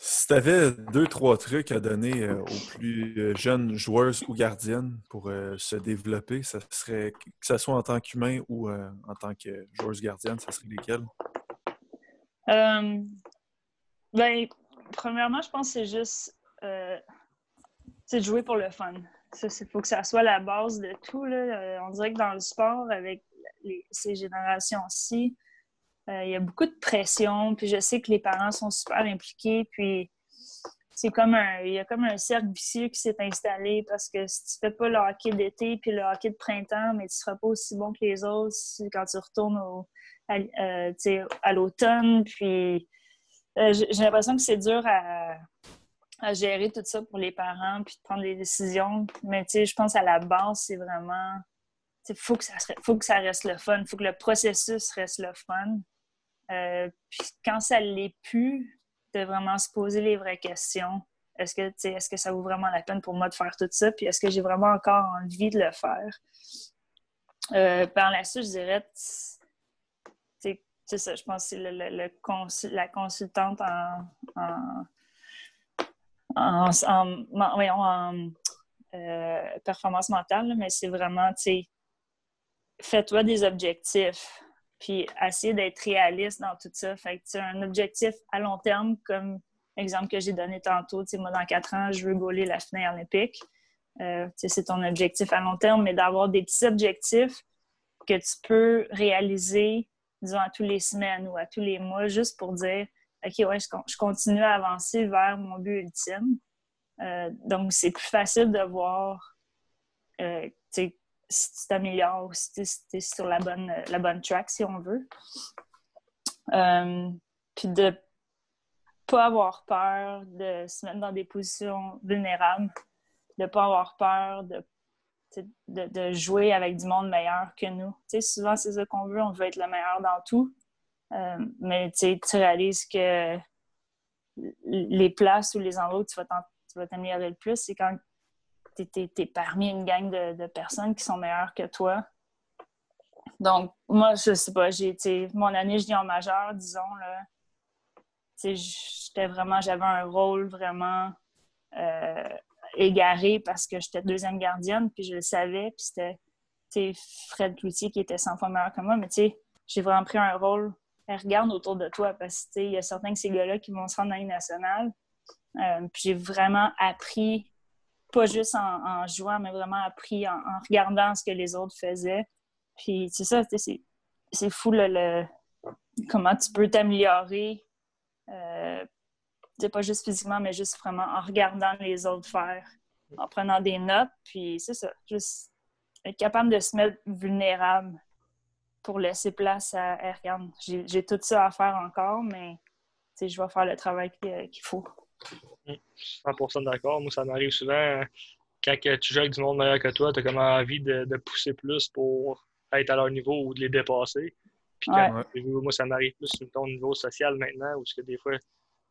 Speaker 1: Si tu avais deux, trois trucs à donner euh, aux plus euh, jeunes joueuses ou gardiennes pour euh, se développer, ça serait que ce soit en tant qu'humain ou en tant que joueuse gardienne, ça serait lesquels?
Speaker 3: Ben, premièrement, je pense que c'est juste c'est de jouer pour le fun. Il faut que ça soit la base de tout. Là. Euh, on dirait que dans le sport, avec ces générations-ci, euh, il y a beaucoup de pression. Puis je sais que les parents sont super impliqués. Puis c'est comme un, il y a comme un cercle vicieux qui s'est installé parce que si tu fais pas le hockey d'été puis le hockey de printemps, mais tu seras pas aussi bon que les autres quand tu retournes au, à, euh, à l'automne. Puis j'ai l'impression que c'est dur à gérer tout ça pour les parents, puis de prendre des décisions. Mais je pense à la base, c'est vraiment. Il faut, que ça, faut que ça reste le fun, il faut que le processus reste le fun. Euh, puis quand ça l'est plus, de vraiment se poser les vraies questions. Est-ce que, est-ce que ça vaut vraiment la peine pour moi de faire tout ça? Puis est-ce que j'ai vraiment encore envie de le faire? Euh, par la suite, je dirais, c'est ça, je pense que c'est le, la consultante en en, euh, performance mentale, mais c'est vraiment, tu sais, fais-toi des objectifs, puis essayer d'être réaliste dans tout ça. Fait que, un objectif à long terme, comme l'exemple que j'ai donné tantôt, tu sais, moi, dans quatre ans, je veux gauler la finale olympique. Euh, c'est ton objectif à long terme, mais d'avoir des petits objectifs que tu peux réaliser, disons, à tous les semaines ou à tous les mois, juste pour dire OK, ouais, je, continue à avancer vers mon but ultime. Euh, donc, c'est plus facile de voir euh, si tu t'améliores ou si tu es, sur la bonne, la bonne track, si on veut. Euh, puis de pas avoir peur de se mettre dans des positions vulnérables, de pas avoir peur de, de, jouer avec du monde meilleur que nous. souvent, c'est ça qu'on veut, on veut être le meilleur dans tout. Euh, mais tu réalises que les places ou les endroits où tu vas t'améliorer le plus, c'est quand tu es, parmi une gang de, personnes qui sont meilleures que toi. Donc, moi, je sais pas, j'ai mon année en majeur, disons, là, j'étais vraiment, j'avais un rôle vraiment euh, égaré parce que j'étais deuxième gardienne, puis je le savais, puis c'était Fred Cloutier qui était 100 fois meilleur que moi, mais tu sais, j'ai vraiment pris un rôle regarde autour de toi parce que il y a certains de ces gars-là qui vont se rendre dans les nationales. Euh, puis j'ai vraiment appris, pas juste en, jouant, mais vraiment appris en, regardant ce que les autres faisaient. Puis c'est ça, c'est fou le, comment tu peux t'améliorer. Euh, pas juste physiquement, mais juste vraiment en regardant les autres faire, en prenant des notes. Puis c'est ça, juste être capable de se mettre vulnérable pour laisser place à regarde, j'ai tout ça à faire encore, mais je vais faire le travail qu'il faut.
Speaker 2: 100% d'accord. Moi, ça m'arrive souvent quand tu joues avec du monde meilleur que toi, tu as comme envie de, pousser plus pour être à leur niveau ou de les dépasser. Puis quand moi, ça m'arrive plus sur ton niveau social maintenant, où que des fois,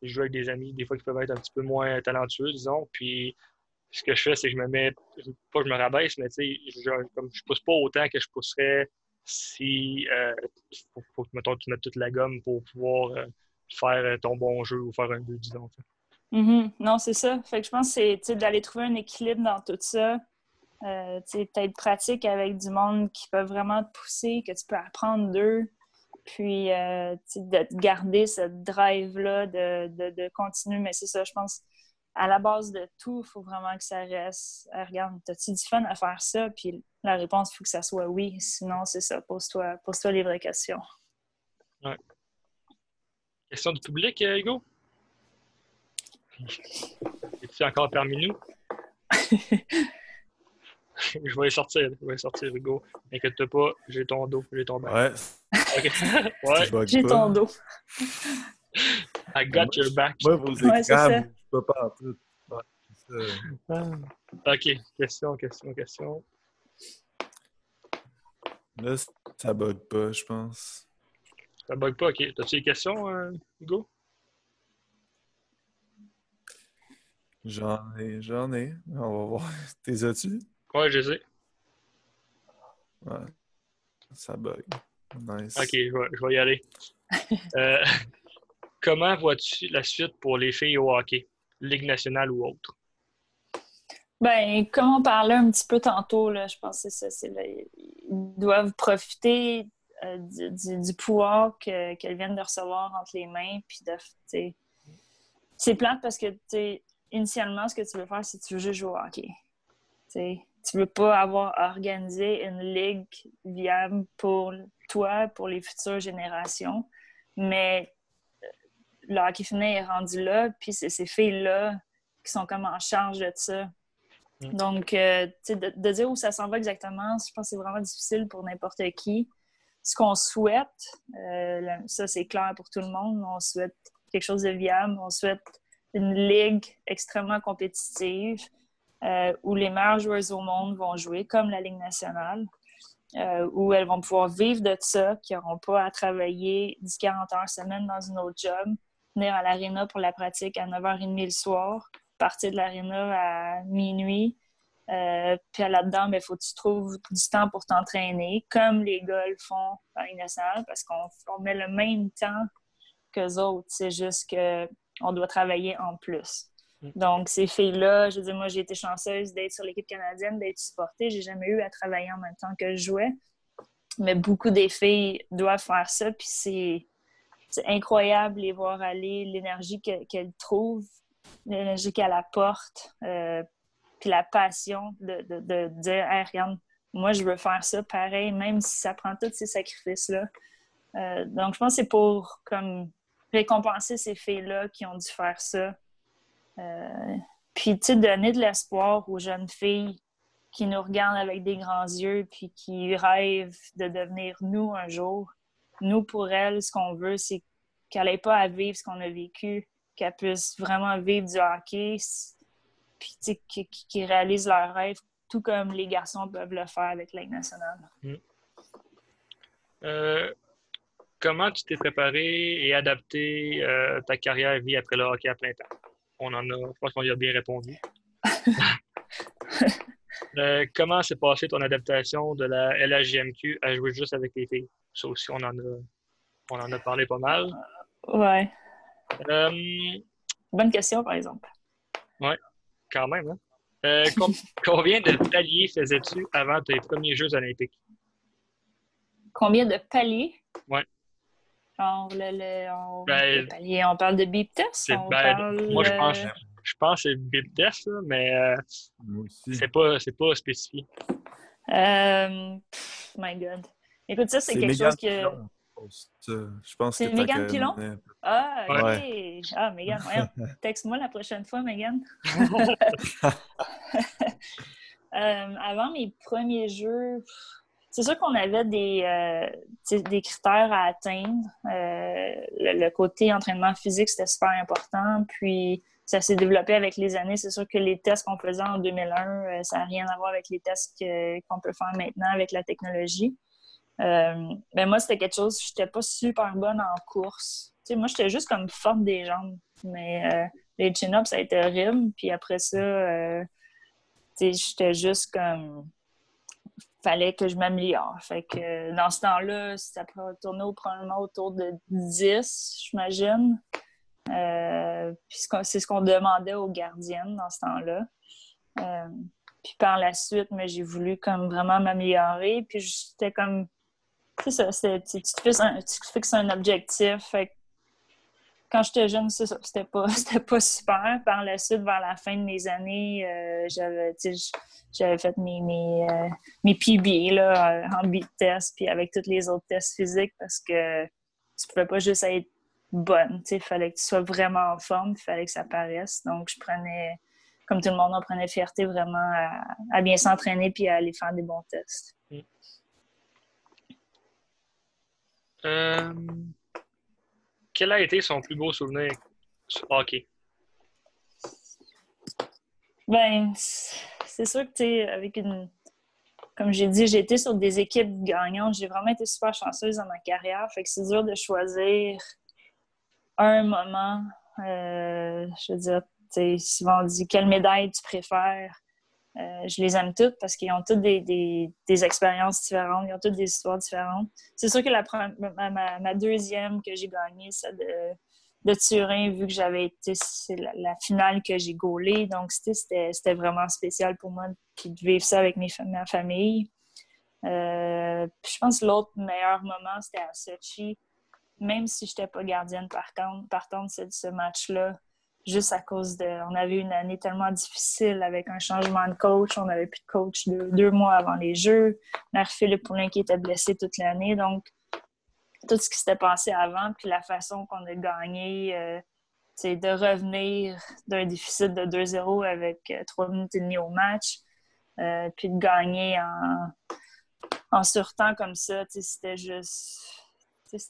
Speaker 2: je joue avec des amis, des fois qui peuvent être un petit peu moins talentueux, disons. Puis ce que je fais, c'est que je me mets, pas que je me rabaisse, mais tu sais, je, comme je pousse pas autant que je pousserais si, euh, faut, que, mettons, tu mettes toute la gomme pour pouvoir euh, faire euh, ton bon jeu ou faire un but, disons.
Speaker 3: Mm-hmm. Non, c'est ça. Fait que je pense que c'est d'aller trouver un équilibre dans tout ça. Euh, peut-être pratique avec du monde qui peut vraiment te pousser, que tu peux apprendre d'eux. Puis euh, de garder cette drive-là, de, de, de, continuer. Mais c'est ça, je pense, à la base de tout, il faut vraiment que ça reste. Euh, regarde, as-tu du fun à faire ça? Puis la réponse, il faut que ça soit oui. Sinon, c'est ça. Pose-toi pose les vraies questions.
Speaker 2: Ouais. Question du public, euh, Hugo? *laughs* Es-tu encore parmi nous? *laughs* je vais sortir, je vais sortir, Hugo. Inquiète-toi pas, j'ai ton dos, j'ai ton bac.
Speaker 1: Ouais. *laughs*
Speaker 2: ouais.
Speaker 3: J'ai ton dos.
Speaker 2: I got your back.
Speaker 1: Moi, vos écrans, je peux pas en tout.
Speaker 2: Ok, question, question, question.
Speaker 1: Là, ça bug pas, je pense.
Speaker 2: Ça bug pas, ok. T'as-tu des questions, euh, Hugo?
Speaker 1: J'en ai, j'en ai. On va voir. *laughs* T'es as-tu?
Speaker 2: Ouais, je sais.
Speaker 1: Ouais. Ça bug. Nice.
Speaker 2: Ok, je vais, y aller. *laughs* Euh, comment vois-tu la suite pour les filles au hockey, Ligue nationale ou autre?
Speaker 3: Ben, comme on parlait un petit peu tantôt, là, je pense que c'est ça. ils doivent profiter euh, du, pouvoir qu'elles viennent de recevoir entre les mains. Puis de, c'est plate parce que initialement, ce que tu veux faire, c'est que tu veux juste jouer au hockey. T'sais, tu veux pas avoir organisé une ligue viable pour toi, pour les futures générations. Mais le hockey féminin est rendu là, puis c'est ces filles-là qui sont comme en charge de ça. Mm. Donc, euh, de, de, dire où ça s'en va exactement, je pense que c'est vraiment difficile pour n'importe qui. Ce qu'on souhaite, euh, ça c'est clair pour tout le monde, on souhaite quelque chose de viable, on souhaite une ligue extrêmement compétitive euh, où les meilleures joueuses au monde vont jouer, comme la Ligue nationale, euh, où elles vont pouvoir vivre de ça, qui n'auront pas à travailler 10-40 heures semaine dans une autre job, venir à l'aréna pour la pratique à 9h30 le soir, partir de l'aréna à minuit. Euh, puis là-dedans, il ben, faut que tu trouves du temps pour t'entraîner, comme les gars le font dans la nationale, parce qu'on met le même temps qu'eux autres. C'est juste qu'on doit travailler en plus. Mm. Donc, ces filles-là, je veux dire, moi, j'ai été chanceuse d'être sur l'équipe canadienne, d'être supportée. J'ai jamais eu à travailler en même temps que je jouais. Mais beaucoup des filles doivent faire ça, puis c'est, incroyable les voir aller, l'énergie qu'elles trouvent, l'énergie qu'elles apportent, euh, puis la passion de, dire hey, regarde, moi, je veux faire ça pareil, même si ça prend tous ces sacrifices-là. Euh, donc, je pense que c'est pour récompenser ces filles-là qui ont dû faire ça puis, tu donner de l'espoir aux jeunes filles qui nous regardent avec des grands yeux, puis qui rêvent de devenir nous un jour. Nous, pour elles, ce qu'on veut, c'est qu'elle n'ait pas à vivre ce qu'on a vécu, qu'elle puisse vraiment vivre du hockey, puis qu'ils qui réalisent leurs rêves, tout comme les garçons peuvent le faire avec l'Aide nationale.
Speaker 2: Mm. Euh, comment tu t'es préparé et adapté euh, ta carrière vie après le hockey à plein temps? On en a, je pense qu'on y a bien répondu. *laughs* Euh, comment s'est passée ton adaptation de la LHJMQ à jouer juste avec les filles? Ça aussi, on en a, on en a parlé pas mal.
Speaker 3: Ouais.
Speaker 2: Euh,
Speaker 3: Bonne question, par exemple.
Speaker 2: Oui, quand même. Hein? Euh, *laughs* combien de paliers faisais-tu avant tes premiers Jeux olympiques?
Speaker 3: Combien de paliers?
Speaker 2: Oui.
Speaker 3: Genre, le, on, ben, palier, on parle de beep test?
Speaker 2: Ben,
Speaker 3: parle,
Speaker 2: moi, je pense, je pense que c'est beep test, mais euh, c'est pas, pas spécifié.
Speaker 3: Euh, my God. Écoute, ça, c'est quelque chose que.
Speaker 1: Je pense
Speaker 3: c'est Megan Pilon? Ah, ok. Ah, Megan, *laughs* Texte-moi la prochaine fois, Megan. *laughs* *laughs* euh, avant mes premiers jeux, c'est sûr qu'on avait des, euh, critères à atteindre. Euh, le, côté entraînement physique, c'était super important. Puis, ça s'est développé avec les années. C'est sûr que les tests qu'on faisait en 2001, euh, ça n'a rien à voir avec les tests qu'on peut faire maintenant avec la technologie. mais moi, c'était quelque chose, je n'étais pas super bonne en course. Moi, j'étais juste comme forte des jambes. Mais les chin-ups, ça a été horrible. Puis après ça, j'étais juste comme fallait que je m'améliore. Fait que dans ce temps-là, ça peut tourner probablement autour de 10, j'imagine. Euh, c'est ce qu'on demandait aux gardiennes dans ce temps-là. Euh, puis par la suite, mais j'ai voulu comme vraiment m'améliorer. Puis j'étais comme. C'est ça, tu, te fixes un, tu objectif. Fait quand j'étais jeune, c'était pas, *laughs* pas super. Par la suite, vers la fin de mes années, euh, j'avais, j'avais fait mes, mes, euh, mes PB là, en beat test, puis avec tous les autres tests physiques parce que tu pouvais pas juste être bonne. Il fallait que tu sois vraiment en forme, il fallait que ça paraisse. Donc, je prenais, comme tout le monde, on prenait fierté vraiment à, bien s'entraîner puis à aller faire des bons tests.
Speaker 2: Euh, quel a été son plus beau souvenir sur hockey?
Speaker 3: Ben, c'est sûr que, tu avec une. Comme j'ai dit, j'ai été sur des équipes gagnantes. J'ai vraiment été super chanceuse dans ma carrière. Fait que c'est dur de choisir un moment. Euh, je veux dire, souvent on dit quelle médaille tu préfères? Euh, je les aime toutes parce qu'ils ont toutes des, des, expériences différentes, ils ont toutes des histoires différentes. C'est sûr que la, ma, ma, deuxième que j'ai gagnée, celle de, de, Turin, vu que j'avais été, la, finale que j'ai gaulée. Donc, c'était vraiment spécial pour moi de vivre ça avec mes, ma famille. Euh, je pense que l'autre meilleur moment, c'était à Sochi. Même si je n'étais pas gardienne par contre, par contre, ce match-là, juste à cause de. On avait une année tellement difficile avec un changement de coach. On n'avait plus de coach deux, mois avant les Jeux. Mère Philippe Poulin qui était blessé toute l'année. Donc, tout ce qui s'était passé avant, puis la façon qu'on a gagné, c'est euh, de revenir d'un déficit de 2-0 avec euh, trois minutes et demie au match, euh, puis de gagner en, en surtemps comme ça, c'était juste.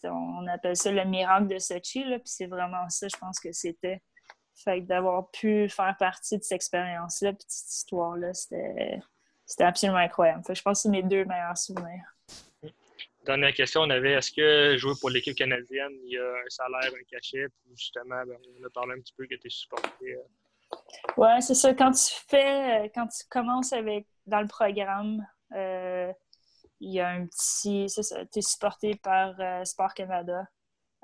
Speaker 3: On appelle ça le miracle de Sochi, puis c'est vraiment ça, je pense que c'était. Fait d'avoir pu faire partie de cette expérience-là, de cette histoire-là, c'était, absolument incroyable. je pense que c'est mes deux meilleurs souvenirs.
Speaker 2: Dernière question, on avait est-ce que jouer pour l'équipe canadienne, il y a un salaire, un cachet, puis justement, ben, on a parlé un petit peu que tu es supporté. Euh.
Speaker 3: Oui, c'est ça. Quand tu fais, euh, quand tu commences avec dans le programme, euh, il y a un petit. C'est ça, tu es supporté par Sport Canada.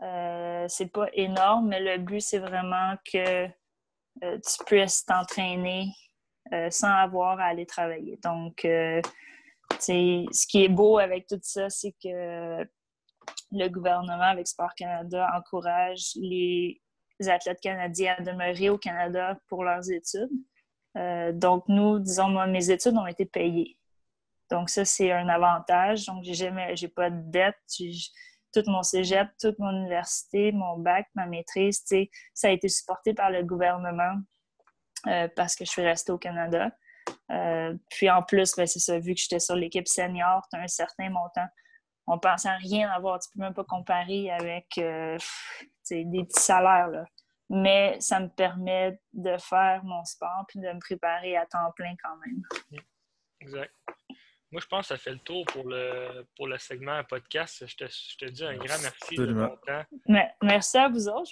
Speaker 3: Euh, c'est pas énorme, mais le but, c'est vraiment que euh, tu puisses t'entraîner euh, sans avoir à aller travailler. Donc, ce qui est beau avec tout ça, c'est que le gouvernement, avec Sport Canada, encourage les athlètes canadiens à demeurer au Canada pour leurs études. donc, nous, disons, moi, mes études ont été payées. Donc, ça, c'est un avantage. Donc, j'ai jamais, j'ai pas de dette tout mon cégep, toute mon université, mon bac, ma maîtrise, ça a été supporté par le gouvernement euh, parce que je suis restée au Canada. Euh, puis en plus, ben, c'est ça, vu que j'étais sur l'équipe senior, tu as un certain montant. On pensait à rien avoir. Tu peux même pas comparer avec euh, des petits salaires. Là. Mais ça me permet de faire mon sport puis de me préparer à temps plein quand même.
Speaker 2: Exact. Moi, je pense que ça fait le tour pour le, pour le segment podcast. Je te, je te dis un grand merci de ton temps.
Speaker 3: Merci à vous autres.